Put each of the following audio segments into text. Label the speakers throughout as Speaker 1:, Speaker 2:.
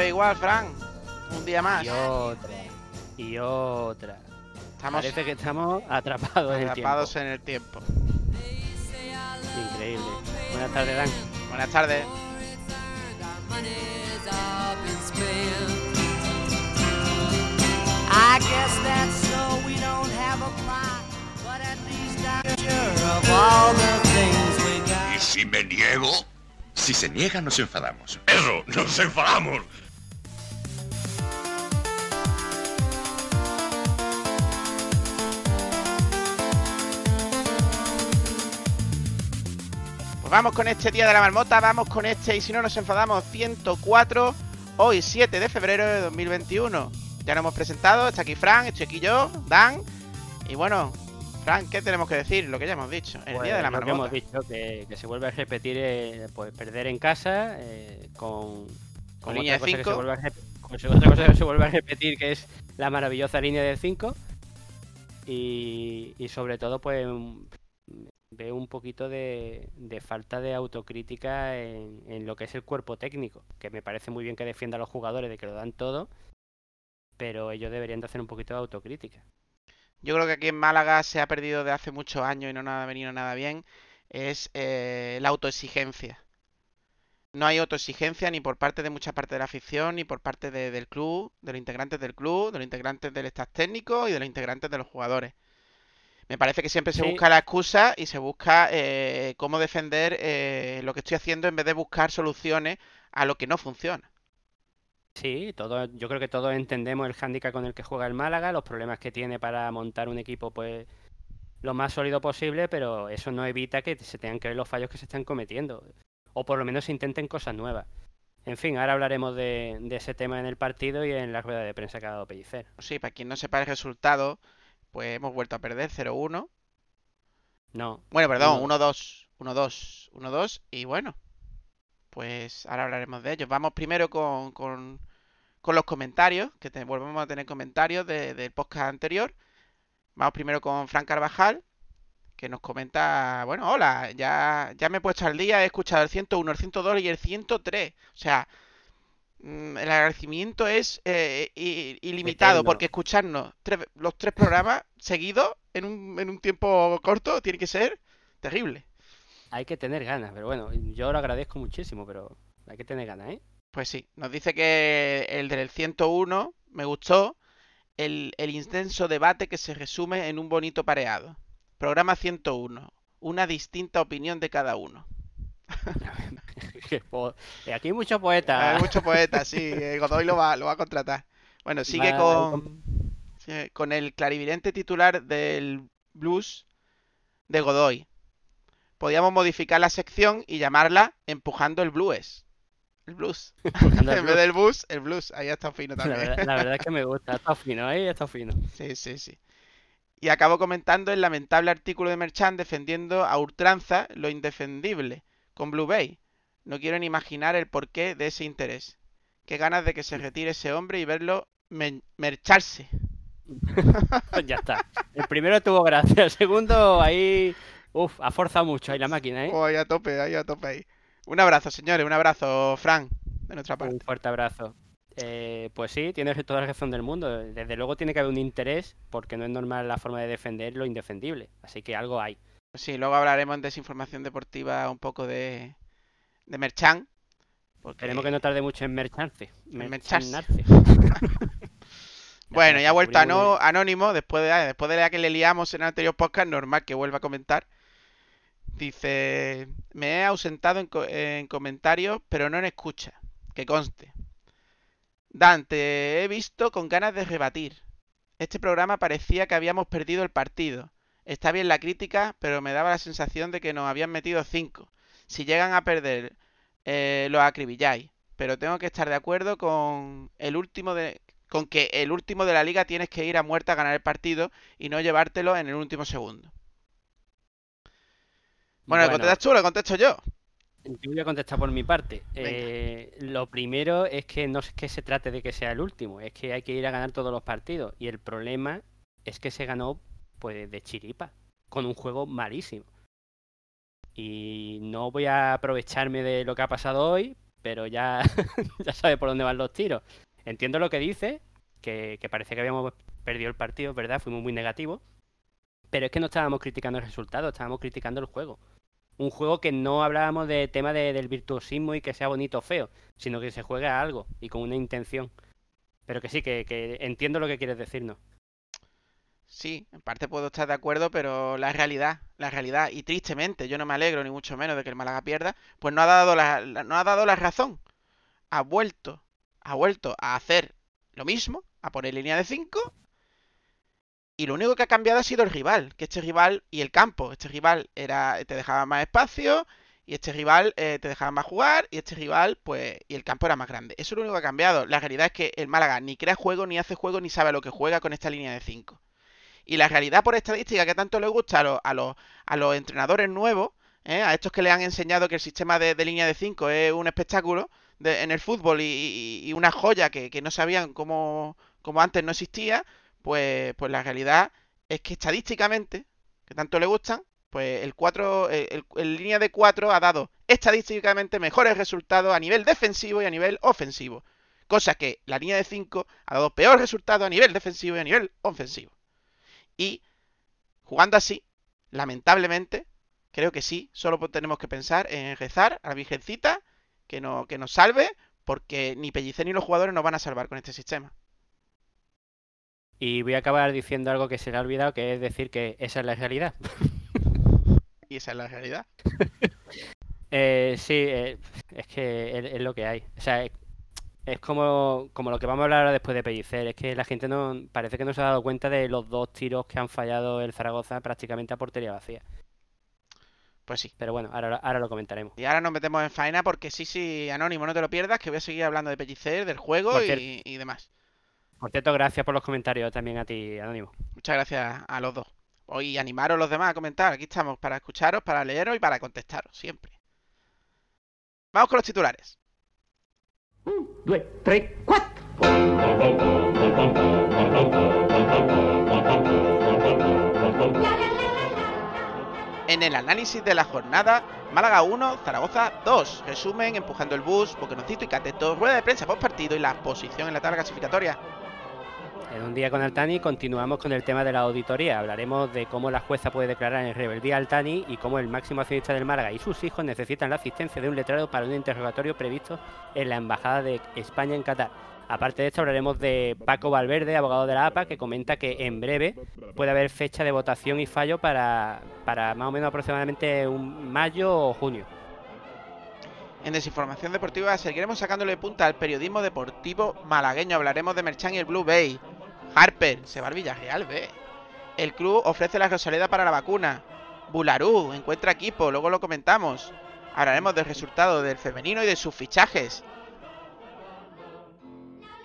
Speaker 1: vez igual, Fran. Un día más.
Speaker 2: Y otra. Y otra.
Speaker 1: Estamos
Speaker 2: Parece que estamos atrapados en el
Speaker 1: atrapados
Speaker 2: tiempo.
Speaker 1: en el tiempo.
Speaker 2: Increíble. Buenas tardes, Dan.
Speaker 1: Buenas tardes.
Speaker 3: I guess that's so we don't have a plot, but at least I'm sure of all the things we got.
Speaker 4: ¿Y si me niego? Si se niega, nos enfadamos. ¡Eso! ¡Nos enfadamos!
Speaker 1: Pues vamos con este día de la marmota, vamos con este y si no nos enfadamos 104, hoy 7 de febrero de 2021. Ya nos hemos presentado, está aquí Fran, estoy aquí yo, Dan. Y bueno, Fran, ¿qué tenemos que decir? Lo que ya hemos dicho, el
Speaker 2: Pues
Speaker 1: día de la
Speaker 2: lo que hemos
Speaker 1: marmota.
Speaker 2: dicho, que, que se vuelve a repetir eh, pues perder en casa eh, con,
Speaker 1: línea de
Speaker 2: cosa que se
Speaker 1: cinco.
Speaker 2: vuelve a rep- con otra cosa que se vuelve a repetir, que es la maravillosa línea de 5. Y, y sobre todo, pues veo un poquito de, falta de autocrítica en, lo que es el cuerpo técnico, que me parece muy bien que defienda a los jugadores de que lo dan todo, pero ellos deberían de hacer un poquito de autocrítica.
Speaker 1: Yo creo que aquí en Málaga se ha perdido de hace muchos años y no nos ha venido nada bien, es eh, la autoexigencia. No hay autoexigencia ni por parte de mucha parte de la afición, ni por parte de- del club, de los integrantes del club, de los integrantes del staff técnico y de los integrantes de los jugadores. Me parece que siempre se
Speaker 2: Sí.
Speaker 1: busca la excusa y se busca eh, cómo defender eh, lo que estoy haciendo en vez de buscar soluciones a lo que no funciona.
Speaker 2: Sí, todo, yo creo que todos entendemos el hándicap con el que juega el Málaga, los problemas que tiene para montar un equipo pues lo más sólido posible, pero eso no evita que se tengan que ver los fallos que se están cometiendo, o por lo menos se intenten cosas nuevas. En fin, ahora hablaremos de, de ese tema en el partido y en la rueda de prensa que ha dado Pellicer.
Speaker 1: Sí, para quien no sepa el resultado, pues hemos vuelto a perder 0-1.
Speaker 2: No,
Speaker 1: Bueno, perdón,
Speaker 2: Uno-
Speaker 1: 1-2. 1-2. 1-2. Y bueno, pues ahora hablaremos de ellos. Vamos primero con, con, con los comentarios, que te, volvemos a tener comentarios de- del podcast anterior. Vamos primero con Fran Carvajal, que nos comenta, bueno, hola, ya, ya me he puesto al día, he escuchado el 101, el 102 y el 103. O sea, el agradecimiento es eh, ilimitado,
Speaker 2: Eterno.
Speaker 1: porque escucharnos tres- los tres programas seguidos en un, en un tiempo corto tiene que ser terrible.
Speaker 2: hay que tener ganas, pero bueno, yo lo agradezco muchísimo, pero hay que tener ganas, ¿eh?
Speaker 1: Pues sí, nos dice que el del 101 me gustó el, el intenso debate que se resume en un bonito pareado. Programa 101, una distinta opinión de cada uno.
Speaker 2: Eh, Aquí hay muchos poetas.
Speaker 1: Hay muchos poetas, sí, eh, Godoy lo va, lo va a contratar. Bueno, sigue con, con el clarividente titular del blues de Godoy. Podíamos modificar la sección y llamarla Empujando el Blues. El blues. En vez
Speaker 2: blues.
Speaker 1: del bus, el blues. Ahí ha estado fino
Speaker 2: La
Speaker 1: también.
Speaker 2: verdad, la verdad es que me gusta, estado fino. Ha estado fino.
Speaker 1: Sí, sí, sí. Y acabo comentando el lamentable artículo de Merchant defendiendo a ultranza lo indefendible con Blue Bay. No quiero ni imaginar el porqué de ese interés. Qué ganas de que se retire ese hombre y verlo mercharse.
Speaker 2: Ya está. El primero tuvo gracia, el segundo ahí. Uf, ha forzado mucho ahí la máquina, ¿eh?
Speaker 1: Oh, ahí a tope, ahí a tope ahí. Un abrazo, señores, un abrazo, Fran, de nuestra parte.
Speaker 2: Un fuerte abrazo. Eh, pues sí, tienes toda la razón del mundo. Desde luego tiene que haber un interés, porque no es normal la forma de defender lo indefendible. Así que algo hay.
Speaker 1: Pues sí, luego hablaremos en desinformación deportiva un poco de, de Merchant. Porque...
Speaker 2: Tenemos que no tarde mucho en mercharse.
Speaker 1: Mercharse. Bueno,
Speaker 2: Ya
Speaker 1: ha vuelto ano- anónimo después de, después de la que le liamos en el anterior podcast, normal que vuelva a comentar. Dice, me he ausentado en, en comentarios, pero no en escucha, que conste. Dante, he visto con ganas de rebatir. Este programa parecía que habíamos perdido el partido. Está bien la crítica, pero me daba la sensación de que nos habían metido cinco. Si llegan a perder, eh, los acribilláis. Pero tengo que estar de acuerdo con el último de, con que el último de la liga tienes que ir a muerte a ganar el partido y no llevártelo en el último segundo. Bueno, ¿le contestas tú o le contesto yo?
Speaker 2: Yo voy a contestar por mi parte. Eh, lo primero es que no es que se trate de que sea el último, es que hay que ir a ganar todos los partidos. Y el problema es que se ganó pues de chiripa, con un juego malísimo. Y no voy a aprovecharme de lo que ha pasado hoy, pero ya, ya sabe por dónde van los tiros. Entiendo lo que dice, que, parece que habíamos perdido el partido, ¿verdad? Fuimos muy negativos. Pero es que no estábamos criticando el resultado, estábamos criticando el juego. Un juego que no hablábamos de tema de, del virtuosismo y que sea bonito o feo, sino que se juega a algo y con una intención. Pero que sí, que, que entiendo lo que quieres decirnos.
Speaker 1: Sí, en parte puedo estar de acuerdo, pero la realidad, la realidad, y tristemente, yo no me alegro ni mucho menos de que el Málaga pierda, pues no ha dado la, no ha dado la razón. Ha vuelto, ha vuelto a hacer lo mismo, a poner línea de 5, y lo único que ha cambiado ha sido el rival, que este rival y el campo. Este rival era, te dejaba más espacio, y este rival eh, te dejaba más jugar, y este rival, pues, y el campo era más grande. Eso es lo único que ha cambiado. La realidad es que el Málaga ni crea juego, ni hace juego, ni sabe lo que juega con esta línea de 5. Y la realidad por estadística que tanto le gusta a los, a los, a los entrenadores nuevos, ¿eh? a estos que le han enseñado que el sistema de, línea de 5 es un espectáculo en el fútbol y, una joya que, no sabían cómo, antes no existía, pues, pues la realidad es que estadísticamente, que tanto le gustan, pues el 4, el, el- el línea de 4 ha dado estadísticamente mejores resultados a nivel defensivo y a nivel ofensivo. Cosa que la línea de 5 ha dado peor resultado a nivel defensivo y a nivel ofensivo. Y jugando así, lamentablemente, creo que sí, solo tenemos que pensar en rezar a la Virgencita que, no, que nos salve, porque ni Pellicer ni los jugadores nos van a salvar con este sistema.
Speaker 2: Y voy a acabar diciendo algo que se le ha olvidado, que es decir que esa es la realidad.
Speaker 1: Y esa es la realidad.
Speaker 2: Eh, sí, eh, es que es, es lo que hay. O sea, es, como, como lo que vamos a hablar ahora después de Pellicer. Es que la gente no parece que no se ha dado cuenta de los dos tiros que han fallado el Zaragoza prácticamente a portería vacía.
Speaker 1: Pues sí.
Speaker 2: Pero bueno, ahora, ahora lo comentaremos.
Speaker 1: Y ahora nos metemos en faena porque sí, sí, Anónimo, no te lo pierdas, que voy a seguir hablando de Pellicer, del juego y, y demás.
Speaker 2: Por cierto, gracias por los comentarios también a ti, Anónimo.
Speaker 1: Muchas gracias a los dos. Hoy animaros los demás a comentar. Aquí estamos para escucharos, para leeros y para contestaros, siempre. Vamos con los titulares.
Speaker 5: Un, due, tre, quattro.
Speaker 1: En el análisis de la jornada, Málaga 1, Zaragoza 2. Resumen, empujando el bus, Boquenocito y Cateto, rueda de prensa post partido y la posición en la tabla clasificatoria.
Speaker 2: En un día con Altani continuamos con el tema de la auditoría. Hablaremos de cómo la jueza puede declarar en rebeldía a Altani y cómo el máximo accionista del Málaga y sus hijos necesitan la asistencia de un letrado para un interrogatorio previsto en la Embajada de España en Qatar. Aparte de esto, hablaremos de Paco Valverde, abogado de la APA, que comenta que en breve puede haber fecha de votación y fallo para, para más o menos aproximadamente un mayo o junio.
Speaker 1: En Desinformación Deportiva seguiremos sacándole punta al periodismo deportivo malagueño. Hablaremos de Merchan y el Blue Bay. Harper, se va al Villarreal, ve. El club ofrece la Rosaleda para la vacuna. Bularú, encuentra equipo, luego lo comentamos. Hablaremos del resultado del femenino y de sus fichajes.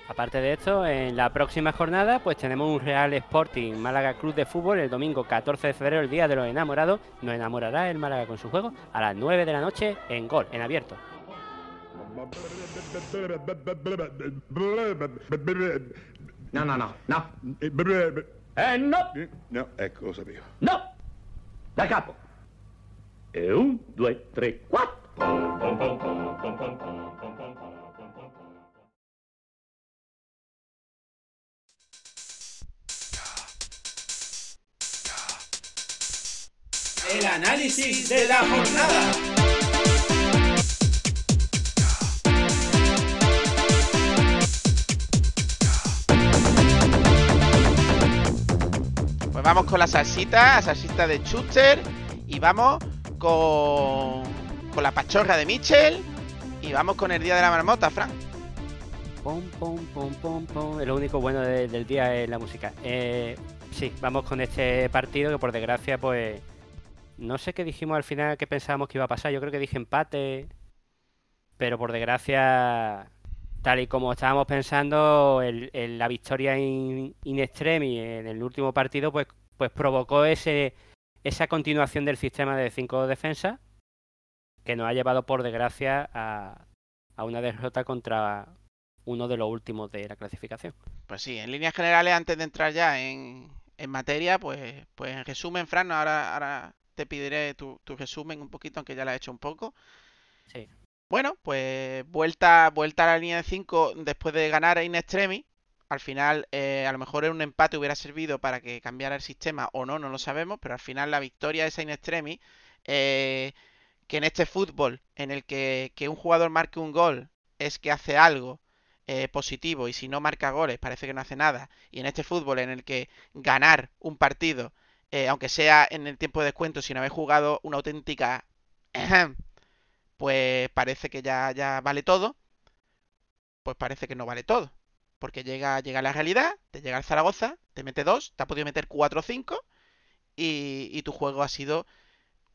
Speaker 2: Aparte de esto, en la próxima jornada pues tenemos un Real Sporting Málaga Club de Fútbol el domingo 14 de febrero, el Día de los Enamorados. Nos enamorará el Málaga con su juego a las 9 de la noche en Gol, en abierto.
Speaker 5: No, no, no, no. Eh, no,
Speaker 6: No, ecco, lo sapevo.
Speaker 5: no. Da capo. E un, due, tre, quattro.
Speaker 1: El análisis de la jornada. Vamos con la salsita, la salsita de Schuster. Y vamos con, con la pachorra de Mitchell. Y vamos con el día de la marmota, Frank.
Speaker 2: Pom, pom, pom, pom, pom. Lo único bueno de- del día es la música. Eh, sí, vamos con este partido que por desgracia pues... No sé qué dijimos al final que pensábamos que iba a pasar. Yo creo que dije empate. Pero por desgracia, tal y como estábamos pensando, el- el- la victoria in, in extremis en el último partido pues, pues provocó ese, esa continuación del sistema de cinco defensas que nos ha llevado por desgracia a, a una derrota contra uno de los últimos de la clasificación.
Speaker 1: Pues sí, en líneas generales, antes de entrar ya en, en materia, pues, pues en resumen, Fran, ahora, ahora te pediré tu, tu resumen un poquito, aunque ya lo he hecho un poco.
Speaker 2: Sí.
Speaker 1: Bueno, pues vuelta, vuelta a la línea de 5 después de ganar a In. Al final, eh, a lo mejor un empate hubiera servido para que cambiara el sistema o no, no lo sabemos, pero al final la victoria de esa In eh, que en este fútbol en el que, que un jugador marque un gol es que hace algo eh, positivo y si no marca goles parece que no hace nada, y en este fútbol en el que ganar un partido, eh, aunque sea en el tiempo de descuento sin haber jugado una auténtica pues parece que ya, ya vale todo, pues parece que no vale todo. Porque llega, llega la realidad, te llega el Zaragoza, te mete dos, te ha podido meter 4 o 5 y, y tu juego ha sido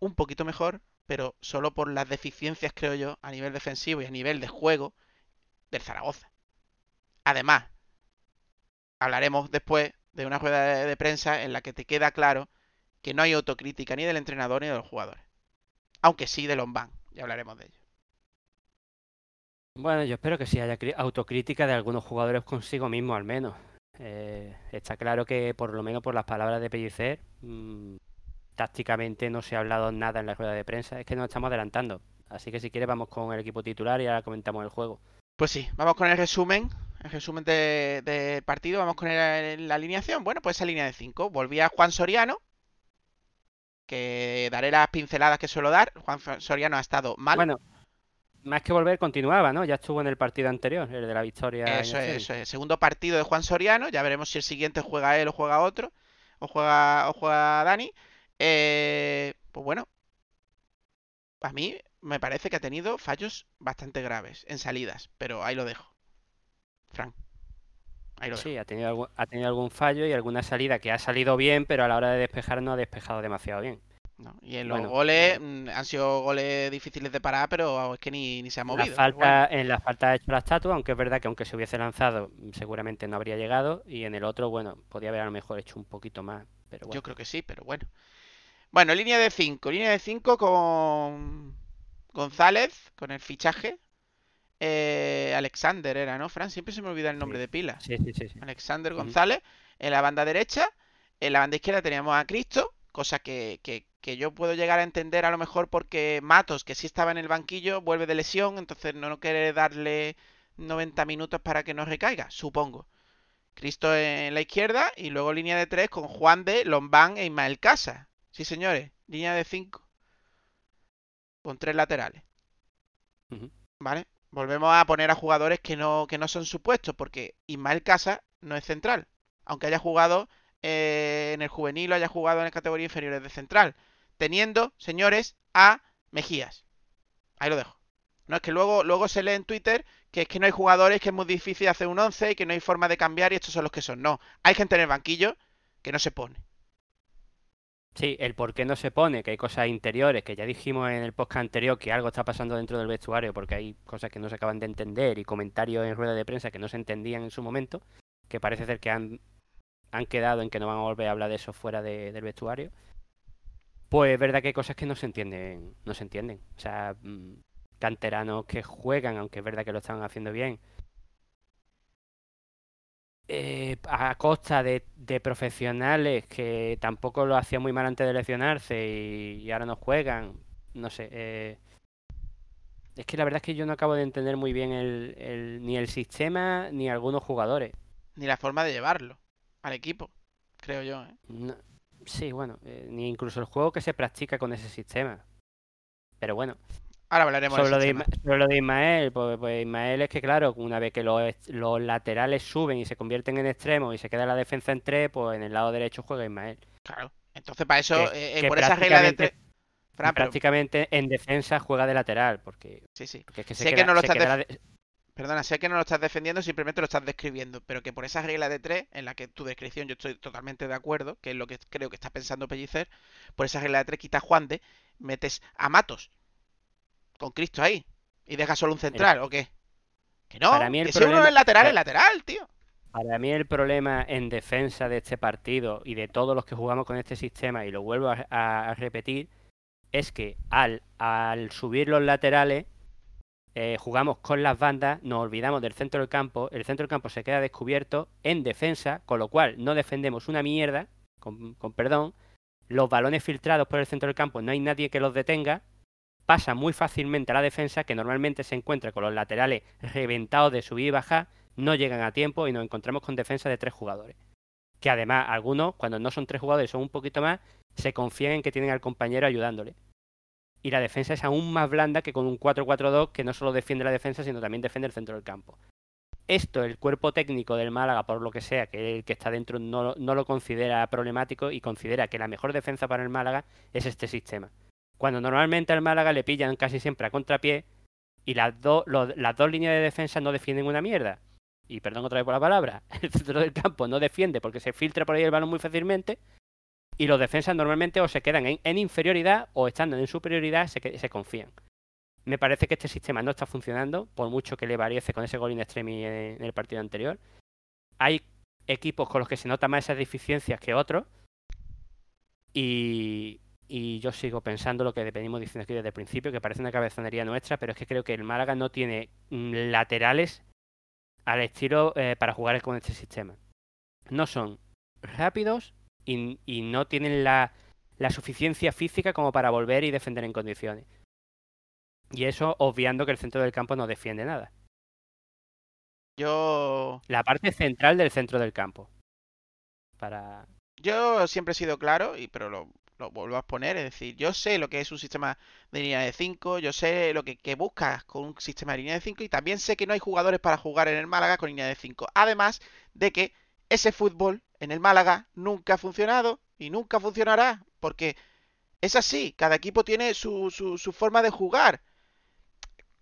Speaker 1: un poquito mejor, pero solo por las deficiencias, creo yo, a nivel defensivo y a nivel de juego del Zaragoza. Además, hablaremos después de una rueda de, de prensa en la que te queda claro que no hay autocrítica ni del entrenador ni de los jugadores. Aunque sí de Lombán, ya hablaremos de ello.
Speaker 2: Bueno, yo espero que sí haya autocrítica de algunos jugadores consigo mismo, al menos. Eh, está claro que, por lo menos por las palabras de Pellicer, mm, tácticamente no se ha hablado nada en la rueda de prensa. Es que nos estamos adelantando. Así que si quieres vamos con el equipo titular y ahora comentamos el juego.
Speaker 1: Pues sí, vamos con el resumen. El resumen de- del partido. Vamos con el- la alineación. Bueno, pues esa línea de 5. Volvía Juan Soriano. Que daré las pinceladas que suelo dar. Juan Soriano ha estado mal.
Speaker 2: Bueno, más que volver, continuaba, ¿no? Ya estuvo en el partido anterior, el de la victoria.
Speaker 1: Eso es, eso es. Segundo partido de Juan Soriano. Ya veremos si el siguiente juega él o juega otro. O juega, o juega Dani. Eh, pues bueno. A mí me parece que ha tenido fallos bastante graves en salidas. Pero ahí lo dejo. Frank. Ahí lo dejo.
Speaker 2: Sí, ha tenido, algún, ha tenido algún fallo y alguna salida que ha salido bien, pero a la hora de despejar no ha despejado demasiado bien.
Speaker 1: ¿no? Y en los
Speaker 2: Bueno,
Speaker 1: goles
Speaker 2: eh,
Speaker 1: mm, han sido goles difíciles de parar, pero es que ni, ni se ha movido.
Speaker 2: falta,
Speaker 1: bueno.
Speaker 2: En la falta ha hecho la estatua, aunque es verdad que aunque se hubiese lanzado, mm, seguramente no habría llegado. Y en el otro, bueno, podía haber a lo mejor hecho un poquito más. Pero.
Speaker 1: Yo creo que sí, pero bueno. Bueno, línea de 5. Línea de 5 con González, con el fichaje. Eh, Alexander era, ¿no? Fran, siempre se me olvida el nombre
Speaker 2: Sí.
Speaker 1: de pila.
Speaker 2: Sí, sí.
Speaker 1: Alexander. González en la banda derecha. En la banda izquierda teníamos a Cristo, cosa que, que- que yo puedo llegar a entender a lo mejor porque Matos, que sí estaba en el banquillo, vuelve de lesión, entonces no, no quiere darle 90 minutos para que no recaiga, supongo. Cristo en la izquierda y luego línea de 3 con Juan de, Lombán e Ismael Casa. Sí, señores, línea de 5. Con tres laterales. ¿Vale? Volvemos a poner a jugadores que no, que no son supuestos, porque Ismael Casa no es central. Aunque haya jugado eh, en el juvenil o haya jugado en las categorías inferiores de central. Teniendo, señores, a Mejías. Ahí lo dejo. No es que luego, luego se lee en Twitter que es que no hay jugadores, que es muy difícil hacer un 11 y que no hay forma de cambiar y estos son los que son. No, hay gente en el banquillo que no se pone.
Speaker 2: Sí, el por qué no se pone, que hay cosas interiores, que ya dijimos en el podcast anterior que algo está pasando dentro del vestuario porque hay cosas que no se acaban de entender y comentarios en rueda de prensa que no se entendían en su momento, que parece ser que han, han quedado en que no van a volver a hablar de eso fuera de- del vestuario. Pues es verdad que hay cosas que no se entienden, no se entienden. O sea, mm, canteranos que juegan, aunque es verdad que lo están haciendo bien, eh, a costa de, de profesionales que tampoco lo hacían muy mal antes de lesionarse y, y ahora no juegan. No sé. eh, es que la verdad es que yo no acabo de entender muy bien el, el- ni el sistema ni algunos jugadores.
Speaker 1: Ni la forma de llevarlo al equipo, creo yo. ¿eh?
Speaker 2: No- sí, bueno, eh, ni incluso el juego que se practica con ese sistema. Pero bueno,
Speaker 1: Ahora hablaremos
Speaker 2: sobre
Speaker 1: del
Speaker 2: lo, de. Isma- sobre lo de Ismael, pues, pues Ismael es que claro, una vez que los, laterales suben y se convierten en extremos y se queda la defensa en tres, pues en el lado derecho juega Ismael.
Speaker 1: Claro. Entonces, para eso,
Speaker 2: Que-
Speaker 1: eh, eh,
Speaker 2: que
Speaker 1: por esa regla de tres. Fran, pero-
Speaker 2: prácticamente en defensa juega de lateral, porque,
Speaker 1: sí, sí.
Speaker 2: porque es que
Speaker 1: Sé
Speaker 2: se
Speaker 1: que
Speaker 2: queda,
Speaker 1: no lo estás
Speaker 2: queda de-
Speaker 1: Perdona, sé que no lo estás defendiendo, simplemente lo estás describiendo, pero que por esa regla de tres, en la que tu descripción yo estoy totalmente de acuerdo, que es lo que creo que está pensando Pellicer, por esa regla de tres quitas Juan de, metes a Matos con Cristo ahí y dejas solo un central, ¿o qué? Que no,
Speaker 2: Para mí el
Speaker 1: que si uno
Speaker 2: problema-
Speaker 1: es lateral, es lateral, tío.
Speaker 2: Para mí el problema en defensa de este partido y de todos los que jugamos con este sistema, y lo vuelvo a repetir, es que al, al subir los laterales, eh, jugamos con las bandas, nos olvidamos del centro del campo, el centro del campo se queda descubierto en defensa, con lo cual no defendemos una mierda con, con perdón, los balones filtrados por el centro del campo, no hay nadie que los detenga, pasa muy fácilmente a la defensa, que normalmente se encuentra con los laterales reventados de subir y bajar, no llegan a tiempo y nos encontramos con defensa de tres jugadores. Que además, algunos, cuando no son tres jugadores, son un poquito más, se confían en que tienen al compañero ayudándole. Y la defensa es aún más blanda que con un 4-4-2 que no solo defiende la defensa, sino también defiende el centro del campo. Esto, el cuerpo técnico del Málaga, por lo que sea, que el que está dentro no, no lo considera problemático y considera que la mejor defensa para el Málaga es este sistema. Cuando normalmente al Málaga le pillan casi siempre a contrapié y las, las dos líneas de defensa no defienden una mierda. Y perdón otra vez por la palabra, el centro del campo no defiende porque se filtra por ahí el balón muy fácilmente. Y los defensas normalmente o se quedan en, inferioridad o estando en superioridad se, confían. Me parece que este sistema no está funcionando, por mucho que le variece con ese gol in extremis en el partido anterior. Hay equipos con los que se nota más esas deficiencias que otros. Y, y yo sigo pensando lo que venimos diciendo aquí desde el principio, que parece una cabezonería nuestra, pero es que creo que el Málaga no tiene mm, laterales al estilo eh, para jugar con este sistema. No son rápidos y, y no tienen la, la suficiencia física como para volver y defender en condiciones. Y eso obviando que el centro del campo no defiende nada.
Speaker 1: Yo,
Speaker 2: La parte central del centro del campo. Para.
Speaker 1: yo siempre he sido claro, y pero lo, lo vuelvo a exponer, es decir, yo sé lo que es un sistema de línea de 5, yo sé lo que, que buscas con un sistema de línea de 5 y también sé que no hay jugadores para jugar en el Málaga con línea de 5. Además de que ese fútbol en el Málaga nunca ha funcionado y nunca funcionará, porque es así, cada equipo tiene su, su, su forma de jugar,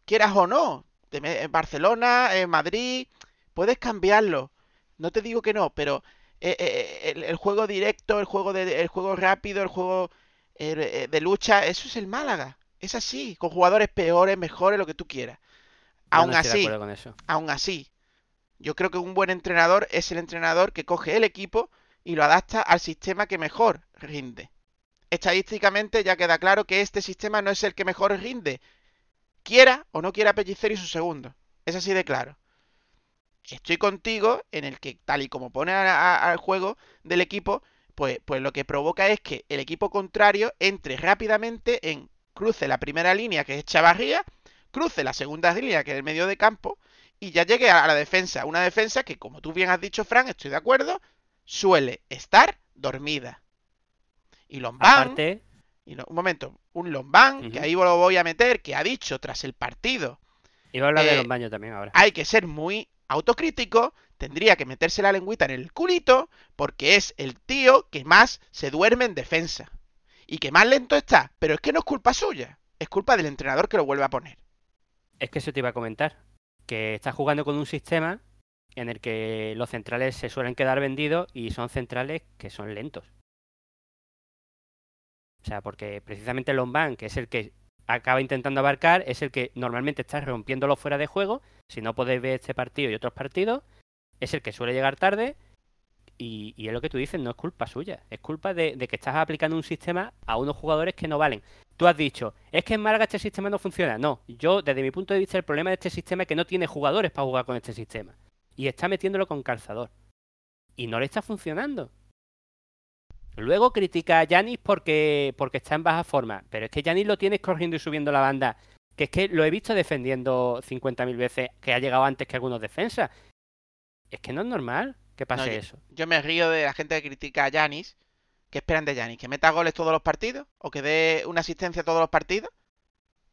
Speaker 1: quieras o no. En Barcelona, en Madrid, puedes cambiarlo. No te digo que no, pero eh, eh, el, el juego directo, el juego de, el juego rápido, el juego eh, de lucha, eso es el Málaga. Es así, con jugadores peores, mejores, lo que tú quieras.
Speaker 2: Yo
Speaker 1: Aún
Speaker 2: no
Speaker 1: así,
Speaker 2: acuerdo con eso.
Speaker 1: aún así, yo creo que un buen entrenador es el entrenador que coge el equipo y lo adapta al sistema que mejor rinde. Estadísticamente ya queda claro que este sistema no es el que mejor rinde, quiera o no quiera Pellicer y su segundo. Es así de claro. Estoy contigo en el que, tal y como pone al juego del equipo, pues, pues lo que provoca es que el equipo contrario entre rápidamente en cruce la primera línea, que es Chavarría, cruce la segunda línea, que es el medio de campo, y ya llegue a la defensa. Una defensa que, como tú bien has dicho, Fran, estoy de acuerdo, suele estar dormida. Y Lombán,
Speaker 2: Aparte,
Speaker 1: y lo- un momento, un Lombán, que ahí lo voy a meter, que ha dicho tras el partido,
Speaker 2: iba a hablar de
Speaker 1: eh,
Speaker 2: baños también ahora.
Speaker 1: hay que ser muy autocrítico, tendría que meterse la lengüita en el culito, porque es el tío que más se duerme en defensa. Y que más lento está, pero es que no es culpa suya, es culpa del entrenador que lo vuelve a poner.
Speaker 2: Es que eso te iba a comentar. Que estás jugando con un sistema en el que los centrales se suelen quedar vendidos y son centrales que son lentos. O sea, porque precisamente Lombán, que es el que acaba intentando abarcar, es el que normalmente está rompiéndolo fuera de juego. Si no podéis ver este partido y otros partidos, es el que suele llegar tarde. Y, es lo que tú dices, no es culpa suya. Es culpa de, de que estás aplicando un sistema a unos jugadores que no valen. Tú has dicho, es que en Málaga este sistema no funciona. No, yo desde mi punto de vista el problema de este sistema es que no tiene jugadores para jugar con este sistema. Y está metiéndolo con calzador. Y no le está funcionando. Luego critica a Yanis porque, porque está en baja forma. Pero es que Yanis lo tienes corriendo y subiendo la banda. Que es que lo he visto defendiendo 50.000 veces que ha llegado antes que algunos defensas. Es que no es normal que pase
Speaker 1: No, yo-
Speaker 2: eso.
Speaker 1: Yo me río de la gente que critica a Yanis. ¿Qué esperan de Yanis? ¿Que meta goles todos los partidos? ¿O que dé una asistencia a todos los partidos?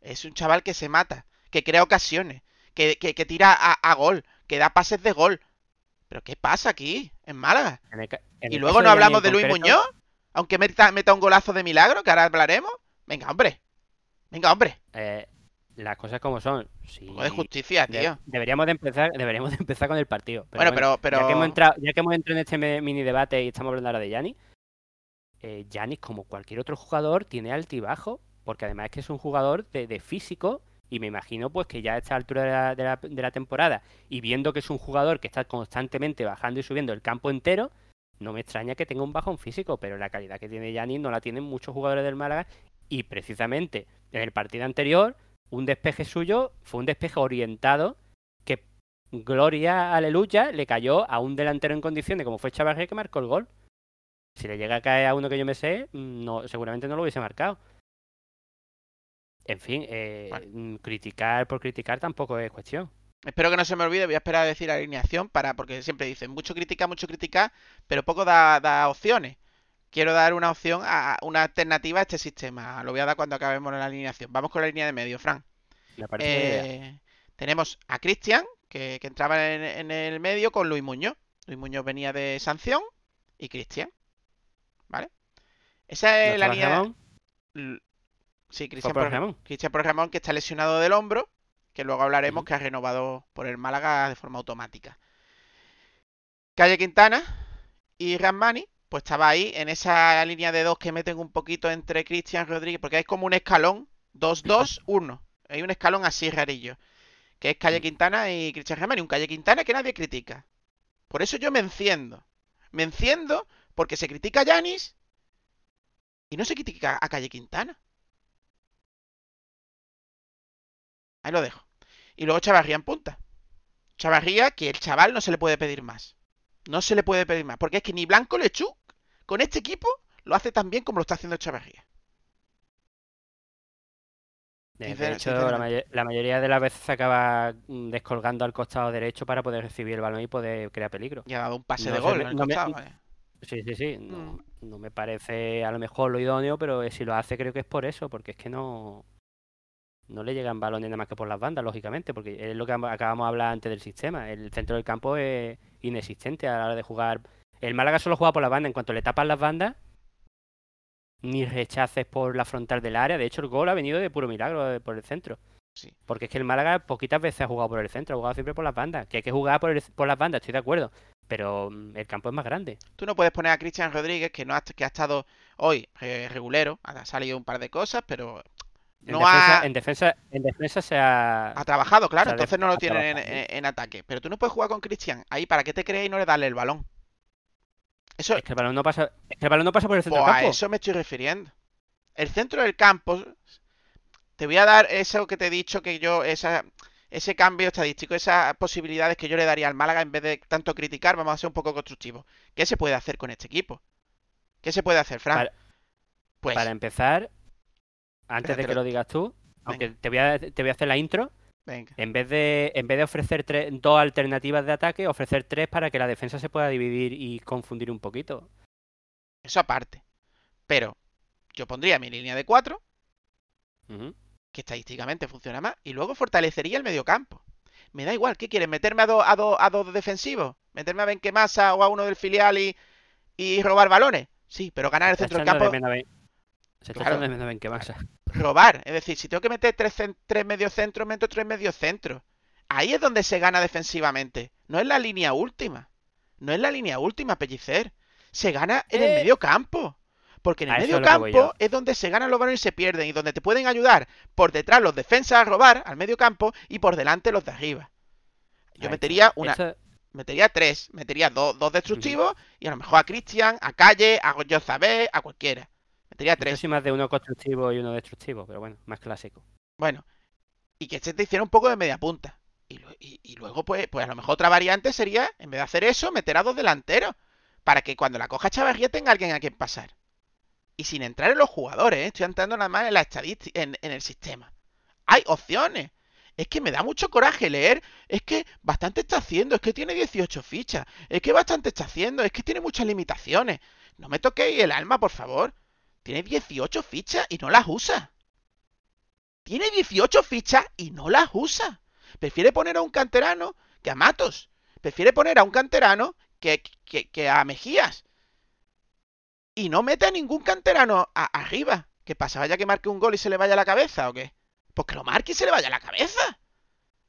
Speaker 1: Es un chaval que se mata, que crea ocasiones, que, que- que tira a, a gol, que da pases de gol. ¿Pero qué pasa aquí, en Málaga?
Speaker 2: En el ca- en
Speaker 1: Y luego no hablamos de Luis
Speaker 2: concreto-
Speaker 1: Muñoz, aunque meta, meta un golazo de milagro, que ahora hablaremos. Venga, hombre. Venga, hombre.
Speaker 2: Eh, las cosas como son. Sí,
Speaker 1: de justicia,
Speaker 2: de-
Speaker 1: tío.
Speaker 2: deberíamos de empezar, deberíamos de empezar con el partido. Pero
Speaker 1: Bueno,
Speaker 2: bueno,
Speaker 1: pero, pero...
Speaker 2: Ya, que hemos entrado, ya que hemos entrado en este mini debate y estamos hablando ahora de Yanis, eh, Yanis, como cualquier otro jugador, tiene altibajo, porque además es que es un jugador de, de físico, y me imagino pues que ya a esta altura de la, de la- de la temporada, y viendo que es un jugador que está constantemente bajando y subiendo el campo entero, no me extraña que tenga un bajón físico, pero la calidad que tiene Yanis no la tienen muchos jugadores del Málaga, y precisamente en el partido anterior, un despeje suyo fue un despeje orientado que gloria, aleluya, le cayó a un delantero en condiciones como fue Chavarría que marcó el gol. Si le llega a caer a uno que yo me sé, no, seguramente no lo hubiese marcado. En fin, eh, mm, criticar por criticar tampoco es cuestión.
Speaker 1: Espero que no se me olvide, voy a esperar a decir alineación para, porque siempre dicen mucho criticar, mucho criticar, pero poco da, da opciones. Quiero dar una opción, a una alternativa a este sistema. Lo voy a dar cuando acabemos la alineación. Vamos con la línea de medio, Fran.
Speaker 2: Me.
Speaker 1: Eh, tenemos a Cristian, que, que entraba en, en el medio con Luis Muñoz. Luis Muñoz venía de sanción y Cristian. ¿Vale? Esa es la
Speaker 2: ¿No estaba
Speaker 1: línea.
Speaker 2: Ramón?
Speaker 1: L- Sí, Cristian
Speaker 2: por Ramón.
Speaker 1: Cristian por Ramón, que está lesionado del hombro, que luego hablaremos que ha renovado por el Málaga de forma automática. Calle Quintana y Ramani, pues estaba ahí en esa línea de dos que meten un poquito entre Cristian Rodríguez, porque hay como un escalón, 2-2-1. Hay un escalón así rarillo, que es Calle Quintana y Cristian Ramani, un Calle Quintana que nadie critica. Por eso yo me enciendo. Me enciendo porque se critica a Yanis y no se critica a Calle Quintana. Ahí lo dejo. Y luego Chavarría en punta. Chavarría, que el chaval no se le puede pedir más. No se le puede pedir más. Porque es que ni Blanco Lechuk, con este equipo, lo hace tan bien como lo está haciendo Chavarría.
Speaker 2: De, hecho, la, mayoría de las veces se acaba mm, descolgando al costado derecho para poder recibir el balón y poder crear peligro.
Speaker 1: Y ha dado un pase
Speaker 2: No
Speaker 1: de gol
Speaker 2: me-
Speaker 1: en el
Speaker 2: no me-
Speaker 1: costado.
Speaker 2: Sí, sí, sí. No,
Speaker 1: Mm.
Speaker 2: no me parece a lo mejor lo idóneo, pero eh, si lo hace creo que es por eso, porque es que no, no le llegan balones nada más que por las bandas, lógicamente, porque es lo que am- acabamos de hablar antes del sistema. El centro del campo es inexistente a la hora de jugar. El Málaga solo juega por la banda. En cuanto le tapan las bandas, ni rechaces por la frontal del área. De hecho, el gol ha venido de puro milagro por el centro.
Speaker 1: Sí.
Speaker 2: Porque es que el Málaga poquitas veces ha jugado por el centro, ha jugado siempre por las bandas. Que hay que jugar por, el- por las bandas, estoy de acuerdo. Pero mm, el campo es más grande.
Speaker 1: Tú no puedes poner a Cristian Rodríguez, que, no ha, que ha estado hoy eh, regulero, ha salido un par de cosas, pero
Speaker 2: En
Speaker 1: no
Speaker 2: defensa,
Speaker 1: ha,
Speaker 2: en defensa, en defensa se ha,
Speaker 1: ha trabajado, claro, entonces no lo tienen en, en- en ataque. Pero tú no puedes jugar con Cristian ahí para que te crees y no le darle el balón. Eso,
Speaker 2: Es que el balón no pasa, es que el balón no pasa por el centro del
Speaker 1: a
Speaker 2: campo.
Speaker 1: eso me estoy refiriendo. El centro del campo, te voy a dar eso que te he dicho, que yo, esa, ese cambio estadístico, esas posibilidades que yo le daría al Málaga en vez de tanto criticar, vamos a ser un poco constructivos. ¿Qué se puede hacer con este equipo? ¿Qué se puede hacer, Fran?
Speaker 2: Para-
Speaker 1: Pues,
Speaker 2: Para empezar, antes de que
Speaker 1: lo-
Speaker 2: lo digas tú, aunque te voy a, te voy a hacer la intro,
Speaker 1: venga.
Speaker 2: en vez de, en vez de ofrecer tres, dos alternativas de ataque, ofrecer tres para que la defensa se pueda dividir y confundir un poquito.
Speaker 1: Eso aparte. Pero yo pondría mi línea de 4,
Speaker 2: Ujú.
Speaker 1: que estadísticamente funciona más, y luego fortalecería el mediocampo. Me da igual, ¿qué quieres? ¿Meterme a dos a dos a dos defensivos? ¿Meterme a Benquemasa o a uno del filial y, y robar balones? Sí, pero ganar el centro del
Speaker 2: de
Speaker 1: campo,
Speaker 2: menos a Ben- Se está
Speaker 1: Claro.
Speaker 2: echando Benquemasa.
Speaker 1: robar. Es decir, si tengo que meter tres, tres mediocentros, meto tres mediocentros. Ahí es donde se gana defensivamente. No es la línea última. No es la línea última, Pellicer. Se gana en el
Speaker 2: Eh.
Speaker 1: medio campo. Porque en el
Speaker 2: A
Speaker 1: medio campo es donde se ganan los balones y se pierden. Y donde te pueden ayudar por detrás los defensas a robar al medio campo y por delante los de arriba. Yo
Speaker 2: Ahí
Speaker 1: metería
Speaker 2: está.
Speaker 1: una, metería tres. Metería dos, dos destructivos y a lo mejor a Cristian, a Calle, a Jozabé, a cualquiera.
Speaker 2: Esto
Speaker 1: tres.
Speaker 2: sí más de uno constructivo y uno destructivo, pero bueno, más clásico.
Speaker 1: Bueno, y que se te hiciera un poco de media punta. Y, lu- y- y luego, pues, pues a lo mejor otra variante sería, en vez de hacer eso, meter a dos delanteros. Para que cuando la coja Chavarría tenga alguien a quien pasar. Y sin entrar en los jugadores, ¿eh? estoy entrando nada más en la estadística, en, en el sistema. Hay opciones. Es que me da mucho coraje leer. Es que bastante está haciendo. Es que tiene 18 fichas. Es que bastante está haciendo. Es que tiene muchas limitaciones. No me toquéis el alma, por favor. Tiene 18 fichas y no las usa. Tiene 18 fichas y no las usa. Prefiere poner a un canterano que a Matos. Prefiere poner a un canterano que, a Mejías. Y no mete a ningún canterano a- arriba. ¿Qué pasa? ¿Vaya que marque un gol y se le vaya la cabeza o qué? Pues que lo marque y se le vaya la cabeza.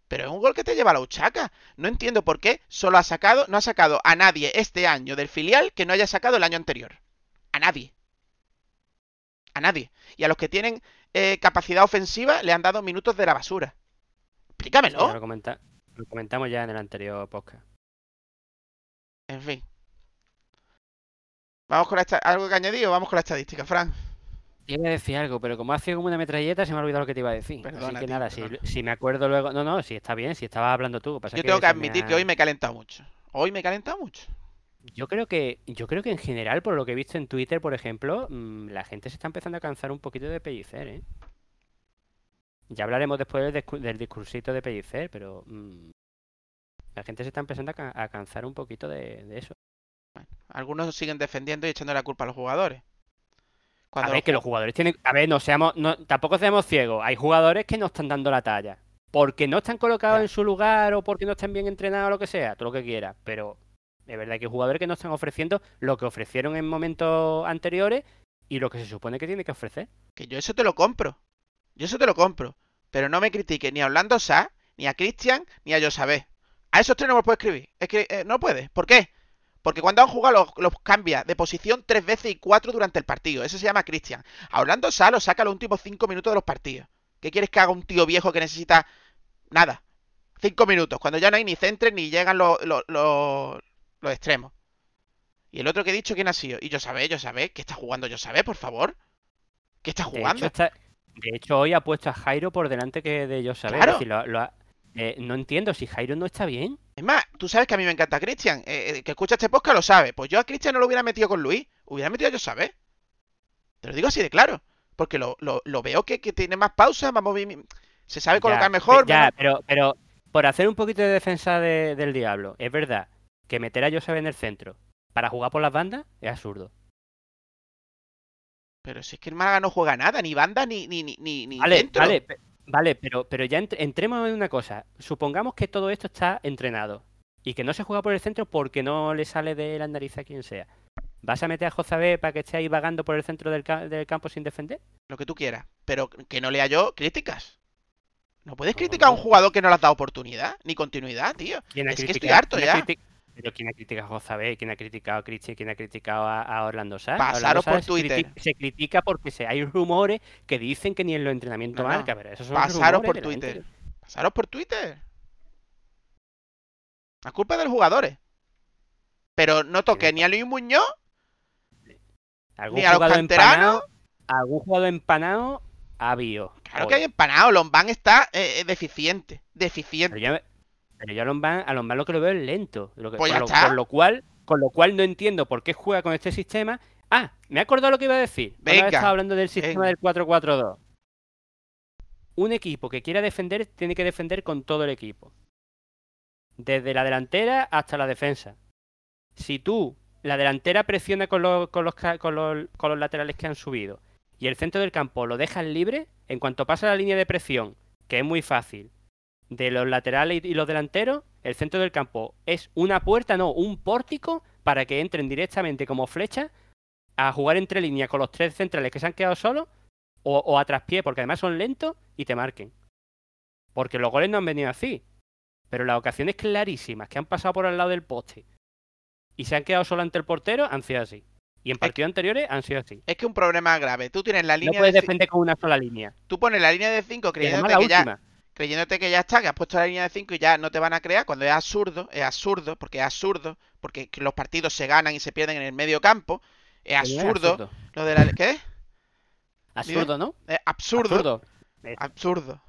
Speaker 1: Pero es un gol que te lleva a la huchaca. No entiendo por qué solo ha sacado, no ha sacado a nadie este año del filial que no haya sacado el año anterior. A nadie. A nadie. Y a los que tienen eh, capacidad ofensiva le han dado minutos de la basura. Explícamelo.
Speaker 2: Lo, comenta- lo comentamos ya en el anterior podcast.
Speaker 1: En fin. Vamos con la algo que añadir o vamos con la estadística, Fran.
Speaker 2: Iba a decir algo, pero como ha sido como una metralleta, se me ha olvidado lo que te iba a decir.
Speaker 1: Perdona,
Speaker 2: Así que
Speaker 1: tío,
Speaker 2: nada, si, si me acuerdo luego. No, no, si está bien, si estabas hablando tú. Pasa
Speaker 1: Yo
Speaker 2: que
Speaker 1: tengo que admitir
Speaker 2: ha-
Speaker 1: que hoy me he calentado mucho. Hoy me he calentado mucho.
Speaker 2: Yo creo que, yo creo que en general, por lo que he visto en Twitter, por ejemplo, mm, la gente se está empezando a cansar un poquito de Pellicer, ¿eh? Ya hablaremos después del, del discursito de Pellicer, pero mm, la gente se está empezando a, ca- a cansar un poquito de, de eso.
Speaker 1: Algunos siguen defendiendo y echando la culpa a los jugadores.
Speaker 2: A ver, que los jugadores tienen. A ver, no seamos. No, tampoco seamos ciegos. Hay jugadores que no están dando la talla. Porque no están colocados en su lugar o porque no están bien entrenados o lo que sea. Todo lo que quieras. Pero es verdad que jugadores que no están ofreciendo lo que ofrecieron en momentos anteriores y lo que se supone que tiene que ofrecer.
Speaker 1: Que yo eso te lo compro. Yo eso te lo compro. Pero no me critiques ni a Orlando Sá, ni a Cristian, ni a Josabé. A esos tres no me puedo escribir. Es que eh, no puede. ¿Por qué? Porque cuando han jugado los, cambia de posición tres veces y cuatro durante el partido. Eso se llama Cristian. A Orlando Sá lo saca los últimos cinco minutos de los partidos. ¿Qué quieres que haga un tío viejo que necesita nada? Cinco minutos. Cuando ya no hay ni centres ni llegan los, los extremos. Y el otro que he dicho, ¿quién ha sido? Y yo sabé, yo sabé. ¿Qué está jugando yo sabé, por favor? ¿Qué está
Speaker 2: De
Speaker 1: jugando?
Speaker 2: hecho, está- de hecho, hoy ha puesto a Jairo por delante que de ellos saber.
Speaker 1: Claro.
Speaker 2: Decir, lo- lo ha- eh, no entiendo si Jairo no está bien.
Speaker 1: Es más, tú sabes que a mí me encanta Cristian. Eh, el que escucha este podcast lo sabe. Pues yo a Cristian no lo hubiera metido con Luis. Hubiera metido a yo sabes. Te lo digo así de claro. Porque lo, lo- lo veo que, que tiene más pausa, más movimiento. Se sabe colocar
Speaker 2: Ya,
Speaker 1: mejor.
Speaker 2: Ya,
Speaker 1: menos-
Speaker 2: pero, pero por hacer un poquito de defensa de- del diablo, es verdad que meter a Josep en el centro para jugar por las bandas es absurdo.
Speaker 1: Pero si es que el Málaga no juega nada, ni banda, ni, ni, ni, ni,
Speaker 2: Vale,
Speaker 1: centro.
Speaker 2: vale, vale, pero, pero ya entre- entremos en una cosa. Supongamos que todo esto está entrenado y que no se juega por el centro porque no le sale de la nariz a quien sea. ¿Vas a meter a Josabé para que esté ahí vagando por el centro del, ca- del campo sin defender?
Speaker 1: Lo que tú quieras. Pero que no lea yo críticas. No puedes
Speaker 2: No,
Speaker 1: criticar a un jugador que no le has dado oportunidad, ni continuidad, tío.
Speaker 2: ¿Quién ha
Speaker 1: Es que estoy harto ya.
Speaker 2: Pero ¿quién ha criticado a Josabé? ¿Quién ha criticado a Cristian? ¿Quién ha criticado a, a Orlando Sá?
Speaker 1: Pasaros por
Speaker 2: se
Speaker 1: Twitter.
Speaker 2: criti- Se critica porque se, hay rumores que dicen que ni en los entrenamientos
Speaker 1: No, no.
Speaker 2: marca, pero esos son
Speaker 1: Pasaros
Speaker 2: rumores
Speaker 1: por Twitter. Pasaros por Twitter. La culpa de los jugadores. Pero no toque ni a Luis Muñoz,
Speaker 2: ¿Algún
Speaker 1: ni a los canteranos.
Speaker 2: empanado? ¿Algún jugador empanado? Ha habido.
Speaker 1: Claro que hay empanado. Lombán está eh, eh, deficiente. Deficiente.
Speaker 2: Pero yo a Lombán, a Lombán lo que lo veo es lento. Lo que,
Speaker 1: Pues
Speaker 2: con, lo,
Speaker 1: está.
Speaker 2: con lo cual, con lo cual no entiendo por qué juega con este sistema. Ah, me he acordado lo que iba a decir.
Speaker 1: Venga,
Speaker 2: estaba hablando del sistema
Speaker 1: venga.
Speaker 2: del 4-4-2. Un equipo que quiera defender tiene que defender con todo el equipo. Desde la delantera hasta la defensa. Si tú, la delantera presiona con los, con los, ca- con los, con los laterales que han subido y el centro del campo lo dejas libre, en cuanto pasa la línea de presión, que es muy fácil, de los laterales y los delanteros, el centro del campo es una puerta, no, un pórtico para que entren directamente como flechas a jugar entre líneas con los tres centrales que se han quedado solos o, o a traspié, porque además son lentos y te marquen. Porque los goles no han venido así. Pero las ocasiones clarísimas que han pasado por al lado del poste y se han quedado solo ante el portero han sido así. Y en partidos anteriores han sido así.
Speaker 1: Es que un problema grave. Tú tienes la
Speaker 2: No
Speaker 1: línea
Speaker 2: puedes
Speaker 1: de
Speaker 2: defender con una sola línea.
Speaker 1: Tú pones la línea de 5
Speaker 2: Y además
Speaker 1: creyéndote
Speaker 2: la
Speaker 1: que ya,
Speaker 2: última.
Speaker 1: Creyéndote que ya está, que has puesto la línea de 5 y ya no te van a crear, cuando es absurdo, es absurdo, porque es absurdo, porque los partidos se ganan y se pierden en el medio campo, es
Speaker 2: es
Speaker 1: absurdo, lo de la... ¿Qué?
Speaker 2: Absurdo, ¿no?
Speaker 1: Es absurdo,
Speaker 2: Absurdo.
Speaker 1: absurdo.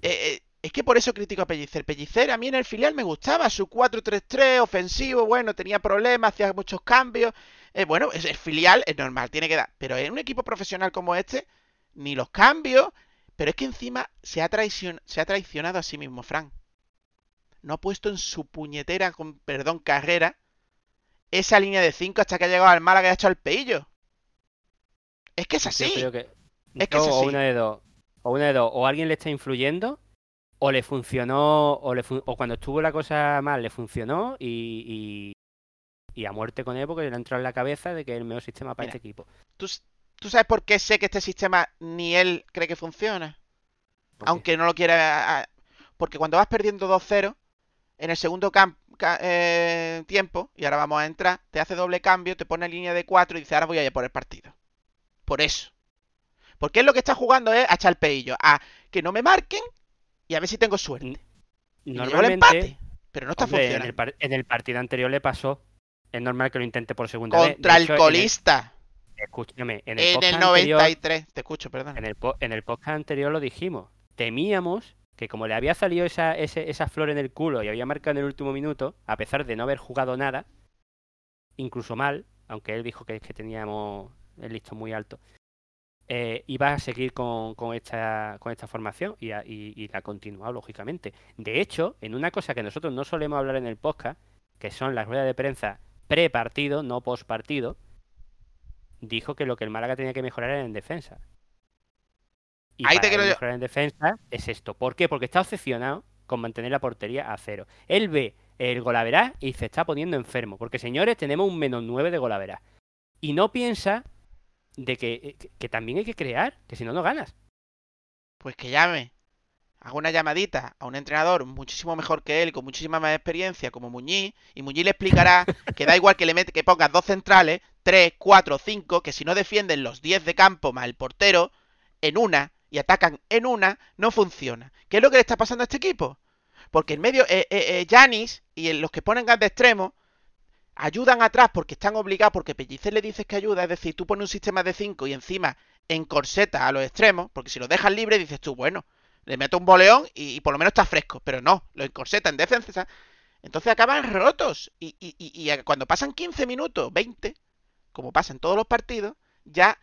Speaker 1: Eh, eh, es que por eso critico a Pellicer. Pellicer a mí en el filial me gustaba, su 4-3-3 ofensivo, bueno, tenía problemas, hacía muchos cambios. Eh, bueno, es el filial, es normal, tiene que dar. Pero en un equipo profesional como este, ni los cambios. Pero es que encima se ha, se ha traicionado a sí mismo, Fran. No ha puesto en su puñetera, con perdón, carrera, esa línea de 5 hasta que ha llegado al Málaga y ha hecho el peillo. Es que es así.
Speaker 2: que,
Speaker 1: Es que es
Speaker 2: o
Speaker 1: así.
Speaker 2: una de dos. O una de dos. O alguien le está influyendo, o le funcionó, o, le fun- o cuando estuvo la cosa mal le funcionó y, y, y a muerte con él porque le ha entrado en la cabeza de que es el mejor sistema para
Speaker 1: Mira,
Speaker 2: este equipo.
Speaker 1: ¿Tú, tú sabes por qué sé que este sistema ni él cree que funciona? Aunque no lo quiera. a- Porque cuando vas perdiendo 2-0, en el segundo eh, tiempo, y ahora vamos a entrar, te hace doble cambio, te pone en línea de 4 y dice, ahora voy a ir por el partido. Por eso. Porque él lo que está jugando es a echar el peillo, a que no me marquen y a ver si tengo suerte.
Speaker 2: N-
Speaker 1: Y me llevo el
Speaker 2: Normalmente,
Speaker 1: empate, pero no está
Speaker 2: hombre, en el,
Speaker 1: funcionando.
Speaker 2: en el partido anterior le pasó. Es normal que lo intente por segunda vez.
Speaker 1: Contra el colista,
Speaker 2: escúchame, en el,
Speaker 1: en el
Speaker 2: podcast anterior-
Speaker 1: 93. Te escucho, perdón.
Speaker 2: En el, en el podcast anterior lo dijimos. Temíamos que como le había salido esa, ese- esa flor en el culo y había marcado en el último minuto, a pesar de no haber jugado nada, incluso mal, aunque él dijo que, que teníamos el listo muy alto, eh, iba a seguir con, con esta, con esta formación y, a- y- y la ha continuado, lógicamente. De hecho, en una cosa que nosotros no solemos hablar en el podcast, que son las ruedas de prensa pre-partido, no post-partido, dijo que lo que el Málaga tenía que mejorar era en defensa. Y
Speaker 1: Ahí te
Speaker 2: para
Speaker 1: quiero
Speaker 2: él
Speaker 1: yo-
Speaker 2: mejorar en defensa es esto. ¿Por qué? Porque está obsesionado con mantener la portería a cero. Él ve el golaveraz y se está poniendo enfermo. Porque, señores, tenemos un menos 9 de golaveraz. Y no piensa de que, eh, que- que también hay que crear, que si no, no ganas.
Speaker 1: Pues que llame. Haga una llamadita a un entrenador muchísimo mejor que él, con muchísima más experiencia, como Muñiz, y Muñiz le explicará que da igual que le mete, que pongas dos centrales, tres, cuatro, cinco, que si no defienden los 10 de campo más el portero, en una, y atacan en una, no funciona. ¿Qué es lo que le está pasando a este equipo? Porque en medio, eh, eh, eh, Yanis y los que ponen gas de extremo, ayudan atrás porque están obligados, porque Pellicer le dices que ayuda, es decir, tú pones un sistema de 5 y encima encorseta a los extremos, porque si lo dejas libre dices tú, bueno, le meto un boleón y, por lo menos está fresco, pero no, lo encorseta en defensa, entonces acaban rotos y, y- y- y cuando pasan 15 minutos, 20, como pasa en todos los partidos, ya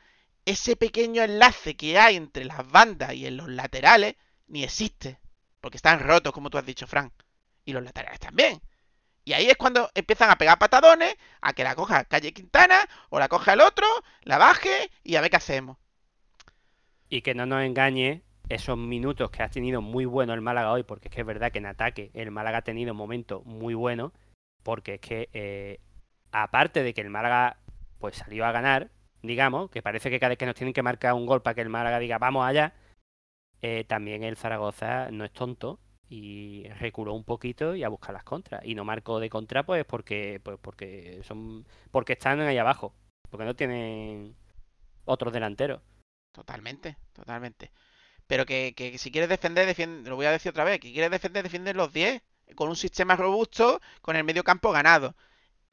Speaker 1: ese pequeño enlace que hay entre las bandas y en los laterales ni existe, porque están rotos, como tú has dicho, Frank, y los laterales también. Y ahí es cuando empiezan a pegar patadones, a que la coja Calle Quintana o la coja el otro, la baje y a ver qué hacemos.
Speaker 2: Y que no nos engañe esos minutos que ha tenido muy bueno el Málaga hoy, porque es que es verdad que en ataque el Málaga ha tenido momentos muy buenos, porque es que eh, aparte de que el Málaga pues salió a ganar, digamos, que parece que cada vez que nos tienen que marcar un gol para que el Málaga diga vamos allá, eh, también el Zaragoza no es tonto y reculó un poquito y a buscar las contras. Y no marcó de contra pues porque pues porque son porque están ahí abajo, porque no tienen otros delanteros.
Speaker 1: Totalmente, totalmente. Pero que, que si quieres defender, defiende, lo voy a decir otra vez, que quieres defender, defiende los 10, con un sistema robusto, con el medio campo ganado.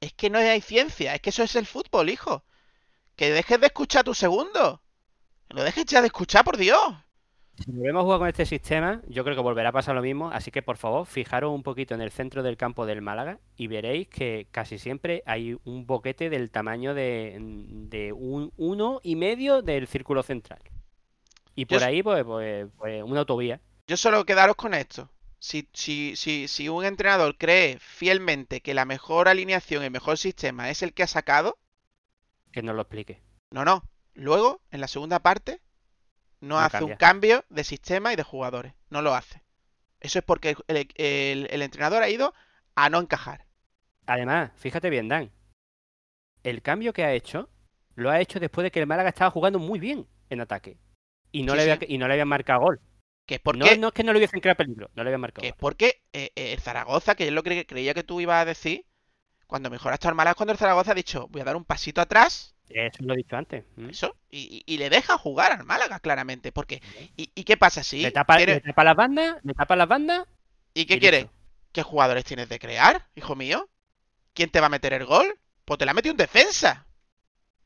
Speaker 1: Es que no hay ciencia, es que eso es el fútbol, hijo. Que dejes de escuchar tu segundo. Que lo dejes ya de escuchar, por Dios.
Speaker 2: Si volvemos a jugar con este sistema, yo creo que volverá a pasar lo mismo, así que por favor, fijaros un poquito en el centro del campo del Málaga y veréis que casi siempre hay un boquete del tamaño de, de un uno y medio del círculo central. Y por ahí, pues, pues, pues una autovía.
Speaker 1: Yo solo quedaros con esto. Si, si, si, si un entrenador cree fielmente que la mejor alineación, el mejor sistema es el que ha sacado,
Speaker 2: Que nos lo explique.
Speaker 1: no, no. Luego, en la segunda parte, no,
Speaker 2: No
Speaker 1: hace un cambio de sistema y de jugadores. No lo hace. Eso es porque el, el- el- el entrenador ha ido a no encajar.
Speaker 2: Además, fíjate bien, Dan. El cambio que ha hecho, lo ha hecho después de que el Málaga estaba jugando muy bien en ataque. Y no,
Speaker 1: Sí,
Speaker 2: le,
Speaker 1: sí.
Speaker 2: había, y no le habían marcado gol.
Speaker 1: Que es
Speaker 2: No,
Speaker 1: porque,
Speaker 2: no es que no le hubiesen creado peligro, no le habían marcado
Speaker 1: que es
Speaker 2: gol.
Speaker 1: porque eh, eh, el Zaragoza, que es lo creía que tú ibas a decir, cuando mejor ha estado el Málaga, es cuando el Zaragoza ha dicho, voy a dar un pasito atrás
Speaker 2: Eso lo he dicho antes. ¿m?
Speaker 1: Eso, y, y- y le deja jugar al Málaga, claramente. Porque, ¿y, y qué pasa si?
Speaker 2: Le tapa,
Speaker 1: quiere-
Speaker 2: le tapa las bandas, le tapa las bandas
Speaker 1: ¿Y qué
Speaker 2: listo.
Speaker 1: ¿Qué jugadores tienes de crear, hijo mío? ¿Quién te va a meter el gol? Pues te la ha metido un defensa.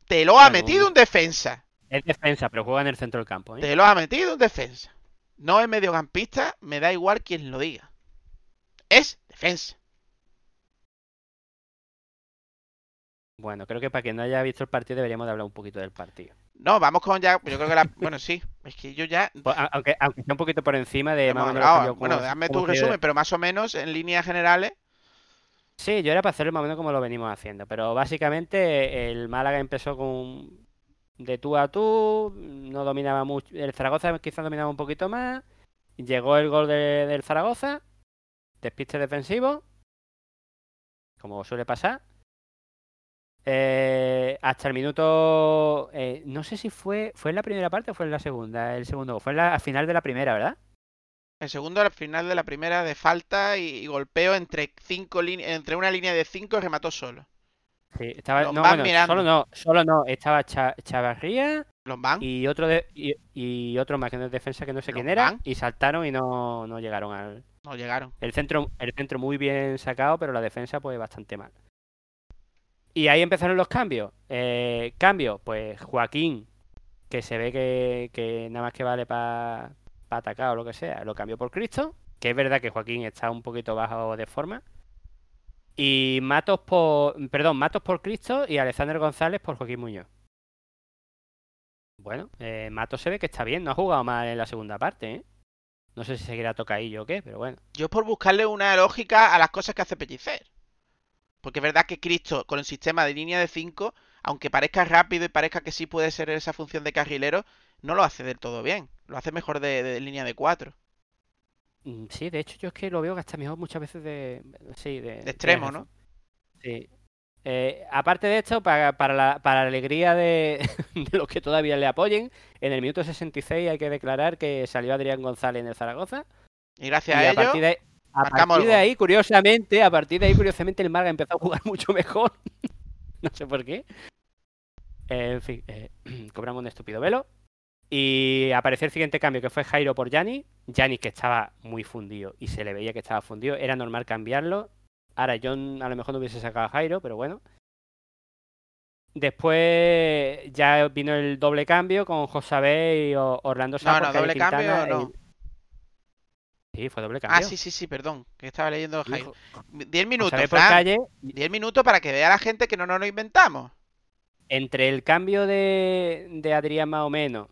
Speaker 1: Te lo ha metido un defensa.
Speaker 2: Es defensa, pero juega en el centro del campo. ¿eh?
Speaker 1: Te lo ha metido un defensa. No es mediocampista, me da igual quien lo diga. Es defensa.
Speaker 2: Bueno, creo que para quien no haya visto el partido deberíamos de hablar un poquito del partido.
Speaker 1: No, vamos con ya. Yo creo que la. Bueno, sí. Es que yo ya.
Speaker 2: Pues, aunque, aunque sea un poquito por encima de más menos
Speaker 1: Bueno, dame tu resumen, pero más o menos en líneas generales.
Speaker 2: Sí, yo era para hacerlo más o menos como lo venimos haciendo, pero básicamente el Málaga empezó con de tú a tú, no dominaba mucho, el Zaragoza quizás dominaba un poquito más, llegó el gol de- del Zaragoza, despiste defensivo, como suele pasar, Eh, hasta el minuto, eh, no sé si fue, fue en la primera parte o fue en la segunda, el segundo, fue en la, al final de la primera, ¿verdad?
Speaker 1: El segundo al final de la primera de falta y, y golpeo entre cinco entre una línea de cinco remató solo.
Speaker 2: Sí, estaba, no, bueno,
Speaker 1: mirando.
Speaker 2: solo no, solo no, estaba Cha- Chavarría y otro de, y, y otro más que no es defensa que no sé quién era y saltaron y no, no llegaron al
Speaker 1: No llegaron.
Speaker 2: el centro el centro muy bien sacado pero la defensa pues bastante mal y ahí empezaron los cambios eh, cambio pues Joaquín que se ve que, que nada más que vale para atacar o lo que sea lo cambió por Cristo que es verdad que Joaquín está un poquito bajo de forma Y Matos por. Perdón, Matos por Cristo y Alexander González por Joaquín Muñoz. Bueno, eh, Matos se ve que está bien, no ha jugado mal en la segunda parte, ¿eh? No sé si seguirá tocadillo o qué, pero bueno.
Speaker 1: Yo por buscarle una lógica a las cosas que hace Pellicer. Porque es verdad que Cristo, con el sistema de línea de 5, aunque parezca rápido y parezca que sí puede ser esa función de carrilero, no lo hace del todo bien. Lo hace mejor de, de línea de 4.
Speaker 2: Mm, Sí, de hecho yo es que lo veo que hasta mejor muchas veces de... Sí, de...
Speaker 1: De extremo, ¿no?
Speaker 2: Sí. Eh, aparte de esto, para, para la, para la alegría de, de los que todavía le apoyen, en el minuto 66 hay que declarar que salió Adrián González en el Zaragoza.
Speaker 1: Y gracias
Speaker 2: Y
Speaker 1: a
Speaker 2: a
Speaker 1: ello,
Speaker 2: partir de, a partir de ahí, curiosamente, a partir de ahí, curiosamente, el Málaga empezó a jugar mucho mejor. no sé por qué. Eh, en fin, eh, cobramos un estúpido velo. Y apareció el siguiente cambio, que fue Jairo por Yanni. Yanni que estaba muy fundido y se le veía que estaba fundido. Era normal cambiarlo. Ahora, yo n- a lo mejor no hubiese sacado a Jairo, pero bueno. Después ya vino el doble cambio con Josabé y O- Orlando Sá
Speaker 1: No, no, doble cambio
Speaker 2: Quintana
Speaker 1: no.
Speaker 2: y- Sí, fue doble cambio.
Speaker 1: Ah, sí, sí, sí, perdón. Que estaba leyendo Jairo. 10 minutos,
Speaker 2: Josabé por
Speaker 1: Fran.
Speaker 2: calle
Speaker 1: 10 minutos para que vea la gente que no nos lo inventamos.
Speaker 2: entre el cambio de, de Adrián más o menos,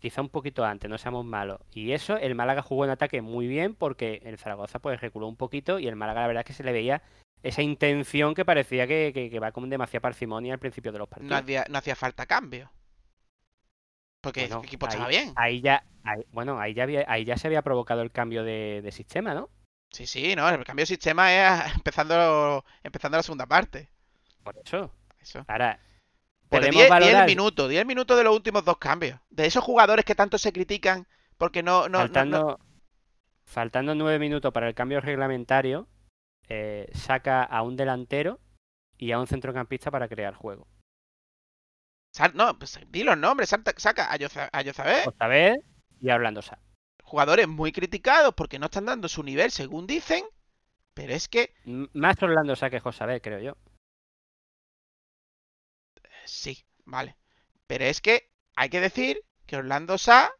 Speaker 2: quizá un poquito antes, no seamos malos, y eso, el Málaga jugó en ataque muy bien porque el Zaragoza pues reculó un poquito y el Málaga la verdad es que se le veía esa intención que parecía que, que- que va con demasiada parsimonia al principio de los
Speaker 1: No
Speaker 2: partidos.
Speaker 1: hacía, no hacía falta cambio. Porque
Speaker 2: Bueno,
Speaker 1: el equipo
Speaker 2: ahí,
Speaker 1: estaba bien.
Speaker 2: ahí ya, ahí- bueno, ahí ya, había- ahí ya se había provocado el cambio de, de sistema, ¿no?
Speaker 1: Sí, sí, no, el cambio de sistema es empezando, empezando la segunda parte.
Speaker 2: Por eso.
Speaker 1: Eso.
Speaker 2: Ahora,
Speaker 1: Pero
Speaker 2: podemos
Speaker 1: 10,
Speaker 2: valorar,
Speaker 1: minutos, 10 minutos de los últimos dos cambios. De esos jugadores que tanto se critican porque no, no,
Speaker 2: faltando,
Speaker 1: no-
Speaker 2: faltando nueve minutos para el cambio reglamentario, eh, saca a un delantero y a un centrocampista para crear juego.
Speaker 1: sal- no, pues di los nombres, salta- saca a, Yoza- a Yozabé,
Speaker 2: y hablando Sá.
Speaker 1: jugadores muy criticados porque no están dando su nivel según dicen, pero es que
Speaker 2: M- Más Orlando Sá que Josabé, creo yo.
Speaker 1: Sí, vale. Pero es que hay que decir que Orlando Sá,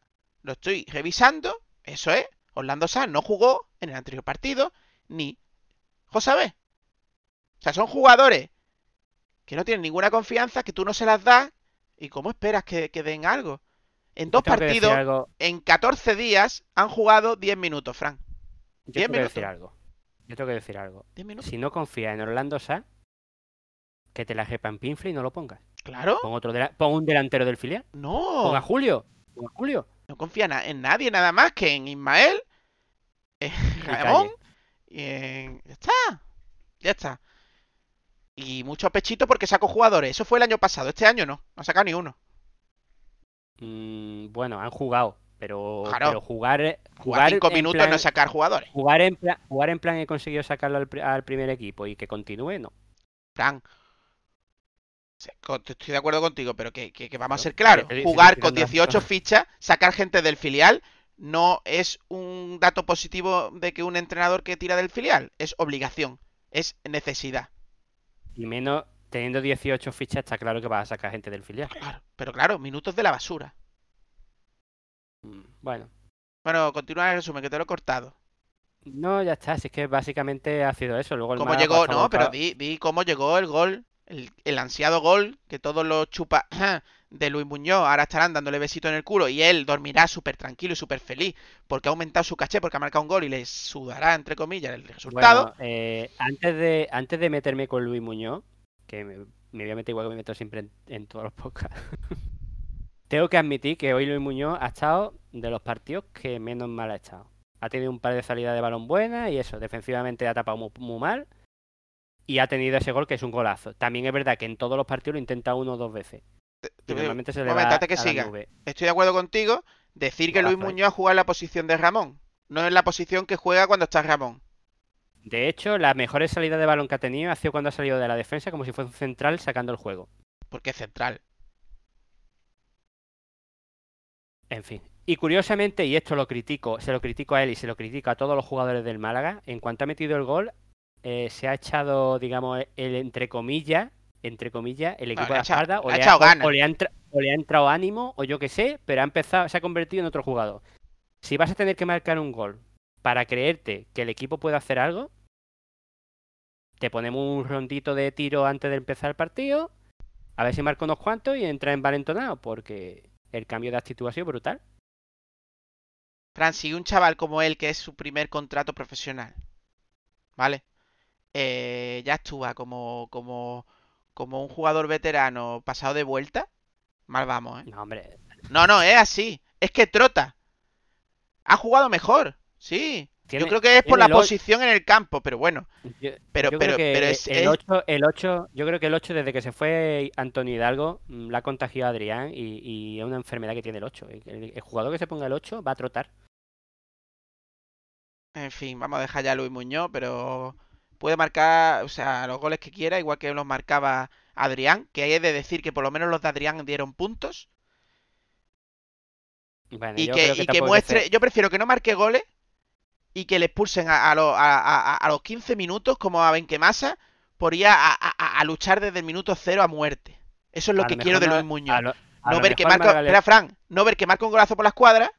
Speaker 1: lo estoy revisando, eso es, Orlando Sá no jugó en el anterior partido, ni Josabé. O sea, son jugadores que no tienen ninguna confianza, que tú no se las das, y ¿cómo esperas que, que den algo? En dos
Speaker 2: Yo
Speaker 1: partidos, en 14 días, han jugado 10 minutos, Frank.
Speaker 2: yo
Speaker 1: 10
Speaker 2: tengo que decir
Speaker 1: minutos.
Speaker 2: algo. Yo tengo que decir algo.
Speaker 1: 10 minutos.
Speaker 2: Si no confías en Orlando Sá, que te la repan pinfle y no lo pongas.
Speaker 1: Claro.
Speaker 2: Pon otro dela- pon un delantero del filial. Pon a
Speaker 1: No.
Speaker 2: Julio. Pon a Julio.
Speaker 1: No confía na- en nadie nada más que en Ismael, en Ramón y en... Ya está. Ya está. Y mucho pechito porque sacó jugadores. Eso fue el año pasado. Este año no. No ha sacado ni uno.
Speaker 2: Mm, bueno, han jugado, pero,
Speaker 1: Claro.
Speaker 2: pero jugar,
Speaker 1: Jugar
Speaker 2: jugar
Speaker 1: 5
Speaker 2: en
Speaker 1: minutos
Speaker 2: plan-
Speaker 1: no es sacar jugadores.
Speaker 2: Jugar en plan, jugar en plan he conseguido sacarlo al, al primer equipo y que continúe, no.
Speaker 1: Fran. Estoy de acuerdo contigo, pero que, que- que vamos a ser claros.
Speaker 2: que te-
Speaker 1: Jugar con
Speaker 2: te-
Speaker 1: 18 fichas, sacar gente del filial, no es un dato positivo de que un entrenador que tira del filial. Es obligación. Es necesidad.
Speaker 2: Y menos teniendo 18 fichas, está claro que vas a sacar gente del filial.
Speaker 1: Claro. Pero claro, minutos de la basura.
Speaker 2: Mm, Bueno,
Speaker 1: Bueno, continúa el resumen, que te lo he cortado.
Speaker 2: no, ya está. Si es que básicamente ha sido eso. Luego el
Speaker 1: ¿Cómo llegó? No, pero di, di cómo llegó el gol, el, el ansiado gol, que todos los chupa de Luis Muñoz ahora estarán dándole besito en el culo y él dormirá súper tranquilo y súper feliz porque ha aumentado su caché, porque ha marcado un gol y le sudará, entre comillas, el resultado.
Speaker 2: Eh, antes, de, antes de meterme con Luis Muñoz, que me, voy a meter igual que me meto siempre en, todos los podcasts, tengo que admitir que hoy Luis Muñoz ha estado de los partidos que menos mal ha estado. Ha tenido un par de salidas de balón buenas y eso, defensivamente ha tapado muy mal y ha tenido ese gol que es un golazo. También es verdad que en todos los partidos lo intenta uno o dos veces. Y
Speaker 1: te-
Speaker 2: normalmente se le va
Speaker 1: que
Speaker 2: a la
Speaker 1: siga.
Speaker 2: nube.
Speaker 1: Estoy de acuerdo contigo. Decir que Luis
Speaker 2: ¿eh?
Speaker 1: Muñoz juega en la posición de Ramón. No en la posición que juega cuando está Ramón.
Speaker 2: De hecho, las mejores salidas de balón que ha tenido ha sido cuando ha salido de la defensa como si fuese un central sacando el juego.
Speaker 1: Porque es central.
Speaker 2: En fin. Y curiosamente, y esto lo critico, se lo critico a él y se lo critico a todos los jugadores del Málaga, en cuanto ha metido el gol, eh, se ha echado, digamos, el entre comillas, entre comillas, el equipo
Speaker 1: ha
Speaker 2: la espalda, o
Speaker 1: le ha
Speaker 2: o- o le ha entra- o le ha entrado ánimo, o yo qué sé, pero ha empezado, se ha convertido en otro jugador. Si vas a tener que marcar un gol para creerte que el equipo puede hacer algo, te ponemos un rondito de tiro antes de empezar el partido, a ver si marca unos cuantos y entra envalentonado, porque el cambio de actitud ha sido brutal.
Speaker 1: Fran, si un chaval como él, que es su primer contrato profesional, ¿vale? Eh, ya actúa como, como, como un jugador veterano pasado de vuelta, mal vamos, ¿eh?
Speaker 2: No, hombre,
Speaker 1: No, no, es así. Es que trota. Ha jugado mejor, sí. Yo creo que es por la posición en el campo, pero bueno.
Speaker 2: yo,
Speaker 1: Pero,
Speaker 2: yo
Speaker 1: pero,
Speaker 2: creo que
Speaker 1: pero es,
Speaker 2: el
Speaker 1: es-
Speaker 2: 8, el 8, yo creo que el 8 desde que se fue Antonio Hidalgo mm, la ha contagiado a Adrián y, y es una enfermedad que tiene el 8. El, el- el jugador que se ponga el 8 va a trotar.
Speaker 1: En fin, vamos a dejar ya a Luis Muñoz, pero puede marcar, o sea, los goles que quiera, igual que los marcaba Adrián, que hay de decir que por lo menos los de Adrián dieron puntos.
Speaker 2: Bueno,
Speaker 1: Y
Speaker 2: yo
Speaker 1: que,
Speaker 2: creo
Speaker 1: y que muestre,
Speaker 2: hacer-
Speaker 1: yo prefiero que no marque goles y que le expulsen a, a, lo- a- a- los 15 minutos como a Benquemasa por ir a, luchar desde el minuto cero a muerte. Eso es lo que quiero de Luis Muñoz.
Speaker 2: lo-
Speaker 1: No ver que marca, espera, Fran, no ver que marca un golazo por la escuadra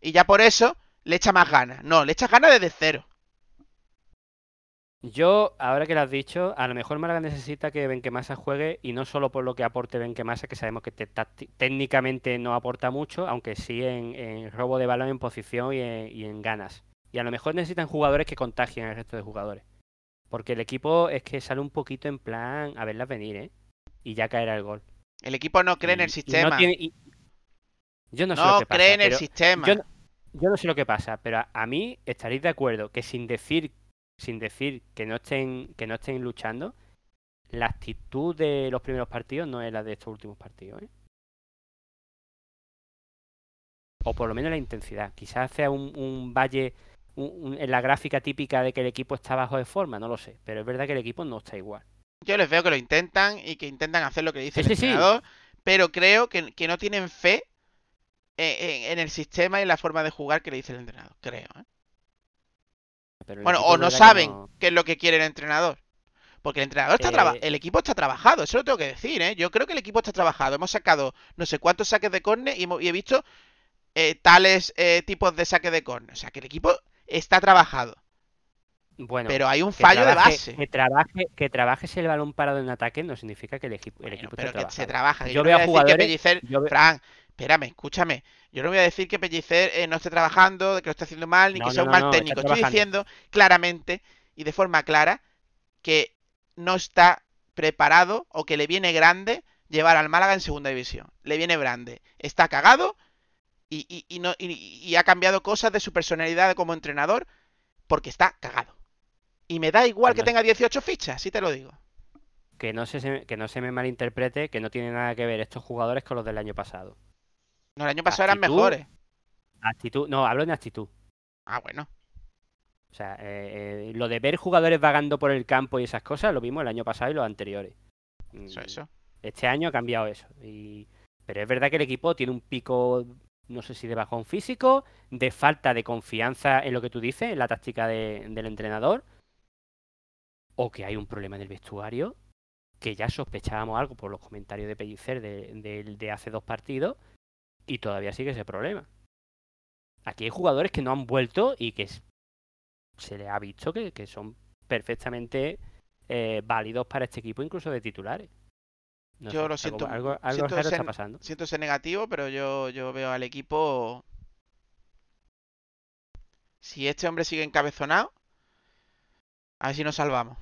Speaker 1: y ya por eso le echa más ganas. No, le echa ganas desde cero.
Speaker 2: Yo, ahora que lo has dicho, a lo mejor Málaga necesita que Benquemasa juegue y no solo por lo que aporte Benquemasa, que sabemos que técnicamente no aporta mucho, aunque sí en, en robo de balón, en posición y en, y en ganas. Y a lo mejor necesitan jugadores que contagien al resto de jugadores. Porque el equipo es que sale un poquito en plan a verlas venir, ¿eh? Y ya caerá el gol.
Speaker 1: El equipo no cree en el
Speaker 2: no
Speaker 1: sistema.
Speaker 2: tiene- y- Yo no sé
Speaker 1: No
Speaker 2: lo que pasa,
Speaker 1: cree en el
Speaker 2: pero-
Speaker 1: sistema.
Speaker 2: yo no, yo no sé lo que pasa, pero a, a mí estaréis de acuerdo que sin decir, sin decir que no estén, que no estén luchando, la actitud de los primeros partidos no es la de estos últimos partidos, ¿eh? O por lo menos la intensidad. Quizás sea un, un valle un- un- en la gráfica típica de que el equipo está bajo de forma, no lo sé. Pero es verdad que el equipo no está igual.
Speaker 1: Yo les veo que lo intentan y que intentan hacer lo que dice
Speaker 2: Sí,
Speaker 1: el
Speaker 2: sí.
Speaker 1: entrenador, pero creo que, que no tienen fe en, en- en el sistema y en la forma de jugar que le dice el entrenador. Creo. ¿eh?
Speaker 2: Pero
Speaker 1: Bueno, o no saben
Speaker 2: no-
Speaker 1: qué es lo que quiere el entrenador. Porque el entrenador está traba-
Speaker 2: Eh,
Speaker 1: el equipo está trabajado, eso lo tengo que decir, ¿eh? Yo creo que el equipo está trabajado. Hemos sacado no sé cuántos saques de córner y, hemos- y he visto eh, tales eh, tipos de saques de córner. O sea, que el equipo está trabajado.
Speaker 2: Bueno,
Speaker 1: pero hay un fallo de base.
Speaker 2: Que, trabaje, que trabajes el balón parado en ataque no significa que el equipo, el
Speaker 1: Bueno,
Speaker 2: equipo
Speaker 1: pero que se trabaja.
Speaker 2: Yo
Speaker 1: Yo, no
Speaker 2: veo
Speaker 1: voy a
Speaker 2: jugadores-
Speaker 1: Pellicer,
Speaker 2: yo ve-
Speaker 1: Fran, espérame, escúchame. Yo no voy a decir que Pellicer eh, no esté trabajando, que lo esté haciendo mal, ni
Speaker 2: No,
Speaker 1: que
Speaker 2: no,
Speaker 1: sea un mal
Speaker 2: no,
Speaker 1: técnico. Estoy diciendo claramente y de forma clara que no está preparado o que le viene grande llevar al Málaga en segunda división. Le viene grande. Está cagado y, y- y no, y- y ha cambiado cosas de su personalidad como entrenador porque está cagado. Y me da igual que tenga 18 fichas, sí te lo digo.
Speaker 2: Que no, se, que no se me malinterprete, que no tiene nada que ver estos jugadores con los del año pasado.
Speaker 1: No, el año pasado eran mejores.
Speaker 2: Actitud, no, hablo en actitud.
Speaker 1: Ah, bueno.
Speaker 2: O sea, eh, eh, lo de ver jugadores vagando por el campo y esas cosas lo vimos el año pasado y los anteriores.
Speaker 1: Eso,
Speaker 2: Mm,
Speaker 1: eso.
Speaker 2: Este año ha cambiado eso. Y... Pero es verdad que el equipo tiene un pico, no sé si de bajón físico, de falta de confianza en lo que tú dices, en la táctica de- del entrenador, o que hay un problema en el vestuario, que ya sospechábamos algo por los comentarios de Pellicer de, de- de hace dos partidos, y todavía sigue ese problema. Aquí hay jugadores que no han vuelto y que se les ha visto que, que son perfectamente eh, válidos para este equipo, incluso de titulares. No
Speaker 1: Yo
Speaker 2: sé,
Speaker 1: lo siento,
Speaker 2: Algo, algo, algo
Speaker 1: siento
Speaker 2: raro
Speaker 1: ser-
Speaker 2: está pasando.
Speaker 1: Siento ser negativo, pero yo, yo veo al equipo. Si este hombre sigue encabezonado, a ver si nos salvamos.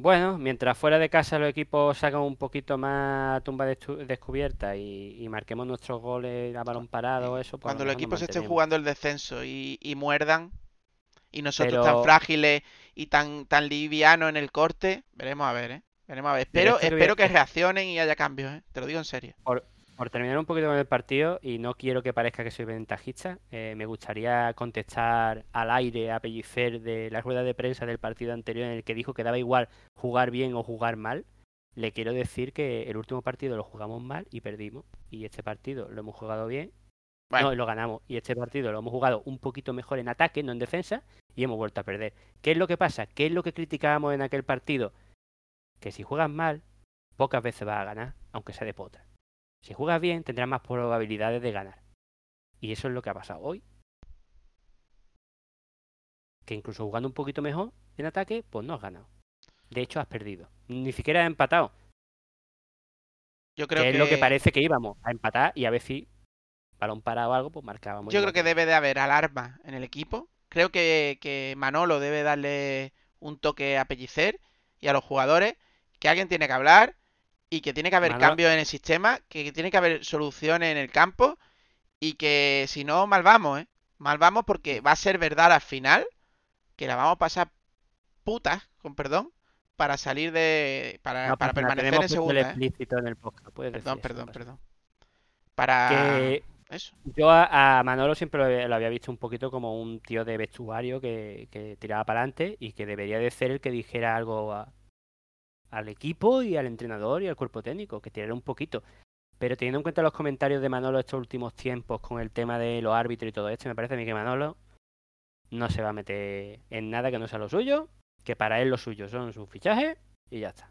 Speaker 2: Bueno, mientras fuera de casa los equipos sacan un poquito más tumba descubierta y, y marquemos nuestros goles a balón parado, eso. pues
Speaker 1: Cuando
Speaker 2: lo
Speaker 1: los equipos estén jugando el descenso y, y muerdan, y nosotros
Speaker 2: Pero-
Speaker 1: tan frágiles y tan, tan livianos en el corte, veremos a ver, ¿eh? Veremos a ver.
Speaker 2: Pero
Speaker 1: Espero,
Speaker 2: a-
Speaker 1: espero que reaccionen y haya cambios, ¿eh? Te lo digo en serio.
Speaker 2: Por terminar un poquito con el partido, y no quiero que parezca que soy ventajista, eh, me gustaría contestar al aire a Pellicer de la rueda de prensa del partido anterior en el que dijo que daba igual jugar bien o jugar mal. Le quiero decir que el último partido lo jugamos mal y perdimos. Y este partido lo hemos jugado bien.
Speaker 1: Bueno.
Speaker 2: No, lo ganamos. Y este partido lo hemos jugado un poquito mejor en ataque, no en defensa, y hemos vuelto a perder. ¿Qué es lo que pasa? ¿Qué es lo que criticábamos en aquel partido? Que si juegas mal, pocas veces vas a ganar, aunque sea de potra. Si juegas bien, tendrás más probabilidades de ganar. Y eso es lo que ha pasado hoy. Que incluso jugando un poquito mejor, en ataque, pues no has ganado. De hecho, has perdido. Ni siquiera has empatado.
Speaker 1: Yo creo
Speaker 2: que
Speaker 1: que,
Speaker 2: es lo que parece que íbamos a empatar y a ver si balón parado o algo, pues marcábamos.
Speaker 1: yo creo que debe de haber alarma en el equipo. Creo que, que Manolo debe darle un toque a Pellicer y a los jugadores, que alguien tiene que hablar y que tiene que haber
Speaker 2: Manolo-
Speaker 1: cambios en el sistema, que tiene que haber soluciones en el campo y que si no, mal vamos, ¿eh? Mal vamos porque va a ser verdad al final que la vamos a pasar putas, con perdón, para salir de... para,
Speaker 2: No
Speaker 1: para permanecer en segunda, ¿eh?
Speaker 2: explícito en el podcast. puedes
Speaker 1: Perdón,
Speaker 2: decir
Speaker 1: perdón, perdón. Para...
Speaker 2: Que
Speaker 1: Eso.
Speaker 2: yo a, a Manolo siempre lo había, lo había visto un poquito como un tío de vestuario que, que tiraba para adelante y que debería de ser el que dijera algo a- al equipo y al entrenador y al cuerpo técnico, que tirara un poquito. Pero teniendo en cuenta los comentarios de Manolo estos últimos tiempos con el tema de los árbitros y todo esto, me parece a mí que Manolo no se va a meter en nada que no sea lo suyo, que para él lo suyo son sus fichajes y ya está.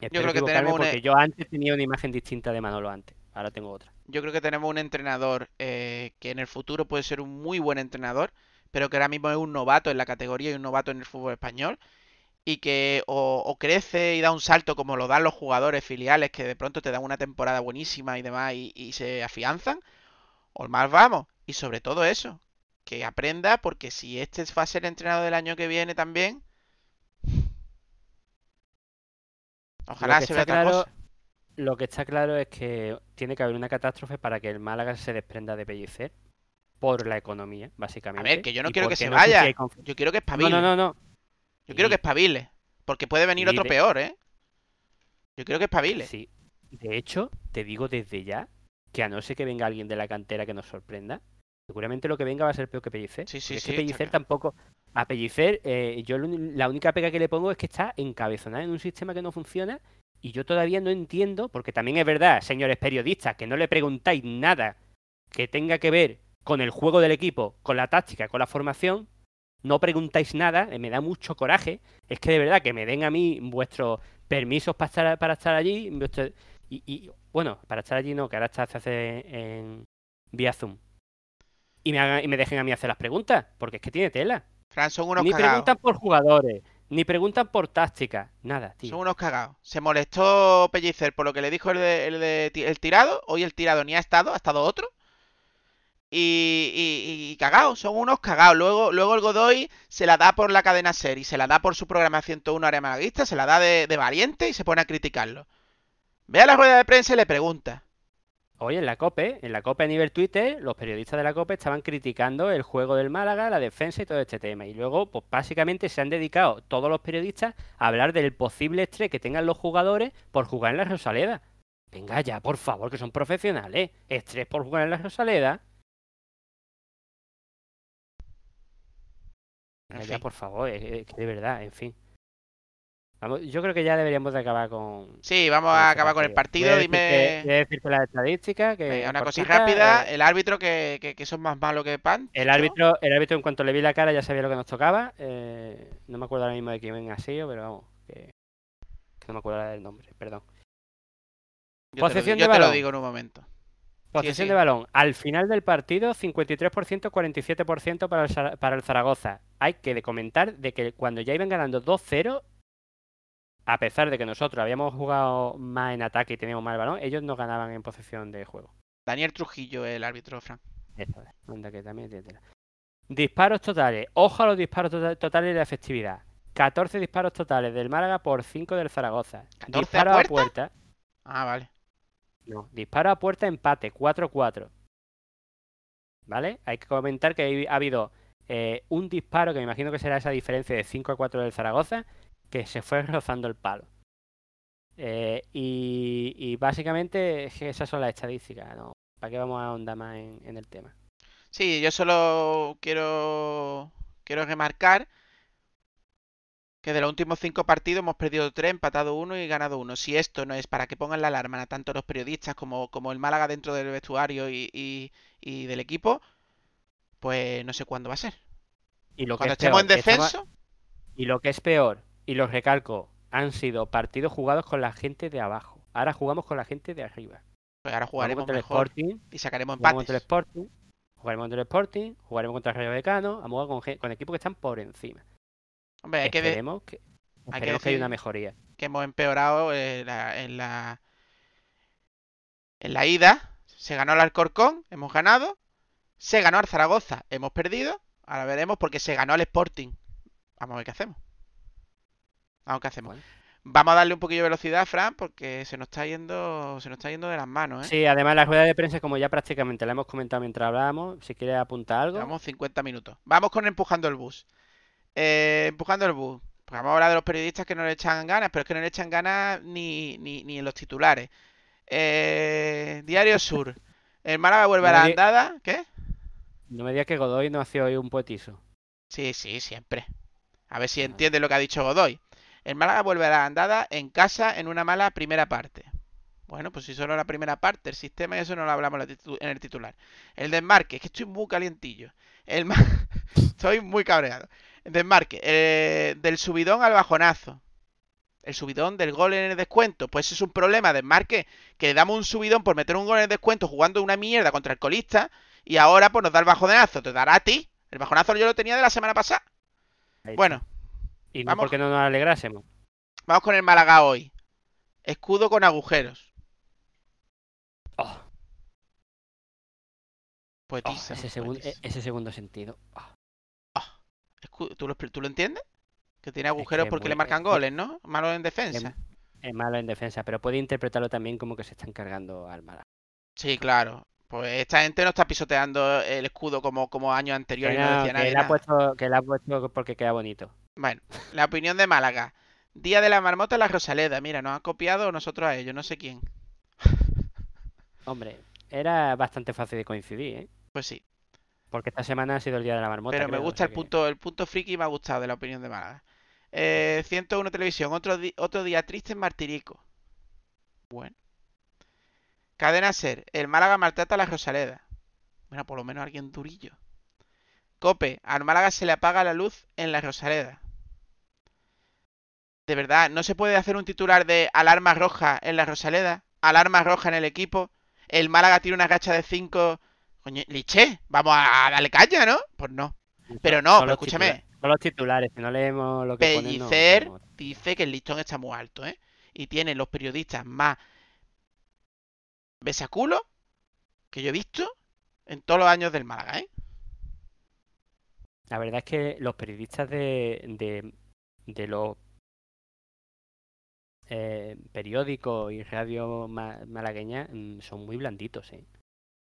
Speaker 2: Espero
Speaker 1: creo que tenemos una-
Speaker 2: porque yo antes tenía una imagen distinta de Manolo antes, ahora tengo otra.
Speaker 1: Yo creo que tenemos un entrenador eh, que en el futuro puede ser un muy buen entrenador, pero que ahora mismo es un novato en la categoría y un novato en el fútbol español. Y que o, o crece y da un salto como lo dan los jugadores filiales que de pronto te dan una temporada buenísima y demás y, y se afianzan, o mal vamos. Y sobre todo eso, que aprenda porque si este va a ser entrenador del año que viene también, ojalá se vea otra
Speaker 2: claro-
Speaker 1: cosa.
Speaker 2: Lo que está claro es que tiene que haber una catástrofe para que el Málaga se desprenda de Pellicer por la economía, básicamente.
Speaker 1: que yo no
Speaker 2: y
Speaker 1: quiero que se
Speaker 2: no
Speaker 1: vaya. Yo quiero que
Speaker 2: No,
Speaker 1: espabile.
Speaker 2: no, no, no.
Speaker 1: Yo quiero que
Speaker 2: Y-
Speaker 1: espabile. Porque puede venir otro
Speaker 2: de-
Speaker 1: peor, ¿eh? Yo quiero que espabile.
Speaker 2: Sí. De hecho, te digo desde ya que a no ser que venga alguien de la cantera que nos sorprenda, seguramente lo que venga va a ser peor que Pellicer.
Speaker 1: Sí, sí,
Speaker 2: es
Speaker 1: sí,
Speaker 2: que Pellicer tampoco. A Pellicer, eh, yo la única pega que le pongo es que está encabezonada en un sistema que no funciona y yo todavía no entiendo, porque también es verdad, señores periodistas, que no le preguntáis nada que tenga que ver con el juego del equipo, con la táctica, con la formación, no preguntáis nada, eh, me da mucho coraje. Es que de verdad que me den a mí vuestros permisos para estar, para estar allí. vuestro- y, y, bueno, para estar allí no, que ahora está, se hace en vía Zoom. Y me, hagan- y me dejen a mí hacer las preguntas, porque es que tiene tela.
Speaker 1: Fran, son unos
Speaker 2: Ni
Speaker 1: cagados.
Speaker 2: preguntan por jugadores, ni preguntan por táctica, nada, tío.
Speaker 1: Son unos cagados. Se molestó Pellicer por lo que le dijo el, de, el, de el tirado. Hoy el tirado ni ha estado, ha estado otro. Y, y, y cagados, son unos cagados. Luego, luego el Godoy se la da por la cadena ser y se la da por su programa 101 área malaguista, se la da de, valiente y se pone a criticarlo. Ve a la rueda de prensa y le pregunta.
Speaker 2: Hoy en la COPE, en la COPE a nivel Twitter, los periodistas de la COPE estaban criticando el juego del Málaga, la defensa y todo este tema. Y luego, pues básicamente se han dedicado todos los periodistas a hablar del posible estrés que tengan los jugadores por jugar en la Rosaleda. Venga ya, por favor, que son profesionales. Estrés por jugar en la Rosaleda.
Speaker 1: En
Speaker 2: ya,
Speaker 1: fin.
Speaker 2: por favor, es- es que de verdad, en fin. Vamos, yo creo que ya deberíamos de acabar con,
Speaker 1: Sí, vamos
Speaker 2: con
Speaker 1: a
Speaker 2: ese
Speaker 1: acabar con el partido.
Speaker 2: Voy a decirte-
Speaker 1: Dime
Speaker 2: voy a decirte las estadísticas. Que
Speaker 1: venga, una cosa
Speaker 2: cortita,
Speaker 1: rápida.
Speaker 2: eh,
Speaker 1: El árbitro que, que, que son más malos que pan.
Speaker 2: El árbitro, el árbitro en cuanto le vi la cara ya sabía lo que nos tocaba. eh, no me acuerdo ahora mismo de quién ha sido, pero vamos, que, que no me acuerdo ahora del nombre, perdón.
Speaker 1: Yo te lo,
Speaker 2: Posesión
Speaker 1: yo
Speaker 2: de
Speaker 1: te lo
Speaker 2: balón.
Speaker 1: digo en un momento.
Speaker 2: Posesión de balón. Al final del partido, 53%, 47% para el, para el Zaragoza. Hay que de comentar de que cuando ya iban ganando 2-0, a pesar de que nosotros habíamos jugado más en ataque y teníamos más el balón, ellos no ganaban en posesión de juego.
Speaker 1: Daniel Trujillo, el árbitro, Fran.
Speaker 2: Eso es, que también tiene. Disparos totales. Ojo a los disparos tota- totales la efectividad. 14 disparos totales del Málaga por 5 del Zaragoza.
Speaker 1: 14 a puerta.
Speaker 2: puerta.
Speaker 1: Ah, vale.
Speaker 2: No, disparo a puerta empate, 4-4. ¿Vale? Hay que comentar que ha habido eh, un disparo, que me imagino que será esa diferencia de 5 a 4 del Zaragoza, que se fue rozando el palo. Eh, y, y básicamente esas son las estadísticas, ¿no? ¿Para qué vamos a ahondar más en, en el tema?
Speaker 1: Sí, yo solo quiero quiero remarcar que de los últimos cinco partidos hemos perdido tres, empatado uno y ganado uno. Si esto no es para que pongan la alarma a tanto los periodistas como, como el Málaga dentro del vestuario y, y- y del equipo, pues no sé cuándo va a ser.
Speaker 2: Y lo que
Speaker 1: Cuando
Speaker 2: es
Speaker 1: estemos
Speaker 2: peor,
Speaker 1: en descenso,
Speaker 2: Y lo que es peor, y lo recalco, han sido partidos jugados con la gente de abajo. Ahora jugamos con la gente de arriba.
Speaker 1: pues ahora jugaremos
Speaker 2: contra el
Speaker 1: mejor
Speaker 2: Sporting,
Speaker 1: y sacaremos
Speaker 2: jugamos contra el
Speaker 1: empates.
Speaker 2: Sporting, jugaremos contra el Sporting, jugaremos contra el Rayo Vallecano, vamos a jugar con, con equipos que están por encima.
Speaker 1: Hombre, hay
Speaker 2: esperemos que,
Speaker 1: que
Speaker 2: esperemos que
Speaker 1: decir-
Speaker 2: una mejoría.
Speaker 1: que hemos empeorado eh, la- en la en la ida. Se ganó al Alcorcón, hemos ganado. Se ganó al Zaragoza, hemos perdido. Ahora veremos porque se ganó al Sporting. Vamos a ver qué hacemos. Vamos a ver qué hacemos.
Speaker 2: Bueno.
Speaker 1: Vamos a darle un poquillo de velocidad, Fran, porque se nos está yendo, se nos está yendo de las manos, ¿eh?
Speaker 2: Sí, además la rueda de prensa, como ya prácticamente la hemos comentado mientras hablábamos, si quieres apuntar algo.
Speaker 1: Llevamos 50 minutos. Vamos con empujando el bus. Eh, empujando el bus. Pues vamos a hablar de los periodistas que no le echan ganas, pero es que no le echan ganas ni, ni, ni en los titulares. Eh, Diario Sur. El Málaga vuelve a la andada. ¿Qué?
Speaker 2: No me digas que Godoy no hace hoy un poetizo.
Speaker 1: Sí, sí, siempre. A ver si
Speaker 2: Vale.
Speaker 1: entiende lo que ha dicho Godoy. El Málaga vuelve a la andada en casa en una mala primera parte. Bueno, pues si solo la primera parte, el sistema y eso no lo hablamos en el titular. El desmarque, es que estoy muy calientillo. El ma- Estoy muy cabreado. Desmarque, eh, del subidón al bajonazo. El subidón del gol en el descuento. Pues es un problema de desmarque. Que le damos un subidón por meter un gol en el descuento jugando una mierda contra el colista. Y ahora pues nos da el bajonazo. Te dará a ti. El bajonazo yo lo tenía de la semana pasada. Bueno,
Speaker 2: y no
Speaker 1: vamos.
Speaker 2: porque no nos alegrásemos.
Speaker 1: vamos con el Málaga hoy. Escudo con agujeros.
Speaker 2: Oh,
Speaker 1: Pues
Speaker 2: oh, ese, segun-
Speaker 1: poetiza.
Speaker 2: ese segundo sentido. Oh,
Speaker 1: ¿Tú, lo, expli- tú lo entiendes? Que tiene agujeros
Speaker 2: es
Speaker 1: porque
Speaker 2: muy-
Speaker 1: le marcan
Speaker 2: es-
Speaker 1: goles, ¿no? Malo en defensa.
Speaker 2: es malo en defensa, pero puede interpretarlo también como que se están cargando al Málaga.
Speaker 1: Sí, claro. Pues esta gente no está pisoteando el escudo como, como años anteriores no
Speaker 2: no, que
Speaker 1: nadie
Speaker 2: le ha puesto, que le ha puesto porque queda bonito.
Speaker 1: Bueno, la opinión de Málaga. Día de la marmota en la Rosaleda. Mira, nos han copiado nosotros a ellos, no sé quién.
Speaker 2: Hombre, era bastante fácil de coincidir, ¿eh?
Speaker 1: Pues sí.
Speaker 2: Porque esta semana ha sido el día de la marmota.
Speaker 1: Pero me
Speaker 2: o
Speaker 1: gusta
Speaker 2: sea
Speaker 1: el
Speaker 2: que-
Speaker 1: punto, el punto friki me ha gustado de la opinión de Málaga. Eh, 101 Televisión, otro, di- otro día triste en Martirico. Bueno. Cadena Ser, el Málaga maltrata a la Rosaleda. Bueno, por lo menos alguien durillo. Cope, al Málaga se le apaga la luz en la Rosaleda. De verdad, ¿no se puede hacer un titular de alarma roja en la Rosaleda? Alarma roja en el equipo. El Málaga tiene una racha de 5. Coño, Liche, vamos a darle caña, ¿no? Pues no. Pero no, pero escúchame.
Speaker 2: titulares- los titulares, si no leemos lo que ponen, no
Speaker 1: Pellicer dice que el listón está muy alto, ¿eh? Y tiene los periodistas más besaculos que yo he visto en todos los años del Málaga, ¿eh?
Speaker 2: La verdad es que los periodistas de, de, de los eh, periódicos y radio ma- malagueñas mm, son muy blanditos, ¿eh?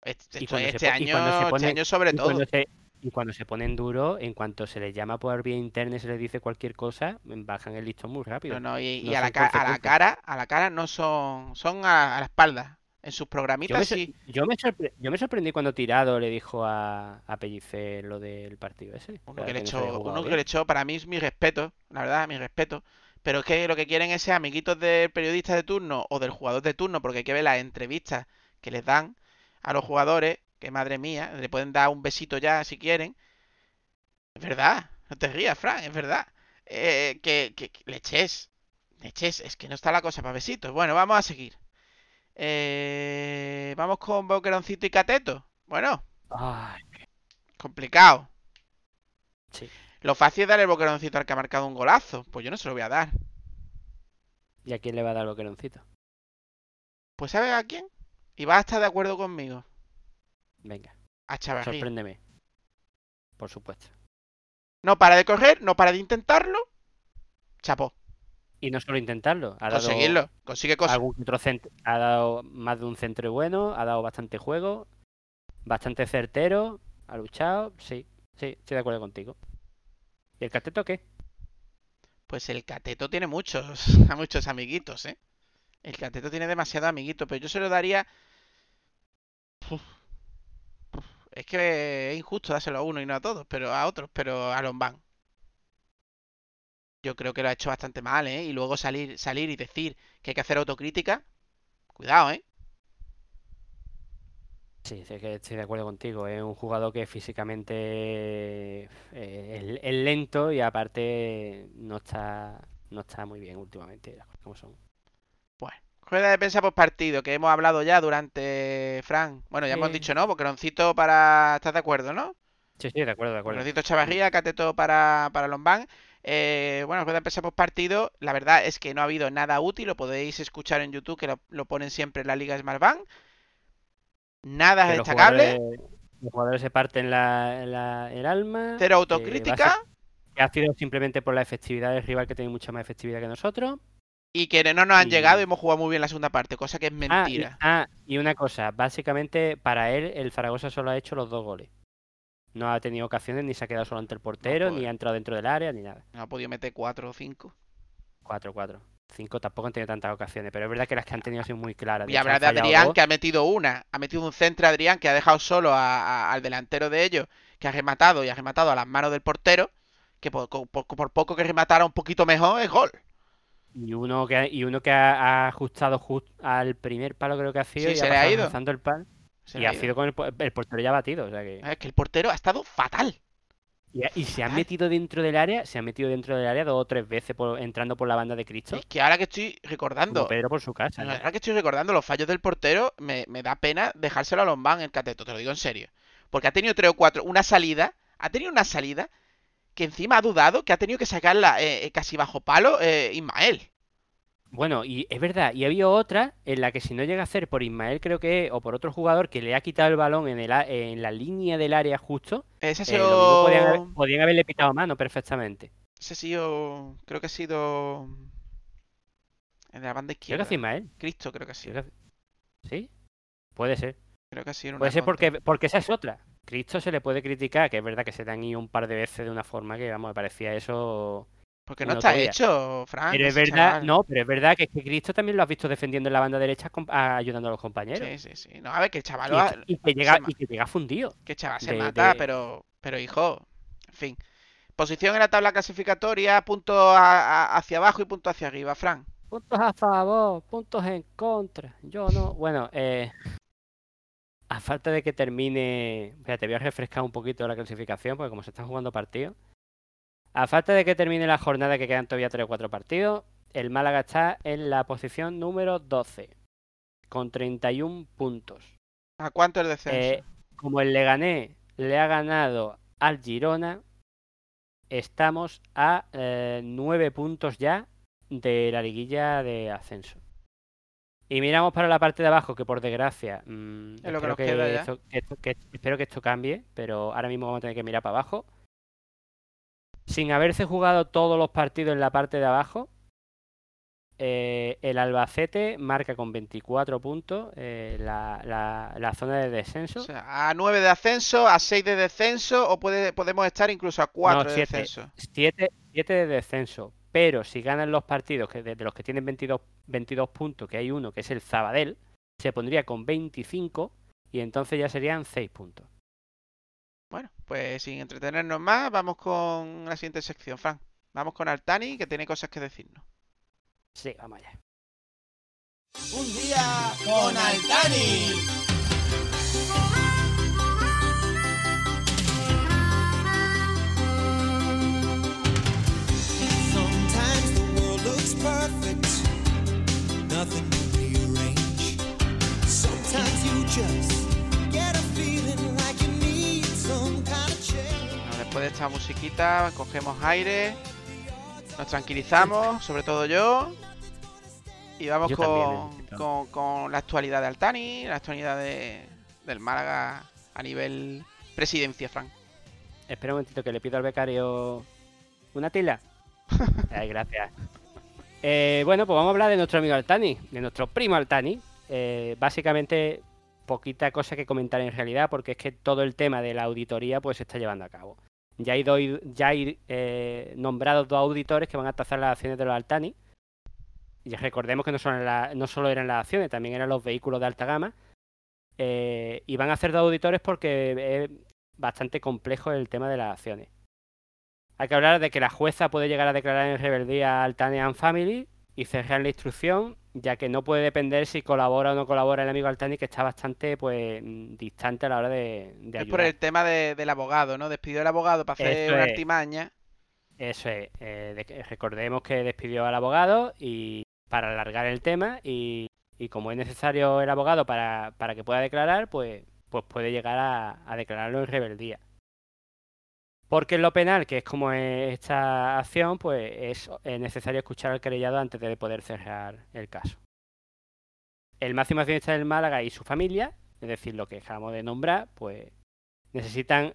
Speaker 1: Este,
Speaker 2: Y se
Speaker 1: este
Speaker 2: y
Speaker 1: año, este año sobre
Speaker 2: Y
Speaker 1: todo.
Speaker 2: se, y cuando se ponen duros, en cuanto se les llama por vía interna y se les dice cualquier cosa, bajan el listón muy rápido.
Speaker 1: No, no, y, a, la a la cara, a la cara no son, son a, a la espalda. En sus
Speaker 2: Yo me,
Speaker 1: programitas
Speaker 2: sor-
Speaker 1: sí.
Speaker 2: yo, me sorpre- yo me sorprendí cuando Tirado le dijo a, a Pellicer lo del partido ese.
Speaker 1: Uno que le echó, uno que le echó, para mí es mi respeto, la verdad, mi respeto. Pero es que lo que quieren es ser amiguitos del periodista de turno o del jugador de turno, porque hay que ver las entrevistas que les dan a los jugadores, que madre mía, le pueden dar un besito ya si quieren. Es verdad, no te rías, Fran, es verdad. Eh, que, que, que leches, leches, es que no está la cosa para besitos. Bueno, vamos a seguir. Eh, vamos con Boqueroncito y Cateto. Bueno,
Speaker 2: Ay,
Speaker 1: complicado.
Speaker 2: sí.
Speaker 1: Lo fácil es dar el boqueroncito al que ha marcado un golazo. Pues yo no se lo voy a dar.
Speaker 2: ¿Y a quién le va a dar boqueroncito?
Speaker 1: Pues ¿sabes a quién? Y vas a estar de acuerdo conmigo.
Speaker 2: Venga,
Speaker 1: A Chavarría.
Speaker 2: sorpréndeme. Por supuesto.
Speaker 1: No para de correr, no para de intentarlo. Chapó.
Speaker 2: Y no solo intentarlo, ha dado
Speaker 1: Conseguirlo. Consigue cosas.
Speaker 2: algún otro ha dado más de un centro bueno, ha dado bastante juego, bastante certero, ha luchado, sí, sí, estoy de acuerdo contigo. ¿Y el cateto qué?
Speaker 1: Pues el cateto tiene muchos, a muchos amiguitos, ¿eh? El cateto tiene demasiados amiguitos, pero yo se lo daría. Es que es injusto dárselo a uno y no a todos, pero a otros, pero a Lombán. Yo creo que lo ha hecho bastante mal, ¿eh? Y luego salir, salir y decir que hay que hacer autocrítica. Cuidado, ¿eh?
Speaker 2: Sí, sí que estoy de acuerdo contigo. Es un jugador que físicamente eh, es, es lento y aparte no está, no está muy bien últimamente, las cosas como son.
Speaker 1: Rueda de prensa post partido, que hemos hablado ya durante Fran. Bueno, ya hemos dicho, ¿no? Boqueroncito para. ¿Estás de acuerdo, no?
Speaker 2: Sí, sí, de acuerdo, de acuerdo.
Speaker 1: Boqueroncito Chavarría, cateto para, para Lombán. Eh, bueno, puede empezar por partido. La verdad es que no ha habido nada útil. Lo podéis escuchar en YouTube, que lo, lo ponen siempre en la Liga Smartbank. Nada
Speaker 2: Que los
Speaker 1: destacable.
Speaker 2: jugadores, los jugadores se parten la- la- el alma.
Speaker 1: Cero autocrítica.
Speaker 2: que ha sido simplemente por la efectividad del rival que tiene mucha más efectividad que nosotros.
Speaker 1: Y que no nos han
Speaker 2: Y-
Speaker 1: llegado y hemos jugado muy bien la segunda parte, cosa que es
Speaker 2: Ah y,
Speaker 1: mentira.
Speaker 2: ah, y una cosa, básicamente para él el Zaragoza solo ha hecho los dos goles. No ha tenido ocasiones, ni se ha quedado solo ante el portero,
Speaker 1: pues.
Speaker 2: ni ha entrado dentro del área, ni nada.
Speaker 1: No ha podido meter cuatro o cinco.
Speaker 2: 4-4. 5 tampoco han tenido tantas ocasiones, pero es verdad que las que han tenido han sido muy claras.
Speaker 1: Y
Speaker 2: han
Speaker 1: de Adrián,
Speaker 2: dos.
Speaker 1: que ha metido una. Ha metido un centro Adrián que ha dejado solo a- a- al delantero de ellos, que ha rematado y ha rematado a las manos del portero. Que por, por- por poco que rematara un poquito mejor, es gol.
Speaker 2: Y uno que ha, y uno que ha, ha ajustado just al primer palo creo que ha sido
Speaker 1: Sí,
Speaker 2: y
Speaker 1: se
Speaker 2: ha
Speaker 1: le ha ido.
Speaker 2: lanzando el palo
Speaker 1: Se
Speaker 2: y
Speaker 1: ha
Speaker 2: ha
Speaker 1: ido.
Speaker 2: sido con el, el portero ya batido, o sea que
Speaker 1: Es que el portero ha estado fatal.
Speaker 2: y, y se
Speaker 1: Fatal.
Speaker 2: metido dentro del área, se han metido dentro del área dos o tres veces por- entrando por la banda de Cristo,
Speaker 1: Es que ahora que estoy
Speaker 2: como
Speaker 1: recordando,
Speaker 2: Pedro por su casa.
Speaker 1: ahora que estoy recordando los fallos del portero, me, me da pena dejárselo a Lombán el cateto, te lo digo en serio. Porque ha tenido tres o cuatro, una salida, ha tenido una salida que encima ha dudado, que ha tenido que sacarla eh, eh, casi bajo palo eh, Ismael.
Speaker 2: Bueno, y es verdad, y ha habido otra en la que si no llega a hacer por Ismael, creo que, es, o por otro jugador que le ha quitado el balón en, el, en la línea del área justo,
Speaker 1: Ese ha
Speaker 2: eh, podían, haber-
Speaker 1: sido...
Speaker 2: podían haberle pitado mano perfectamente.
Speaker 1: Ese ha sido... Creo que ha sido... En la banda
Speaker 2: Creo que
Speaker 1: izquierda.
Speaker 2: Ismael.
Speaker 1: Cristo creo que
Speaker 2: que hace- ¿Sí? Puede ser.
Speaker 1: Creo que ha sido
Speaker 2: Puede ser porque, porque esa es otra. Cristo se le puede criticar, que es verdad que se te han ido un par de veces de una forma que, vamos, me parecía eso.
Speaker 1: Porque no está hecho, Frank.
Speaker 2: Pero es verdad,
Speaker 1: chaval.
Speaker 2: no, pero es verdad que es que Cristo también lo has visto defendiendo en la banda derecha ayudando a los compañeros.
Speaker 1: Sí, sí, sí. No, a ver, que el chaval,
Speaker 2: Y, que- y que llega,
Speaker 1: ma-
Speaker 2: y que llega fundido.
Speaker 1: que el chaval se
Speaker 2: de-
Speaker 1: mata,
Speaker 2: de-
Speaker 1: pero, pero hijo, en fin. Posición en la tabla clasificatoria, puntos a- a- hacia abajo y puntos hacia arriba, Frank.
Speaker 2: Puntos a favor, puntos en contra. Yo no. Bueno, eh, a falta de que termine. Espérate, voy a refrescar un poquito la clasificación, porque como se están jugando partidos. A falta de que termine la jornada, que quedan todavía 3 o 4 partidos, el Málaga está en la posición número 12, con 31 puntos.
Speaker 1: ¿A cuánto el descenso?
Speaker 2: Eh, como el Leganés le ha ganado al Girona, estamos a 9 puntos ya de la liguilla de ascenso. Y miramos para la parte de abajo, que por desgracia, mm,
Speaker 1: Es lo que
Speaker 2: espero, que esto, que esto- que- espero que esto cambie, pero ahora mismo vamos a tener que mirar para abajo. Sin haberse jugado todos los partidos en la parte de abajo, eh, el Albacete marca con 24 puntos eh, la, la- la zona de descenso.
Speaker 1: O sea, a 9 de ascenso, a 6 de descenso, o puede, podemos estar incluso a 4
Speaker 2: No,
Speaker 1: de
Speaker 2: siete.
Speaker 1: descenso.
Speaker 2: 7, de descenso. Pero si ganan los partidos, que de de los que tienen 22, 22 puntos, que hay uno que es el Zabadell, se pondría con 25 y entonces ya serían 6 puntos.
Speaker 1: Bueno, pues sin entretenernos más, vamos con la siguiente sección, Frank. Vamos con Altani, que tiene cosas que decirnos.
Speaker 2: Sí, vamos allá.
Speaker 3: Un día con Altani.
Speaker 1: Bueno, después de esta musiquita, cogemos aire, nos tranquilizamos, sobre todo yo, y vamos
Speaker 2: Yo también,
Speaker 1: con, con- con la actualidad de Altani, la actualidad de- del Málaga a nivel presidencia, Frank.
Speaker 2: Espera un momentito que le pido al becario una tila. Ay, gracias. Eh, bueno, pues vamos a hablar de nuestro amigo Altani, de nuestro primo Altani. Eh, básicamente, poquita cosa que comentar en realidad, porque es que todo el tema de la auditoría pues se está llevando a cabo. Ya hay, dos- ya hay eh, nombrados dos auditores que van a tasar las acciones de los Altani. Y recordemos que no la- no solo eran las acciones, también eran los vehículos de alta gama. Eh, y van a hacer dos auditores porque es bastante complejo el tema de las acciones. Hay que hablar de que la jueza puede llegar a declarar en rebeldía al Tanean Family y cerrar la instrucción, ya que no puede depender si colabora o no colabora el amigo Altani, que está bastante pues distante a la hora de, de
Speaker 1: Es por el tema de- del abogado, ¿no? Despidió al abogado para hacer
Speaker 2: Eso
Speaker 1: una
Speaker 2: es.
Speaker 1: artimaña.
Speaker 2: Eso es. eh, de recordemos que despidió al abogado y para alargar el tema y, y como es necesario el abogado para, para que pueda declarar, pues, pues puede llegar a, a declararlo en rebeldía. Porque en lo penal, que es como es esta acción, pues es necesario escuchar al querellado antes de poder cerrar el caso. El máximo accionista del Málaga y su familia, es decir, lo que acabamos de nombrar, pues necesitan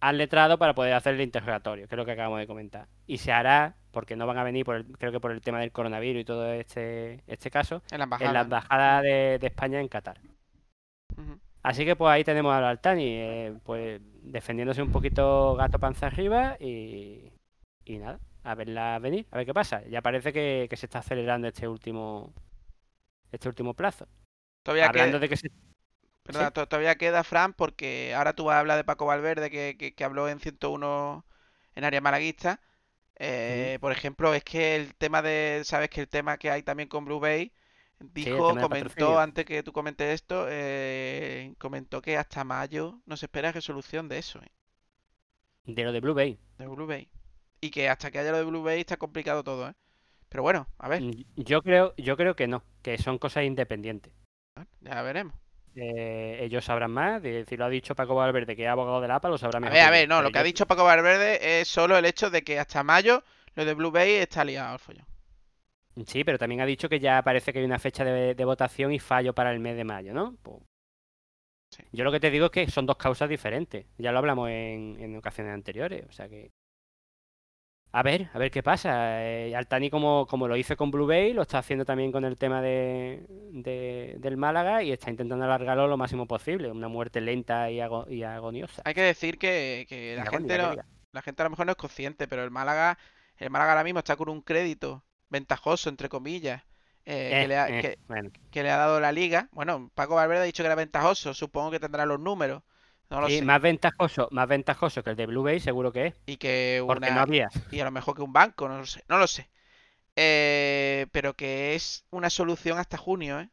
Speaker 2: al letrado para poder hacer el interrogatorio, que es lo que acabamos de comentar. Y se hará, porque no van a venir, por el- creo que por el tema del coronavirus y todo este, este caso,
Speaker 1: En la
Speaker 2: en la
Speaker 1: embajada.
Speaker 2: embajada de, de España en Qatar. Así que pues ahí tenemos al Altani, eh, pues defendiéndose un poquito gato panza arriba y, y nada, a verla venir, a ver qué pasa. Ya parece que, que se está acelerando este último este último plazo.
Speaker 1: Todavía
Speaker 2: Hablando
Speaker 1: queda,
Speaker 2: de que se... sí.
Speaker 1: to- todavía queda, Fran, porque ahora tú vas a hablar de Paco Valverde, que, que- que habló en 101 en área malaguista. Eh, Por ejemplo, es que el tema de, sabes que el tema que hay también con Blue Bay, dijo, comentó, antes que tú comentes esto, eh, comentó que hasta mayo no se espera resolución de eso, eh,
Speaker 2: de lo de Blue Bay.
Speaker 1: de Blue Bay. Y que hasta que haya lo de Blue Bay está complicado todo, ¿eh? Pero bueno, a ver,
Speaker 2: Mm, Yo creo, yo creo que no, que son cosas independientes.
Speaker 1: ya veremos.
Speaker 2: Eh, ellos sabrán más, de, si lo ha dicho Paco Valverde, que es abogado del APA, lo sabrá
Speaker 1: A
Speaker 2: mejor.
Speaker 1: ver, a
Speaker 2: que yo,
Speaker 1: ver, no, lo que ha dicho Paco Valverde es solo el hecho de que hasta mayo lo de Blue Bay está liado al follón.
Speaker 2: Sí, pero también ha dicho que ya parece que hay una fecha de, de votación y fallo para el mes de mayo, ¿no? Pues,
Speaker 1: Sí.
Speaker 2: Yo lo que te digo es que son dos causas diferentes. Ya lo hablamos en, en ocasiones anteriores. O sea que. A ver, a ver qué pasa. Eh, Altani, como, como lo hizo con Blue Bay, lo está haciendo también con el tema de, de- del Málaga y está intentando alargarlo lo máximo posible. Una muerte lenta y, ago- y agoniosa.
Speaker 1: Hay que decir que, la gente no, la gente a lo mejor no es consciente, pero el Málaga, el Málaga ahora mismo está con un crédito ventajoso, entre comillas, eh, que
Speaker 2: Eh,
Speaker 1: le ha,
Speaker 2: eh,
Speaker 1: que-
Speaker 2: bueno,
Speaker 1: que le ha dado la liga. Bueno, Paco Valverde ha dicho que era ventajoso, supongo que tendrá los números, no lo
Speaker 2: sí,
Speaker 1: sé.
Speaker 2: más ventajoso, más ventajoso que el de Blue Bay, seguro que es.
Speaker 1: Y que
Speaker 2: Porque
Speaker 1: una,
Speaker 2: no había.
Speaker 1: y a lo mejor que un banco, no lo sé, no lo sé. Pero que es una solución hasta junio, ¿eh?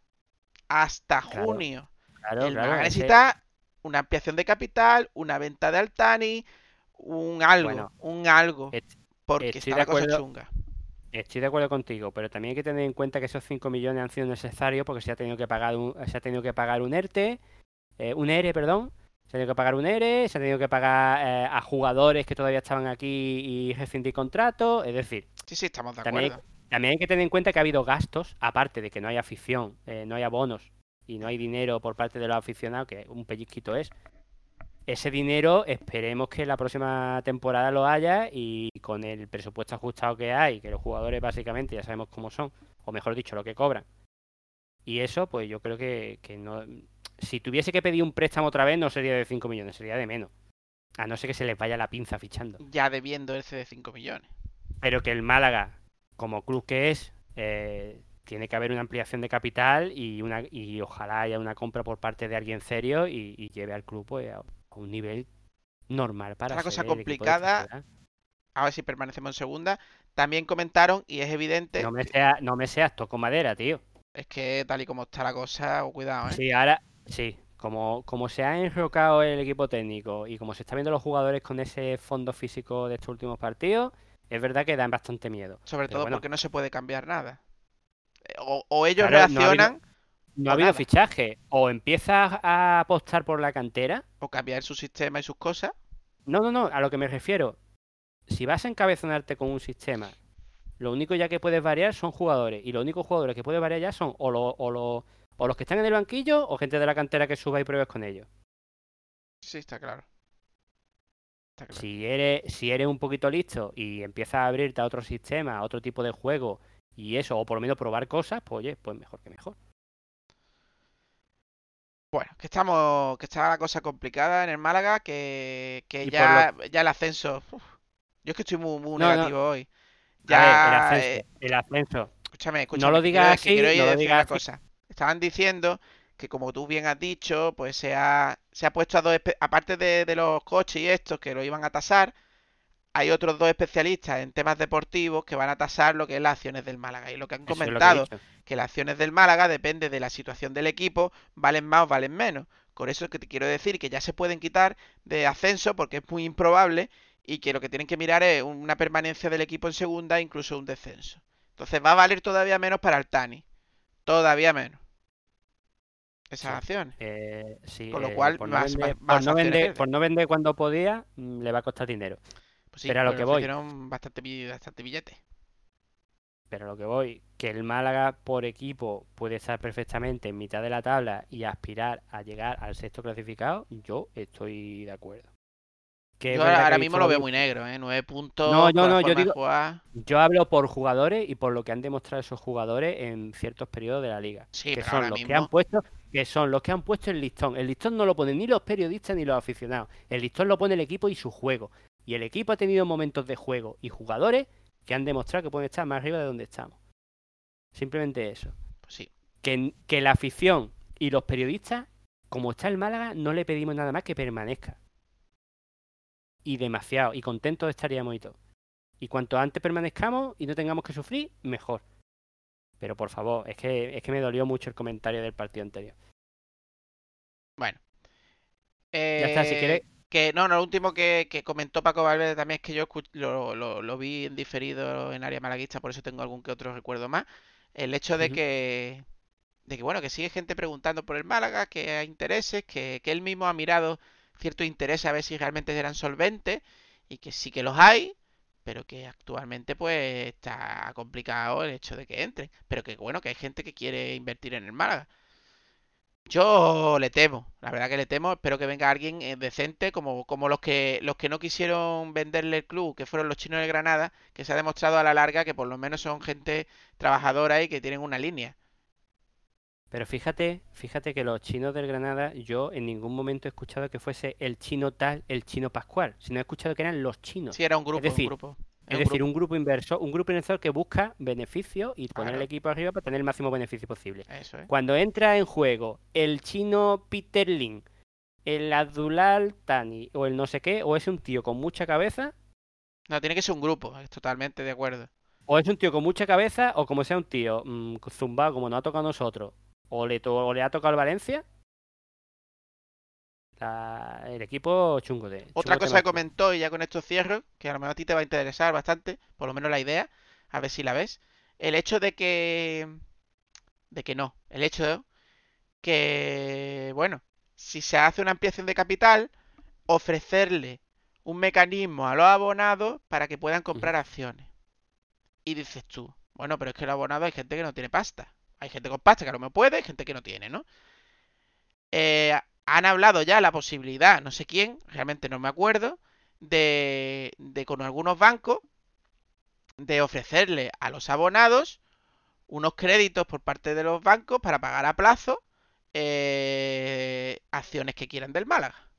Speaker 1: Hasta
Speaker 2: Claro,
Speaker 1: junio.
Speaker 2: Claro,
Speaker 1: el
Speaker 2: claro. Ese-
Speaker 1: necesita una ampliación de capital, una venta de Altani, un algo,
Speaker 2: Bueno,
Speaker 1: un algo, porque está la cosa chunga.
Speaker 2: Estoy de acuerdo contigo, pero también hay que tener en cuenta que esos 5 millones han sido necesarios porque se ha tenido que pagar un, se ha tenido que pagar un ERTE, eh, un ERE, perdón, se ha tenido que pagar un ERE, se ha tenido que pagar eh, a jugadores que todavía estaban aquí y rescindir contratos, es decir,
Speaker 1: Sí, sí, estamos de
Speaker 2: También hay- también hay que tener en cuenta que ha habido gastos, aparte de que no hay afición, eh, no hay abonos y no hay dinero por parte de los aficionados, que un pellizquito es. Ese dinero esperemos que la próxima temporada lo haya y con el presupuesto ajustado que hay, que los jugadores básicamente ya sabemos cómo son, o mejor dicho, lo que cobran. Y eso, pues yo creo que, que no. Si tuviese que pedir un préstamo otra vez, no sería de 5 millones, sería de menos. A no ser que se les vaya la pinza fichando.
Speaker 1: Ya debiendo ese de 5 millones.
Speaker 2: Pero que el Málaga, como club que es, eh, tiene que haber una ampliación de capital y una y ojalá haya una compra por parte de alguien serio y, y lleve al club pues, a, a un nivel normal para
Speaker 1: Una cosa complicada. A ver si permanecemos en segunda. También comentaron, y es evidente,
Speaker 2: No me sea, no me seas toco madera, tío.
Speaker 1: es que tal y como está la cosa, cuidado, ¿eh?
Speaker 2: Sí, ahora, sí, como, como se ha enrocado el equipo técnico y como se está viendo los jugadores con ese fondo físico de estos últimos partidos, es verdad que dan bastante miedo.
Speaker 1: Sobre
Speaker 2: Pero
Speaker 1: todo
Speaker 2: bueno.
Speaker 1: porque no se puede cambiar nada. Eh, O, o ellos
Speaker 2: Claro, no ha habido-
Speaker 1: reaccionan
Speaker 2: No ha habido
Speaker 1: nada.
Speaker 2: fichaje. O empiezas a apostar por la cantera.
Speaker 1: o cambiar su sistema y sus cosas.
Speaker 2: No, no, no, a lo que me refiero. Si vas a encabezonarte con un sistema, lo único ya que puedes variar son jugadores. Y los únicos jugadores que puedes variar ya son o, lo- o, lo- o los que están en el banquillo o gente de la cantera que suba y pruebes con ellos.
Speaker 1: Sí, está claro. Está claro.
Speaker 2: Si eres, si eres un poquito listo y empiezas a abrirte a otro sistema, a otro tipo de juego y eso, o por lo menos probar cosas, pues oye, pues mejor que mejor.
Speaker 1: Bueno, que estamos, que está la cosa complicada en el Málaga, que, ya, ya el ascenso. uf, yo es que estoy muy, muy
Speaker 2: No, no.
Speaker 1: negativo hoy.
Speaker 2: Ver,
Speaker 1: Ya,
Speaker 2: el
Speaker 1: eh,
Speaker 2: ascenso, el ascenso.
Speaker 1: escúchame, escúchame.
Speaker 2: No lo digas así,
Speaker 1: quiero
Speaker 2: no lo digas
Speaker 1: una cosa. Estaban diciendo que como tú bien has dicho, pues se ha, se ha puesto a dos, aparte de, de los coches y estos que lo iban a tasar, hay otros dos especialistas en temas deportivos que van a tasar lo que es las acciones del Málaga. Y lo que han
Speaker 2: Eso es lo que he
Speaker 1: comentado. Que las acciones del Málaga depende de la situación del equipo, valen más o valen menos. Con eso es que te quiero decir que ya se pueden quitar de ascenso porque es muy improbable y que lo que tienen que mirar es una permanencia del equipo en segunda, incluso un descenso. Entonces va a valer todavía menos para el Tani. Todavía menos. esas
Speaker 2: Sí.
Speaker 1: acciones.
Speaker 2: Eh, sí,
Speaker 1: Con lo
Speaker 2: eh,
Speaker 1: cual
Speaker 2: por, no
Speaker 1: más-
Speaker 2: por no por no vender cuando podía, mm, le va a costar dinero.
Speaker 1: Pues sí,
Speaker 2: pero a lo que voy.
Speaker 1: bastante, bastante billete.
Speaker 2: Pero lo que voy, que el Málaga por equipo puede estar perfectamente en mitad de la tabla y aspirar a llegar al sexto clasificado, yo estoy de acuerdo. Que
Speaker 1: Yo ahora, mismo lo veo muy negro, ¿eh? Nueve puntos.
Speaker 2: No,
Speaker 1: la
Speaker 2: no, yo digo-. Yo hablo por jugadores y por lo que han demostrado esos jugadores en ciertos periodos de la liga.
Speaker 1: Sí,
Speaker 2: que
Speaker 1: pero
Speaker 2: son los que han puesto, que son los que han puesto el listón. El listón no lo ponen ni los periodistas ni los aficionados. El listón lo pone el equipo y su juego. Y el equipo ha tenido momentos de juego y jugadores que han demostrado que pueden estar más arriba de donde estamos. Simplemente eso.
Speaker 1: Pues sí.
Speaker 2: Que, que la afición y los periodistas, como está el Málaga, no le pedimos nada más que permanezca. Y demasiado. Y contentos estaríamos y todo. Y cuanto antes permanezcamos y no tengamos que sufrir, mejor. Pero por favor, es que, es que me dolió mucho el comentario del partido anterior.
Speaker 1: Bueno.
Speaker 2: Ya está, si
Speaker 1: Eh,
Speaker 2: quieres-
Speaker 1: Que no, no, lo último que, que comentó Paco Valverde también es que yo lo, lo- lo vi en diferido en área malaguista, por eso tengo algún que otro recuerdo más. El hecho de que, de que, bueno, que sigue gente preguntando por el Málaga, que hay intereses, que, que él mismo ha mirado ciertos intereses a ver si realmente eran solventes, y que sí que los hay, pero que actualmente pues está complicado el hecho de que entren. Pero que bueno, que hay gente que quiere invertir en el Málaga. Yo le temo, la verdad que le temo, espero que venga alguien eh, decente como, como los que los que no quisieron venderle el club, que fueron los chinos de Granada, que se ha demostrado a la larga que por lo menos son gente trabajadora y que tienen una línea.
Speaker 2: Pero fíjate, fíjate que los chinos del Granada, yo en ningún momento he escuchado que fuese el chino tal, el chino Pascual, sino he escuchado que eran los chinos.
Speaker 1: Sí, era un grupo,
Speaker 2: decir,
Speaker 1: un grupo.
Speaker 2: Es
Speaker 1: un
Speaker 2: decir,
Speaker 1: grupo.
Speaker 2: un grupo inversor, un grupo inversor que busca beneficio y poner el equipo arriba para tener el máximo beneficio posible.
Speaker 1: Eso, ¿eh?
Speaker 2: Cuando entra en juego el chino Peter Lin, el Abdulal Tani o el no sé qué, o es un tío con mucha cabeza,
Speaker 1: No, tiene que ser un grupo, totalmente de acuerdo.
Speaker 2: o es un tío con mucha cabeza, o como sea un tío mm, zumbado como nos ha tocado a nosotros, o le, to- o le ha tocado al Valencia, la- el equipo chungo de.
Speaker 1: Otra cosa que comentó, y ya con esto cierro, que a lo mejor a ti te va a interesar bastante, por lo menos la idea, a ver si la ves. El hecho de que... De que no. El hecho que, bueno, si se hace una ampliación de capital, ofrecerle un mecanismo a los abonados para que puedan comprar acciones. Y dices tú, bueno, pero es que los abonados hay gente que no tiene pasta. Hay gente con pasta que no me puede, hay gente que no tiene, ¿no? Eh, han hablado ya la posibilidad, no sé quién, realmente no me acuerdo, de, de con algunos bancos, de ofrecerle a los abonados unos créditos por parte de los bancos para pagar a plazo eh, acciones que quieran del Málaga.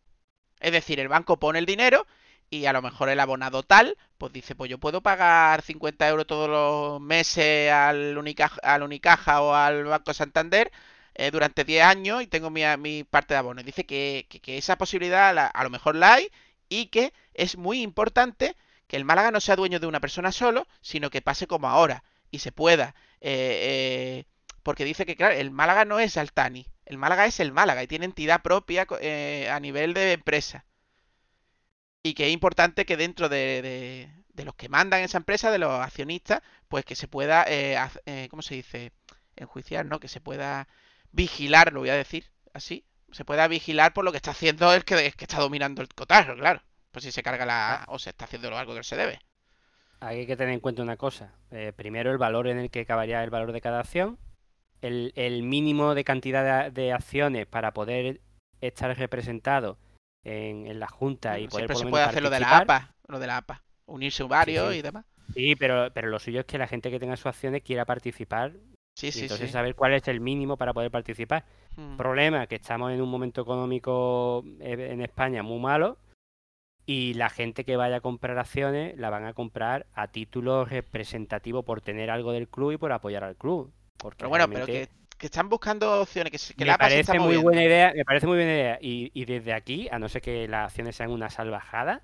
Speaker 1: Es decir, el banco pone el dinero y a lo mejor el abonado tal, pues dice, pues yo puedo pagar 50 euros todos los meses al al Unicaja o al Banco Santander eh, durante 10 años y tengo mi, mi parte de abono. Dice que, que- esa posibilidad la- a lo mejor la hay y que es muy importante que el Málaga no sea dueño de una persona solo, sino que pase como ahora y se pueda. eh, eh, porque dice que, claro, el Málaga no es Altani, el Málaga es el Málaga y tiene entidad propia eh, a nivel de empresa. Y que es importante que dentro de, de- de los que mandan esa empresa, de los accionistas, pues que se pueda, eh, eh, ¿cómo se dice? Enjuiciar, ¿no? Que se pueda vigilar, lo voy a decir así, se pueda vigilar por lo que está haciendo el que, el que está dominando el cotarro, claro. Pues si se carga la... o se está haciendo algo que se debe.
Speaker 2: Hay que tener en cuenta una cosa. Eh, primero, el valor en el que cabería el valor de cada acción. El, el mínimo de cantidad de, de acciones para poder estar representado en, en la Junta y poder
Speaker 1: Siempre
Speaker 2: por
Speaker 1: se puede hacer lo de la. APA, lo de la APA. Unirse varios
Speaker 2: sí.
Speaker 1: y demás.
Speaker 2: Sí, pero, pero lo suyo es que la gente que tenga sus acciones quiera participar
Speaker 1: Sí,
Speaker 2: y
Speaker 1: sí,
Speaker 2: entonces
Speaker 1: sí.
Speaker 2: saber cuál es el mínimo para poder participar.
Speaker 1: Mm.
Speaker 2: Problema que estamos en un momento económico eh, en España muy malo y la gente que vaya a comprar acciones la van a comprar a título representativo por tener algo del club y por apoyar al club. Porque
Speaker 1: Pero bueno, pero que, que están buscando opciones, que, que
Speaker 2: me
Speaker 1: la se está
Speaker 2: parece muy
Speaker 1: moviendo.
Speaker 2: buena idea, me parece muy buena idea y, y desde aquí, a no ser que las acciones sean una salvajada,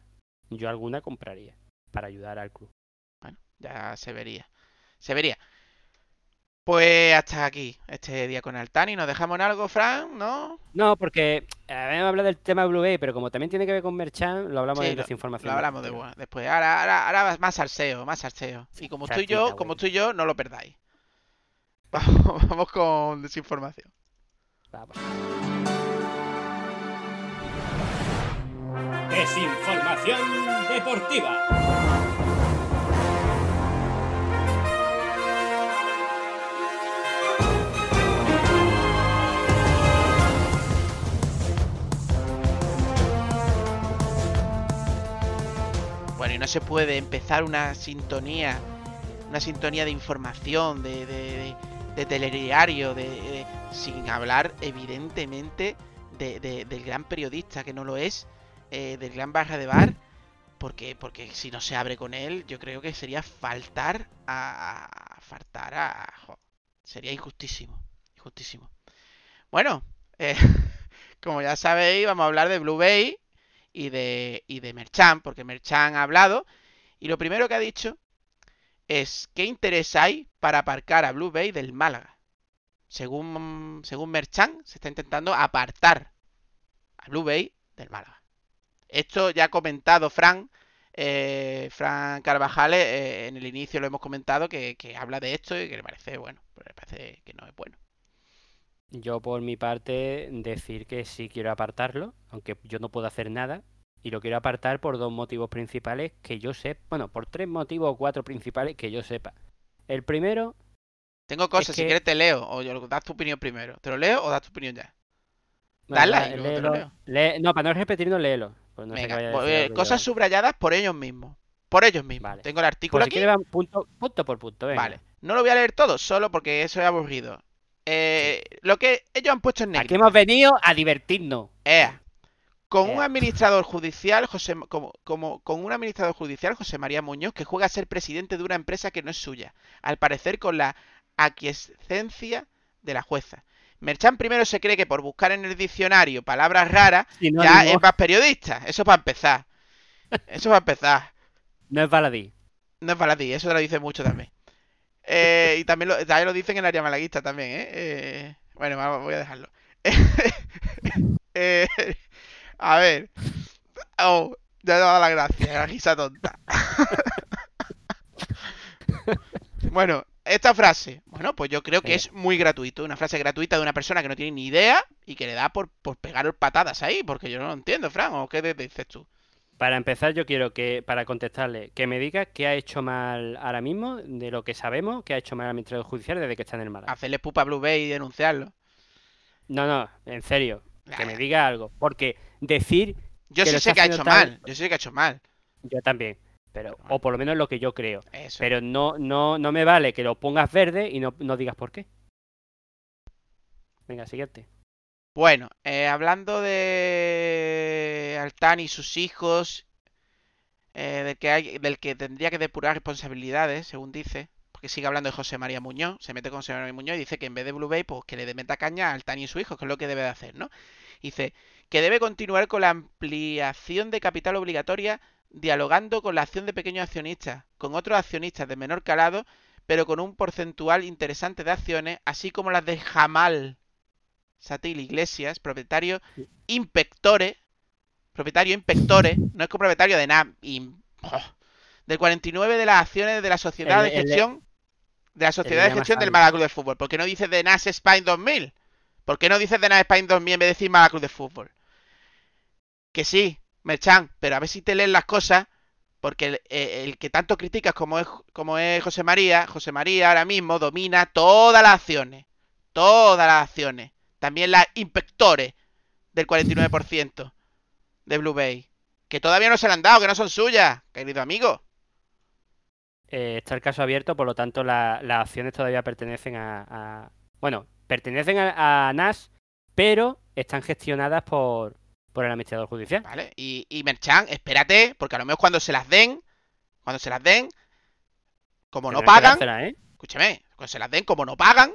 Speaker 2: yo alguna compraría para ayudar al club.
Speaker 1: Bueno, ya se vería. Se vería. Pues hasta aquí este día con Altani. ¿Nos dejamos en algo, Fran? ¿No?
Speaker 2: No, porque habíamos hablado del tema Blue Bay, pero como también tiene que ver con Merchan, lo hablamos
Speaker 1: Sí,
Speaker 2: de
Speaker 1: lo-
Speaker 2: desinformación.
Speaker 1: Lo hablamos de, bueno, después. Ahora, ahora, ahora más salseo, más salseo. Y como estoy yo,
Speaker 2: Salsita,
Speaker 1: como
Speaker 2: bueno.
Speaker 1: estoy yo, no lo perdáis. Vamos, vamos con desinformación.
Speaker 2: Vamos.
Speaker 7: Desinformación deportiva.
Speaker 1: Y no se puede empezar una sintonía, una sintonía de información, de, de, telediario, de, sin hablar, evidentemente, de- de- del gran periodista que no lo es, eh, del gran barra de bar, porque, porque si no se abre con él, yo creo que sería faltar a. faltar a. sería injustísimo. Injustísimo. Bueno, eh, como ya sabéis, vamos a hablar de Blue Bay y de, y de Merchan, porque Merchan ha hablado. Y lo primero que ha dicho es qué interés hay para aparcar a Blue Bay del Málaga. Según, según Merchan, se está intentando apartar a Blue Bay del Málaga. Esto ya ha comentado Fran, eh, Fran Carvajales, eh, en el inicio lo hemos comentado, que, que habla de esto y que le parece bueno, pero le parece que no es bueno.
Speaker 2: Yo por mi parte decir que sí quiero apartarlo, aunque yo no puedo hacer nada, y lo quiero apartar por dos motivos principales que yo sé, bueno, por tres motivos o cuatro principales que yo sepa. El primero,
Speaker 1: Tengo cosas, si
Speaker 2: que-
Speaker 1: quieres te leo, o yo, das tu opinión primero. ¿Te lo leo o das tu opinión ya? Dale ahí, luego te lo
Speaker 2: léelo-
Speaker 1: leo.
Speaker 2: no, para no repetirlo, léelo. pues no sé
Speaker 1: Venga, pues, eh, cosas subrayadas por ellos mismos. Por ellos mismos.
Speaker 2: Vale.
Speaker 1: Tengo el artículo
Speaker 2: Pues
Speaker 1: aquí.
Speaker 2: vamos punto, punto por punto, venga.
Speaker 1: Vale. No lo voy a leer todo, solo porque eso es aburrido. Eh, Lo que ellos han puesto en negro.
Speaker 2: Aquí hemos venido a divertirnos.
Speaker 1: Con un administrador judicial, José, como, como- con un administrador judicial, José María Muñoz, que juega a ser presidente de una empresa que no es suya, al parecer con la aquiescencia de la jueza. Merchan primero se cree que por buscar en el diccionario palabras raras ya es más periodista. Eso para empezar. Eso para empezar.
Speaker 2: No es baladí.
Speaker 1: No es ti, eso te lo dice mucho también. Eh, y también lo, también lo dicen en el área malaguista también, ¿eh? Eh, bueno, voy a dejarlo. Eh, a ver. Oh, ya te he dado la gracia, la risa tonta. bueno, esta frase, bueno, pues yo creo que es muy gratuito. Una frase gratuita de una persona que no tiene ni idea y que le da por, por pegar patadas ahí, porque yo no lo entiendo, Fran, ¿o qué dices tú?
Speaker 2: Para empezar, yo quiero que, para contestarle, que me diga qué ha hecho mal ahora mismo, de lo que sabemos, qué ha hecho mal el administrador judicial desde que está en el Málaga.
Speaker 1: Hacerle pupa a Blue Bay y denunciarlo.
Speaker 2: No, no, en serio, que me diga algo. Porque decir,
Speaker 1: Yo
Speaker 2: que
Speaker 1: sí
Speaker 2: lo
Speaker 1: sé que ha hecho mal, yo sé que ha hecho mal.
Speaker 2: yo también, pero, o por lo menos lo que yo creo.
Speaker 1: Eso.
Speaker 2: Pero no, no, no me vale que lo pongas verde y no, no digas por qué. Venga, siguiente.
Speaker 1: Bueno, eh, hablando de Altani y sus hijos, eh, del que hay, del que tendría que depurar responsabilidades, según dice, porque sigue hablando de José María Muñoz, se mete con José María Muñoz y dice que en vez de Blue Bay, pues que le meta caña a Altani y su hijo, que es lo que debe de hacer, ¿no? Dice que debe continuar con la ampliación de capital obligatoria, dialogando con la acción de pequeños accionistas, con otros accionistas de menor calado, pero con un porcentual interesante de acciones, así como las de Jamal Satil Iglesias, propietario Impectore, propietario Impectore, no es copropietario de nada, oh, del 49 de las acciones de la sociedad
Speaker 2: El-
Speaker 1: de
Speaker 2: el de-
Speaker 1: gestión de la sociedad de gestión del Club de Fútbol. ¿Por qué no dices de NAS Spain 2000? ¿Por qué no dices de NAS Spain 2000 en vez de decir Málaga Club de Fútbol? Que sí, Merchan, pero a ver si te lees las cosas, porque el, eh, el que tanto criticas como es, como es José María, José María ahora mismo domina todas las acciones, todas las acciones, también las inspectores del 49% de Blue Bay, que todavía no se le han dado, que no son suyas, querido amigo.
Speaker 2: Eh, está el caso abierto, por lo tanto la- las acciones todavía pertenecen a, a- Bueno, pertenecen a, a NAS, pero están gestionadas por, por el administrador judicial.
Speaker 1: ¿Vale? Y, y Merchan, espérate, porque a lo mejor cuando se las den, cuando se las den, como no pagan,
Speaker 2: ¿eh?
Speaker 1: escúchame, cuando se las den, como no pagan,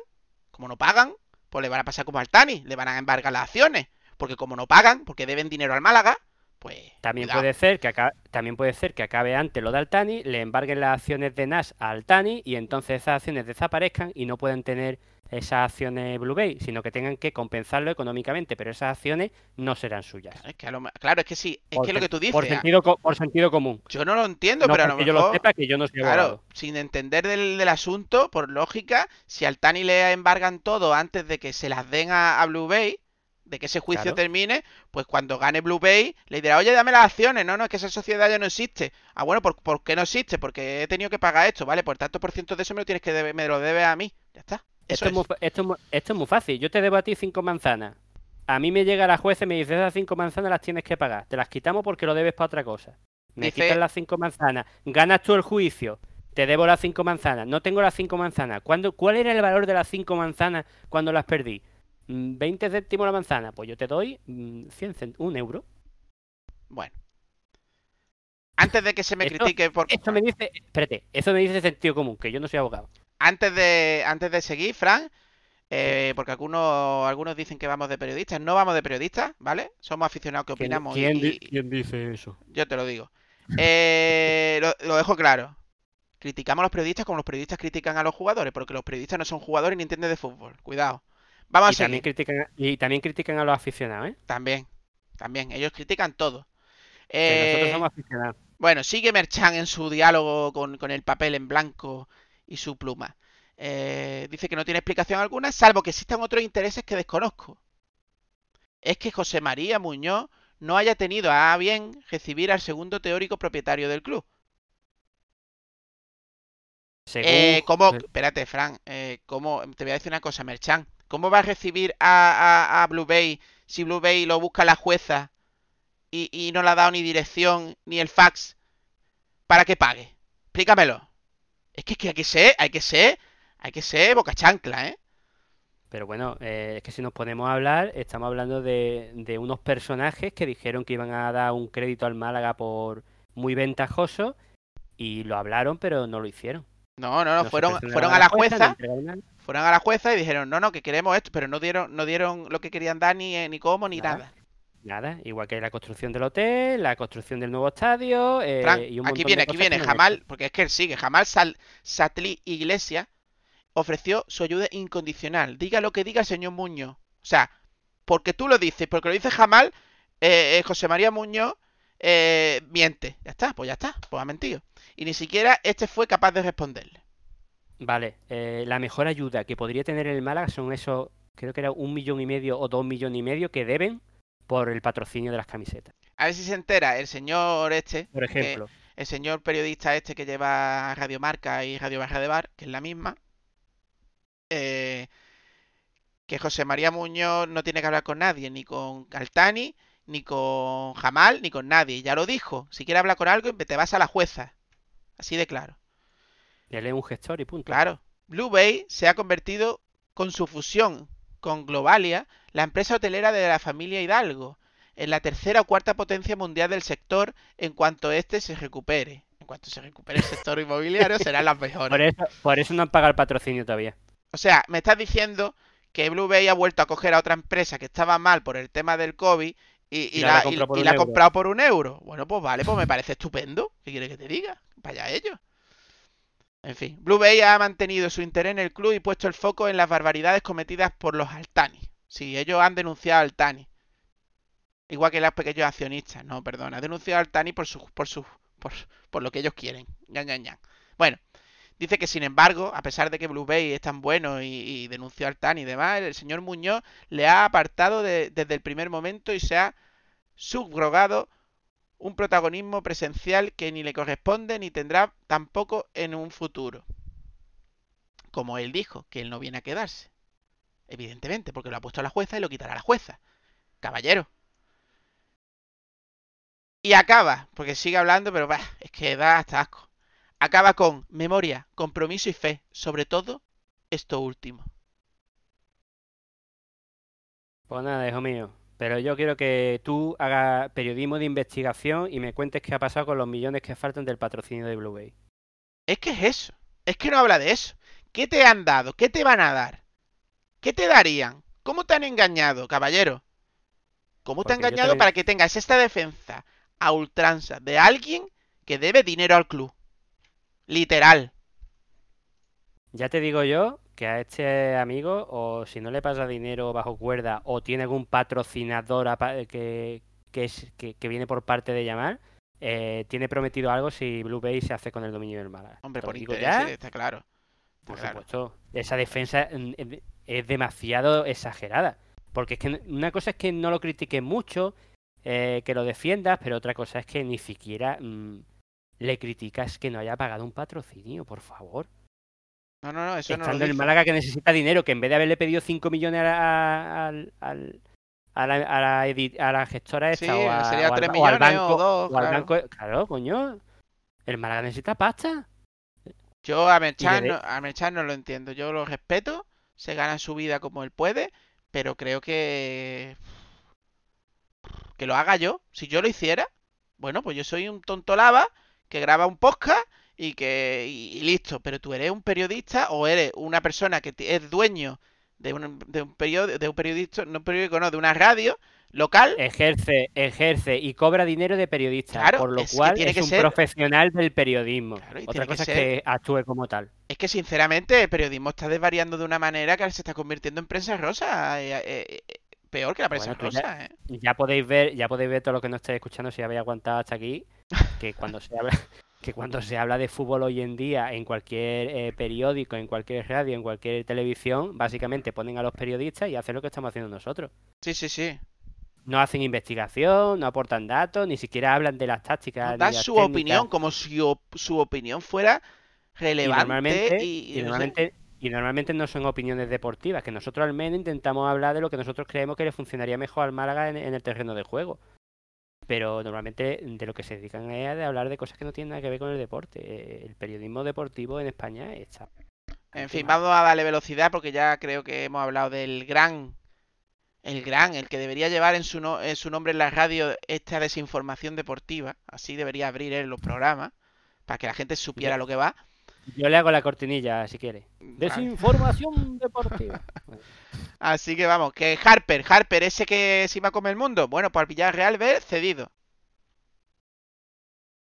Speaker 1: como no pagan, pues le van a pasar como al Tani, le van a embargar las acciones, porque como no pagan, porque deben dinero al Málaga, pues
Speaker 2: También
Speaker 1: cuidado.
Speaker 2: puede ser que acabe, también puede ser que acabe antes lo de Altani, le embarguen las acciones de NAS a Altani y entonces esas acciones desaparezcan y no pueden tener esas acciones Blue Bay, sino que tengan que compensarlo económicamente, pero esas acciones no serán suyas.
Speaker 1: Es que a lo claro, es que sí, es
Speaker 2: Por
Speaker 1: que lo que tú dices,
Speaker 2: Por sentido, por sentido común.
Speaker 1: yo no lo entiendo,
Speaker 2: No
Speaker 1: pero a lo
Speaker 2: porque yo lo
Speaker 1: mejor,
Speaker 2: sepa, que yo no soy
Speaker 1: claro,
Speaker 2: abogado.
Speaker 1: sin entender del, del asunto, por lógica, si al Tani le embargan todo antes de que se las den a, a Blue Bay, de que ese juicio
Speaker 2: Claro.
Speaker 1: termine, pues cuando gane Blue Bay, le dirá, oye, dame las acciones, no, no, es que esa sociedad ya no existe. Ah, bueno, ¿por, por qué no existe? Porque he tenido que pagar esto, ¿vale? Por tanto por ciento de eso me lo tienes que debe- me lo debes a mí. Ya está.
Speaker 2: Esto es, muy, esto, es muy, esto es muy fácil. Yo te debo a ti cinco manzanas. A mí me llega la jueza y me dice, esas cinco manzanas las tienes que pagar. Te las quitamos porque lo debes para otra cosa. Me
Speaker 1: Dice-
Speaker 2: quitas las cinco manzanas. Ganas tú el juicio. Te debo las cinco manzanas. No tengo las cinco manzanas. ¿Cuándo, ¿Cuál era el valor de las cinco manzanas cuando las perdí? Mm, 20 céntimos la manzana. Pues yo te doy mm, 100 cent- un euro.
Speaker 1: Bueno. Antes de que se me
Speaker 2: Esto-
Speaker 1: critique por...
Speaker 2: Esto me dice, espérate, eso me dice sentido común, que yo no soy abogado.
Speaker 1: Antes de, antes de seguir, Fran, eh, porque algunos, algunos dicen que vamos de periodistas. No vamos de periodistas, ¿vale? Somos aficionados que
Speaker 2: ¿Quién,
Speaker 1: opinamos.
Speaker 2: quién
Speaker 1: y-
Speaker 2: quién dice eso?
Speaker 1: Yo te lo digo. Eh, lo, lo dejo claro. Criticamos a los periodistas como los periodistas critican a los jugadores, porque los periodistas no son jugadores ni entienden de fútbol. Cuidado. Vamos a
Speaker 2: Y también,
Speaker 1: seguir.
Speaker 2: critican, y también critican a los aficionados, ¿eh?
Speaker 1: También. También. Ellos critican todo.
Speaker 2: Que nosotros
Speaker 1: Eh,
Speaker 2: somos aficionados.
Speaker 1: Bueno, sigue Merchan en su diálogo con, con el papel en blanco y su pluma. Eh, dice que no tiene explicación alguna, salvo que existan otros intereses que desconozco. Es que José María Muñoz no haya tenido a bien recibir al segundo teórico propietario del club.
Speaker 2: Según
Speaker 1: Eh, ¿cómo? Espérate, Fran. eh, ¿cómo? Te voy a decir una cosa, Merchan. ¿Cómo va a recibir a, a- a Blue Bay si Blue Bay lo busca la jueza y, y no le ha dado ni dirección ni el fax para que pague? Explícamelo. Es que, es que hay que ser, hay que ser, hay que ser boca chancla, ¿eh?
Speaker 2: Pero bueno, eh, es que si nos ponemos a hablar, estamos hablando de, de unos personajes que dijeron que iban a dar un crédito al Málaga por muy ventajoso y lo hablaron, pero no lo hicieron.
Speaker 1: No, no, no, fueron, fueron a la jueza, fueron a la jueza y dijeron, no, no, que queremos esto, pero no dieron, no dieron lo que querían dar ni, eh, ni cómo ni
Speaker 2: Nada.
Speaker 1: nada.
Speaker 2: Nada, igual que la construcción del hotel, la construcción del nuevo estadio, eh, y un
Speaker 1: aquí viene,
Speaker 2: de
Speaker 1: aquí viene,
Speaker 2: no
Speaker 1: Jamal, porque es que él sigue, Jamal Sal, Satli Iglesias ofreció su ayuda incondicional. Diga lo que diga el señor Muñoz. O sea, porque tú lo dices, porque lo dice Jamal, eh, eh, José María Muñoz eh, miente. Ya está, pues ya está, pues ha mentido. Y ni siquiera este fue capaz de responderle.
Speaker 2: Vale, eh, la mejor ayuda que podría tener el Málaga son esos, creo que era un millón y medio o dos millones y medio que deben por el patrocinio de las camisetas.
Speaker 1: A ver si se entera el señor este,
Speaker 2: Por ejemplo.
Speaker 1: el señor periodista este que lleva Radio Marca y Radio Barra de Bar, que es la misma, eh, que José María Muñoz no tiene que hablar con nadie, ni con Altani, ni con Jamal, ni con nadie. Ya lo dijo. Si quiere hablar con algo, te vas a la jueza. Así de claro.
Speaker 2: Él es un gestor y punto.
Speaker 1: Claro. Blue Bay se ha convertido con su fusión con Globalia, la empresa hotelera de la familia Hidalgo, en la tercera o cuarta potencia mundial del sector en cuanto este se recupere. En cuanto se recupere el sector inmobiliario, serán las mejores.
Speaker 2: Por eso, por eso no han pagado el patrocinio todavía.
Speaker 1: O sea, me estás diciendo que Blue Bay ha vuelto a coger a otra empresa que estaba mal por el tema del COVID y, y
Speaker 2: Y
Speaker 1: la,
Speaker 2: la
Speaker 1: y- la ha comprado por un euro. Bueno, pues vale, pues me parece estupendo. ¿Qué quiere que te diga? Vaya ellos. En fin, Blue Bay ha mantenido su interés en el club y puesto el foco en las barbaridades cometidas por los Altani. Sí, ellos han denunciado a Altani. Igual que los pequeños accionistas. No, perdona. Ha denunciado a Altani por su, por su, por, por lo que ellos quieren. Ñan, ñan, ñan. Bueno, Dice que sin embargo, a pesar de que Blue Bay es tan bueno y, denunció al TAN y demás, el señor Muñoz le ha apartado de- desde el primer momento y se ha subrogado un protagonismo presencial que ni le corresponde ni tendrá tampoco en un futuro. Como él dijo, que él no viene a quedarse. Evidentemente, porque lo ha puesto a la jueza y lo quitará a la jueza. Caballero. Y acaba, porque sigue hablando, pero bah, es que da hasta asco. Acaba con memoria, compromiso y fe, sobre todo esto último.
Speaker 2: Pues nada, hijo mío. Pero yo quiero que tú hagas periodismo de investigación y me cuentes qué ha pasado con los millones que faltan del patrocinio de Blue Bay.
Speaker 1: Es que es eso. Es que no habla de eso. ¿Qué te han dado? ¿Qué te van a dar? ¿Qué te darían? ¿Cómo te han engañado, caballero? ¿Cómo te han
Speaker 2: Porque
Speaker 1: engañado
Speaker 2: también-
Speaker 1: para que tengas esta defensa a ultranza de alguien que debe dinero al club? Literal.
Speaker 2: Ya te digo yo que a este amigo, o si no le pasa dinero bajo cuerda, o tiene algún patrocinador que, que, es, que, que viene por parte de llamar, eh, tiene prometido algo si Blue Bay se hace con el dominio del Málaga.
Speaker 1: Hombre, por interés,
Speaker 2: ya,
Speaker 1: sí, está claro. Está
Speaker 2: por
Speaker 1: claro.
Speaker 2: supuesto. Esa defensa mm, es demasiado exagerada. Porque es que una cosa es que no lo critiques mucho, eh, que lo defiendas, pero otra cosa es que ni siquiera mm, le criticas que no haya pagado un patrocinio, por favor.
Speaker 1: No, no, no, eso no lo
Speaker 2: Estando el. Málaga que necesita dinero, que en vez de haberle pedido 5 millones a, la, la edi- a la gestora esta
Speaker 1: Sí,
Speaker 2: o, a-
Speaker 1: sería
Speaker 2: o al,
Speaker 1: tres
Speaker 2: o al
Speaker 1: millones o
Speaker 2: banco,
Speaker 1: dos,
Speaker 2: o al
Speaker 1: claro.
Speaker 2: banco- claro, coño. El Málaga necesita pasta.
Speaker 1: Yo a Merchan, no, a Merchan no lo entiendo. Yo lo respeto, se gana su vida como él puede, pero creo que que lo haga yo. Si yo lo hiciera, bueno, pues yo soy un tonto lava que graba un podcast y que y, y listo. Pero tú eres un periodista o eres una persona que es dueño de un de un periódico, de un periodista, no un periódico, no, de una radio local.
Speaker 2: Ejerce, ejerce y cobra dinero de periodista,
Speaker 1: Claro,
Speaker 2: por lo
Speaker 1: es que
Speaker 2: cual
Speaker 1: tiene
Speaker 2: es
Speaker 1: que
Speaker 2: un
Speaker 1: ser-
Speaker 2: profesional del periodismo.
Speaker 1: Claro,
Speaker 2: Otra
Speaker 1: que
Speaker 2: cosa
Speaker 1: ser-
Speaker 2: es que actúe como tal.
Speaker 1: Es que sinceramente el periodismo está desvariando de una manera que ahora se está convirtiendo en prensa rosa. eh, eh, eh, peor que la prensa
Speaker 2: Bueno, ya-
Speaker 1: rosa, ¿eh?
Speaker 2: Ya podéis ver, ya podéis ver todo lo que no estáis escuchando si habéis aguantado hasta aquí, que cuando se habla, que cuando se habla de fútbol hoy en día en cualquier eh, periódico, en cualquier radio, en cualquier televisión, básicamente ponen a los periodistas y hacen lo que estamos haciendo nosotros.
Speaker 1: Sí, sí, sí.
Speaker 2: No hacen investigación, no aportan datos, ni siquiera hablan de las tácticas.
Speaker 1: Nos
Speaker 2: ni
Speaker 1: da
Speaker 2: las
Speaker 1: su
Speaker 2: técnicas.
Speaker 1: opinión como si op- su opinión fuera
Speaker 2: y
Speaker 1: relevante
Speaker 2: normalmente,
Speaker 1: y,
Speaker 2: y
Speaker 1: y no sé.
Speaker 2: normalmente, y normalmente no son opiniones deportivas, que nosotros al menos intentamos hablar de lo que nosotros creemos que le funcionaría mejor al Málaga en, en el terreno de juego. Pero normalmente de lo que se dedican es de hablar de cosas que no tienen nada que ver con el deporte. Eh, El periodismo deportivo en España está.
Speaker 1: En fin, vamos a darle velocidad porque ya creo que hemos hablado del gran, el gran, el que debería llevar en su, no- en su nombre en la radio esta desinformación deportiva. Así debería abrir él los programas para que la gente supiera lo que va.
Speaker 2: Yo le hago la cortinilla si quiere. Desinformación deportiva.
Speaker 1: Así que vamos, que Harper, Harper, ese que se iba a comer el mundo. Bueno, pues al Villarreal ver cedido.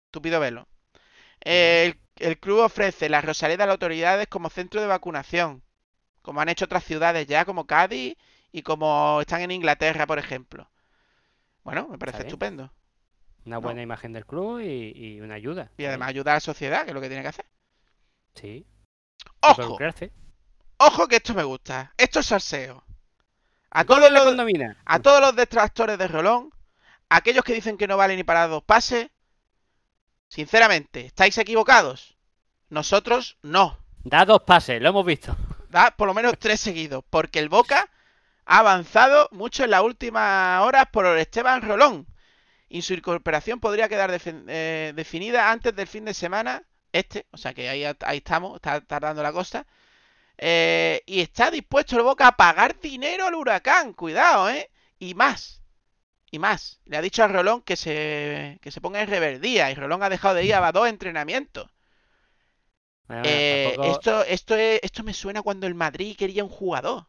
Speaker 1: Estúpido verlo. El, el club ofrece la Rosaleda a las autoridades como centro de vacunación. Como han hecho otras ciudades ya, como Cádiz y como están en Inglaterra, por ejemplo. Bueno, me parece estupendo.
Speaker 2: Una buena imagen del club y, y una ayuda.
Speaker 1: Y además ayudar a la sociedad, que es lo que tiene que hacer.
Speaker 2: Sí.
Speaker 1: ¡Ojo! ¡Ojo que esto me gusta! Esto es salseo. A todos los,
Speaker 2: condomina.
Speaker 1: A todos los detractores de Rolón, aquellos que dicen que no vale ni para dos pases, sinceramente, estáis equivocados. Nosotros no.
Speaker 2: Da dos pases, lo hemos visto.
Speaker 1: Da por lo menos tres seguidos, porque el Boca ha avanzado mucho en las últimas horas por Esteban Rolón. Y su incorporación podría quedar eh, definida antes del fin de semana este, o sea que ahí, ahí estamos, está tardando la cosa. Eh, y está dispuesto el Boca a pagar dinero al huracán, cuidado, ¿eh? Y más, y más. Le ha dicho a Rolón que se, que se ponga en reverdía y Rolón ha dejado de ir a dos entrenamientos.
Speaker 2: Bueno,
Speaker 1: Eh,
Speaker 2: tampoco-
Speaker 1: esto, esto, es- esto me suena cuando el Madrid quería un jugador.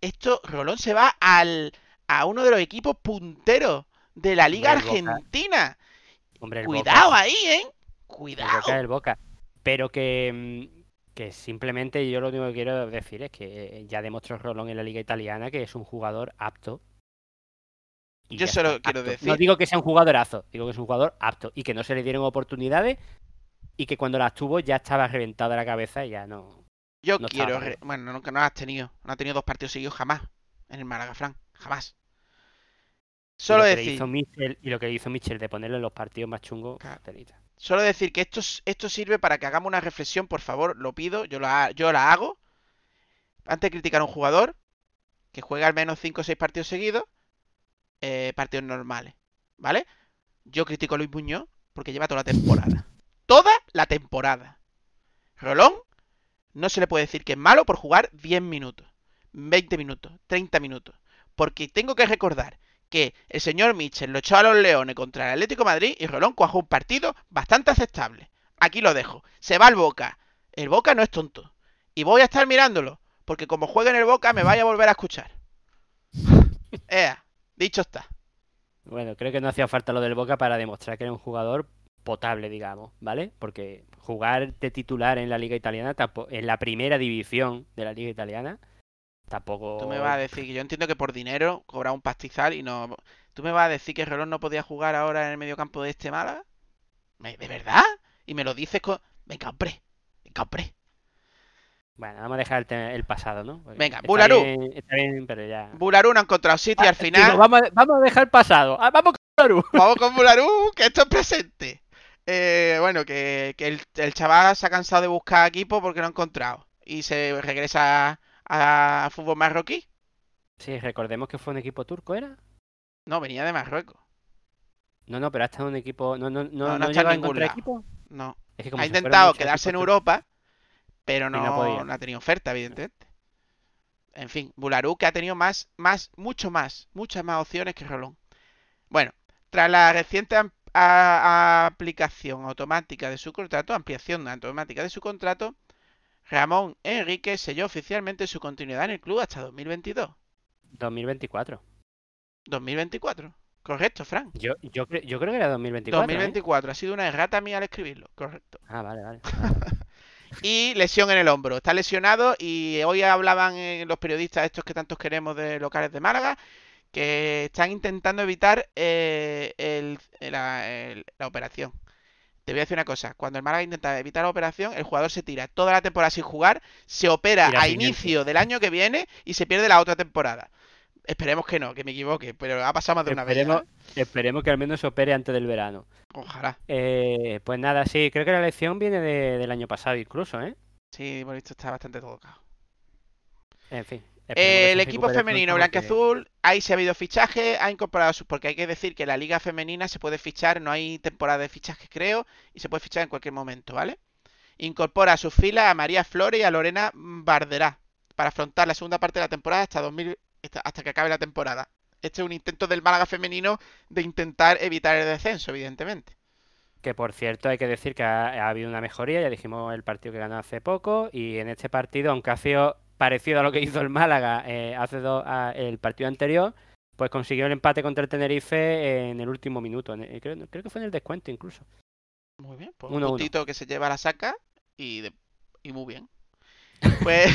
Speaker 1: Esto, Rolón se va al, a uno de los equipos punteros de la Liga
Speaker 2: Hombre,
Speaker 1: Argentina.
Speaker 2: hombre,
Speaker 1: Cuidado
Speaker 2: Boca-
Speaker 1: ahí, ¿eh?
Speaker 2: El
Speaker 1: Cuidado.
Speaker 2: Boca es el Boca. Pero que, mm, que simplemente yo lo único que quiero decir es que eh, ya demostró Rolón en la Liga Italiana que es un jugador apto. Y
Speaker 1: Yo solo quiero decir-
Speaker 2: No digo que sea un jugadorazo, digo que es un jugador apto y que no se le dieron oportunidades y que cuando las tuvo ya estaba reventada la cabeza y ya no.
Speaker 1: Yo
Speaker 2: no
Speaker 1: quiero. re- Bueno, nunca no has tenido. No ha tenido dos partidos seguidos jamás. En el Málaga, Fran. Jamás.
Speaker 2: Y
Speaker 1: Solo
Speaker 2: le
Speaker 1: decir.
Speaker 2: hizo Mitchell- y lo que hizo Mitchell de ponerlo en los partidos más chungos,
Speaker 1: Claro. Solo decir que esto, es- esto sirve para que hagamos una reflexión, por favor, lo pido, yo la, yo la hago. Antes de criticar a un jugador que juega al menos 5 o 6 partidos seguidos, eh, partidos normales, ¿vale? Yo critico a Luis Muñoz porque lleva toda la temporada. Toda la temporada. Rolón no se le puede decir que es malo por jugar 10 minutos, 20 minutos, 30 minutos. Porque tengo que recordar que el señor Mitchell lo echó a los Leones contra el Atlético de Madrid y Rolón cuajó un partido bastante aceptable. Aquí lo dejo. Se va al Boca. El Boca no es tonto. Y voy a estar mirándolo. Porque como juegue en el Boca me vaya a volver a escuchar. Ea, dicho está.
Speaker 2: Bueno, creo que no hacía falta lo del Boca para demostrar que era un jugador potable, digamos, ¿vale? Porque jugar de titular en la liga italiana, en la primera división de la liga italiana, tampoco...
Speaker 1: Tú me vas a decir que yo entiendo que por dinero cobra un pastizal y no. ¿Tú me vas a decir que Rolón no podía jugar ahora en el mediocampo de este Málaga? ¿Me- ¿De verdad? Y me lo dices con. Venga, hombre. Venga, hombre.
Speaker 2: Bueno, vamos a dejar el, el pasado, ¿no? Porque
Speaker 1: Venga,
Speaker 2: está
Speaker 1: Bularú.
Speaker 2: bien- Está bien, pero ya...
Speaker 1: Bularú no ha encontrado sitio y al
Speaker 2: Ah,
Speaker 1: final.
Speaker 2: vamos, a, vamos a dejar el pasado. Ah, vamos con Bularú.
Speaker 1: Vamos con Bularú, que esto es presente. Eh, bueno, que, que el, el chaval se ha cansado de buscar equipo porque no ha encontrado. Y se regresa a, fútbol marroquí.
Speaker 2: Sí, recordemos que fue un equipo turco, ¿era?
Speaker 1: No, venía de Marruecos.
Speaker 2: No, no, pero ha estado en un equipo... No, no, no,
Speaker 1: No, no
Speaker 2: no,
Speaker 1: está en ningún lado.
Speaker 2: equipo.
Speaker 1: No.
Speaker 2: Es que como
Speaker 1: Ha intentado quedarse en Europa, pero
Speaker 2: no
Speaker 1: no, no ha tenido oferta, evidentemente. En fin, Bularú que ha tenido más, más, mucho más, muchas más opciones que Rolón. Bueno, tras la reciente aplicación automática de su contrato, ampliación automática de su contrato, Ramón Enrique selló oficialmente su continuidad en el club hasta 2022.
Speaker 2: 2024.
Speaker 1: 2024. Correcto, Fran.
Speaker 2: Yo, yo, cre- yo creo que era 2024. ¿eh?
Speaker 1: 2024. Ha sido una errata mía al escribirlo. Correcto.
Speaker 2: Ah, vale, vale.
Speaker 1: Y lesión en el hombro. Está lesionado y hoy hablaban eh, los periodistas estos que tantos queremos de locales de Málaga que están intentando evitar eh, el- la, el- la operación. Te voy a decir una cosa. Cuando el Málaga intenta evitar la operación, el jugador se tira toda la temporada sin jugar, se opera a
Speaker 2: siguiente.
Speaker 1: inicio del año que viene y se pierde la otra temporada. Esperemos que no, que me equivoque, pero ha pasado más de una vez. ya,
Speaker 2: Esperemos,
Speaker 1: ¿eh?
Speaker 2: esperemos que al menos se opere antes del verano.
Speaker 1: Ojalá.
Speaker 2: Eh, pues nada, sí, creo que la lección viene de- del año pasado incluso, ¿eh?
Speaker 1: Sí, por esto está bastante tocado.
Speaker 2: En fin. Que
Speaker 1: El
Speaker 2: se
Speaker 1: equipo femenino
Speaker 2: porque-
Speaker 1: blanca-azul, ahí se ha habido fichaje, ha incorporado sus, porque hay que decir que la liga femenina se puede fichar, no hay temporada de fichajes creo, y se puede fichar en cualquier momento, ¿vale? Incorpora a sus filas a María Flores y a Lorena Barderá para afrontar la segunda parte de la temporada hasta 2000, hasta- hasta que acabe la temporada. Este es un intento del Málaga femenino de intentar evitar el descenso, evidentemente.
Speaker 2: Que por cierto hay que decir que ha, ha habido una mejoría, ya dijimos el partido que ganó hace poco y en este partido, aunque ha sido parecido a lo que hizo el Málaga eh, hace dos, a- el partido anterior, pues consiguió el empate contra el Tenerife en el último minuto, el- creo, creo que fue en el descuento incluso.
Speaker 1: Muy bien, pues
Speaker 2: Uno,
Speaker 1: un
Speaker 2: uno.
Speaker 1: puntito que se lleva la saca y, de- y muy bien. Pues...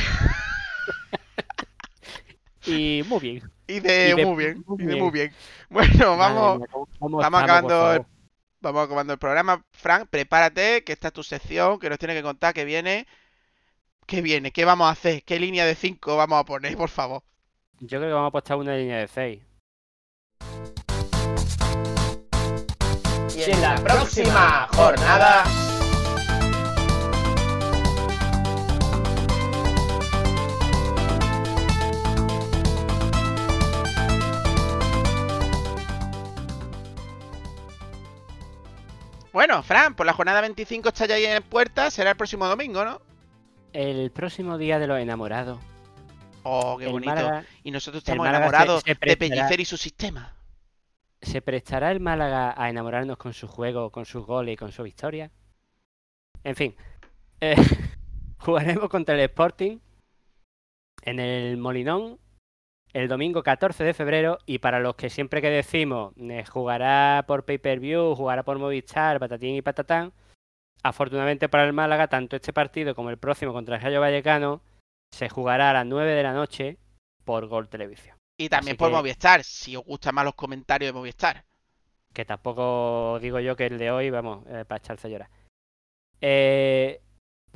Speaker 2: Y muy bien.
Speaker 1: Y de,
Speaker 2: Y de
Speaker 1: muy bien,
Speaker 2: muy
Speaker 1: y de
Speaker 2: bien.
Speaker 1: muy bien. Bueno, vamos,
Speaker 2: mía, ¿cómo-
Speaker 1: vamos
Speaker 2: estamos,
Speaker 1: acabando vamos acabando el programa. Frank, prepárate, que esta es tu sección, que nos tiene que contar que viene. ¿Qué viene? ¿Qué vamos a hacer? ¿Qué línea de 5 vamos a poner, por favor?
Speaker 2: Yo creo que vamos a apostar una línea de 6.
Speaker 1: Y en la próxima jornada. Bueno, Fran, pues la jornada 25 está ya ahí en puerta, será el próximo domingo, ¿no?
Speaker 2: El próximo día de los enamorados.
Speaker 1: Oh, qué
Speaker 2: el
Speaker 1: bonito.
Speaker 2: Málaga-
Speaker 1: Y nosotros estamos
Speaker 2: se-
Speaker 1: enamorados de Pellicer y su sistema.
Speaker 2: ¿Se prestará el Málaga a enamorarnos con su juego, con sus goles y con su victoria? En fin, eh, jugaremos contra el Sporting en el Molinón el domingo 14 de febrero y para los que siempre que decimos eh, jugará por pay-per-view, jugará por Movistar, patatín y patatán, afortunadamente para el Málaga, tanto este partido como el próximo contra el Rayo Vallecano se jugará a las 9 de la noche por Gol Televisión.
Speaker 1: Y también
Speaker 2: Así
Speaker 1: por
Speaker 2: que-
Speaker 1: Movistar, si os gustan más los comentarios de Movistar.
Speaker 2: que tampoco digo yo que el de hoy, vamos, eh, para echarse a llorar. Eh,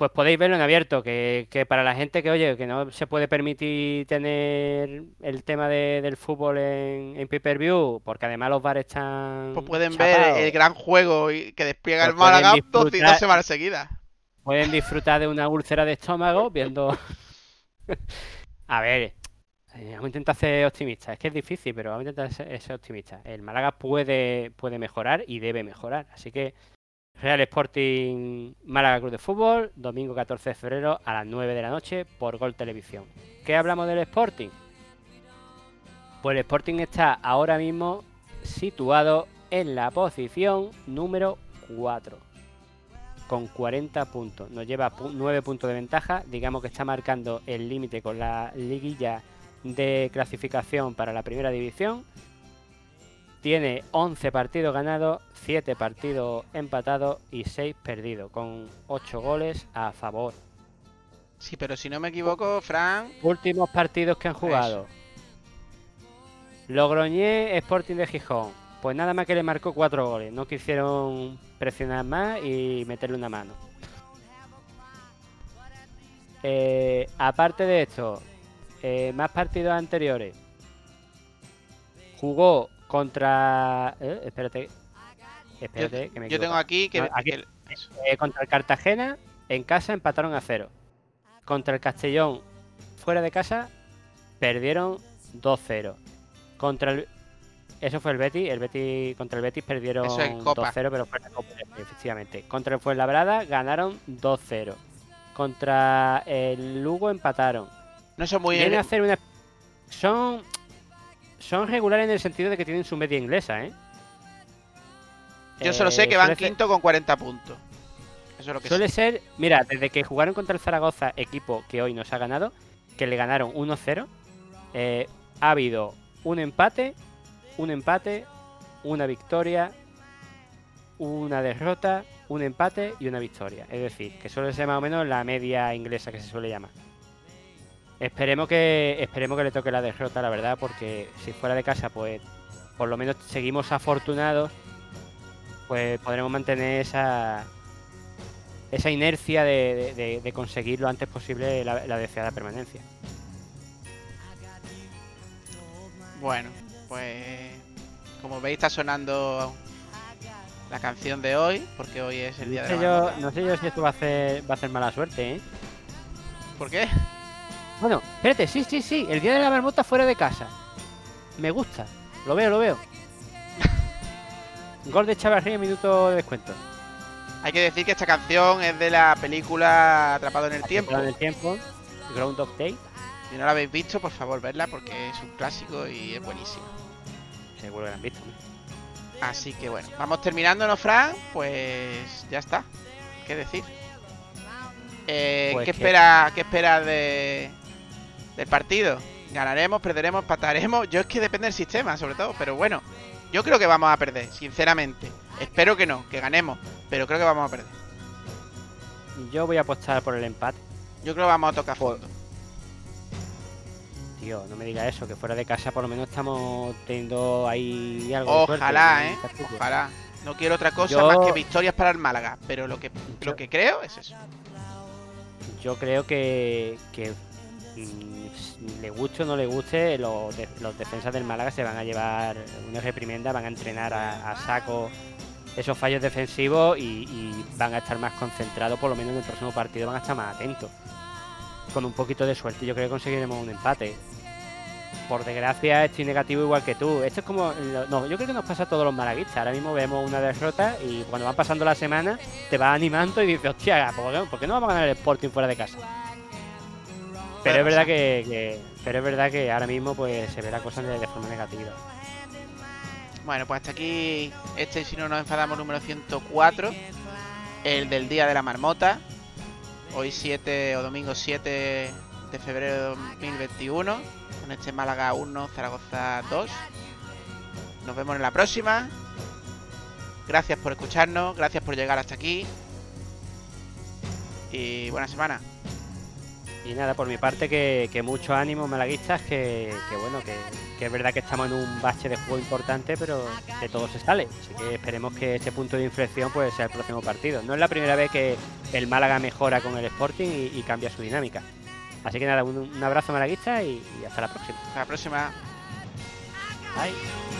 Speaker 2: pues podéis verlo en abierto, que, que para la gente que, oye, que no se puede permitir tener el tema de- del fútbol en, en pay-per-view, porque además los bares están
Speaker 1: Pues pueden
Speaker 2: chapados,
Speaker 1: ver el gran juego y- que despliega el
Speaker 2: Pues pueden
Speaker 1: Málaga dos semanas seguidas.
Speaker 2: pueden disfrutar de una úlcera de estómago viendo... a ver, eh, vamos a intentar ser optimistas. Es que es difícil, pero vamos a intentar ser, ser optimistas. El Málaga puede, puede mejorar y debe mejorar. Así que Real Sporting Málaga Club de Fútbol, domingo 14 de febrero a las 9 de la noche por Gol Televisión. ¿Qué hablamos del Sporting? Pues el Sporting está ahora mismo situado en la posición número 4 con 40 puntos. Nos lleva 9 puntos de ventaja. Digamos que está marcando el límite con la liguilla de clasificación para la primera división. Tiene 11 partidos ganados, 7 partidos empatados y 6 perdidos, con 8 goles a favor.
Speaker 1: Sí, pero si no me equivoco, Fran.
Speaker 2: Últimos partidos que han jugado. Logroñé Sporting de Gijón. Pues nada más que le marcó 4 goles. No quisieron presionar más y meterle una mano. Eh, aparte de esto, eh, más partidos anteriores. Jugó contra. eh, espérate.
Speaker 1: Yo,
Speaker 2: Espérate, que me
Speaker 1: yo tengo aquí que.
Speaker 2: No, aquí-
Speaker 1: que- eso.
Speaker 2: Eh, contra el Cartagena, en casa empataron a cero. Contra el Castellón, fuera de casa, perdieron 2-0. Contra el. Eso fue el Betis. El Betis contra el Betis perdieron
Speaker 1: Eso en Copa.
Speaker 2: 2-0, pero fue la Copa, efectivamente. Contra el Fuenlabrada ganaron 2-0. Contra el Lugo empataron.
Speaker 1: No son muy.
Speaker 2: Viene a hacer una. Son. Son regulares en el sentido de que tienen su media inglesa, ¿eh?
Speaker 1: Yo solo
Speaker 2: Eh,
Speaker 1: sé que van
Speaker 2: ser-
Speaker 1: quinto con 40 puntos. Eso es lo que
Speaker 2: Suele
Speaker 1: sé.
Speaker 2: ser, mira, desde que jugaron contra el Zaragoza, equipo que hoy nos ha ganado, que le ganaron 1-0, eh, ha habido un empate, un empate, una victoria, una derrota, un empate y una victoria. Es decir, que suele ser más o menos la media inglesa que se suele llamar. Esperemos que, esperemos que le toque la derrota, la verdad, porque si fuera de casa, pues por lo menos seguimos afortunados, pues podremos mantener esa, esa inercia de, de- conseguir lo antes posible la, la deseada permanencia.
Speaker 1: Bueno, pues. Como veis, está sonando la canción de hoy. Porque hoy es el día
Speaker 2: No
Speaker 1: de la
Speaker 2: yo, no sé yo si esto va a hacer, va a hacer mala suerte, ¿eh?
Speaker 1: ¿Por qué?
Speaker 2: Bueno, espérate, sí, sí, sí, el día de la marmota fuera de casa. Me gusta, lo veo, lo veo. Gol de Chavarría, minuto de descuento.
Speaker 1: Hay que decir que esta canción es de la película Atrapado en el Tiempo.
Speaker 2: En el tiempo, Groundhog Day,
Speaker 1: Si no la habéis visto, por favor, verla porque es un clásico y es buenísimo.
Speaker 2: seguro que la han visto. ¿no?
Speaker 1: Así que bueno, vamos terminándonos, Fran. Pues ya está. ¿Qué decir? Eh,
Speaker 2: Pues
Speaker 1: ¿Qué
Speaker 2: que-
Speaker 1: espera, qué espera de, del partido? ¿Ganaremos, perderemos, empataremos? Yo es que depende del sistema, sobre todo. Pero bueno, yo creo que vamos a perder, sinceramente. Espero que no, que ganemos. Pero creo que vamos a perder.
Speaker 2: Yo voy a apostar por el empate.
Speaker 1: Yo creo que vamos a tocar fondo.
Speaker 2: Tío, no me diga eso, que fuera de casa por lo menos estamos teniendo ahí algo de suerte
Speaker 1: Ojalá, eh. Ojalá. No quiero otra cosa
Speaker 2: Yo-
Speaker 1: más que victorias para el Málaga. Pero lo que,
Speaker 2: Yo-
Speaker 1: lo que creo es eso.
Speaker 2: Yo creo que, que le guste o no le guste, los, de- defensas del Málaga se van a llevar una reprimenda, van a entrenar a, saco esos fallos defensivos y, van a estar más concentrados, por lo menos en el próximo partido van a estar más atentos. Con un poquito de suerte yo creo que conseguiremos un empate. Por desgracia estoy negativo igual que tú. Esto es como... No, yo creo que nos pasa a todos los malaguistas. Ahora mismo vemos una derrota y cuando van pasando las semanas te vas animando y dices, hostia, ¿por qué, por qué no vamos a ganar el Sporting fuera de casa? Pero es verdad que, que- pero es verdad que ahora mismo pues se ve la cosa de, de forma negativa.
Speaker 1: Bueno, pues hasta aquí este si no nos enfadamos número 104, el del día de la marmota. Hoy 7 o domingo 7 de febrero de 2021, con este Málaga 1, Zaragoza 2. Nos vemos en la próxima. Gracias por escucharnos, gracias por llegar hasta aquí. Y buena semana.
Speaker 2: Y nada, por mi parte que, que mucho ánimo malaguistas, que, que bueno, que, que es verdad que estamos en un bache de juego importante, pero de todo se sale. Así que esperemos que este punto de inflexión pues sea el próximo partido. No es la primera vez que el Málaga mejora con el Sporting y, y cambia su dinámica. Así que nada, un, un abrazo malaguista y, y hasta la próxima.
Speaker 1: Hasta la próxima.
Speaker 2: Bye.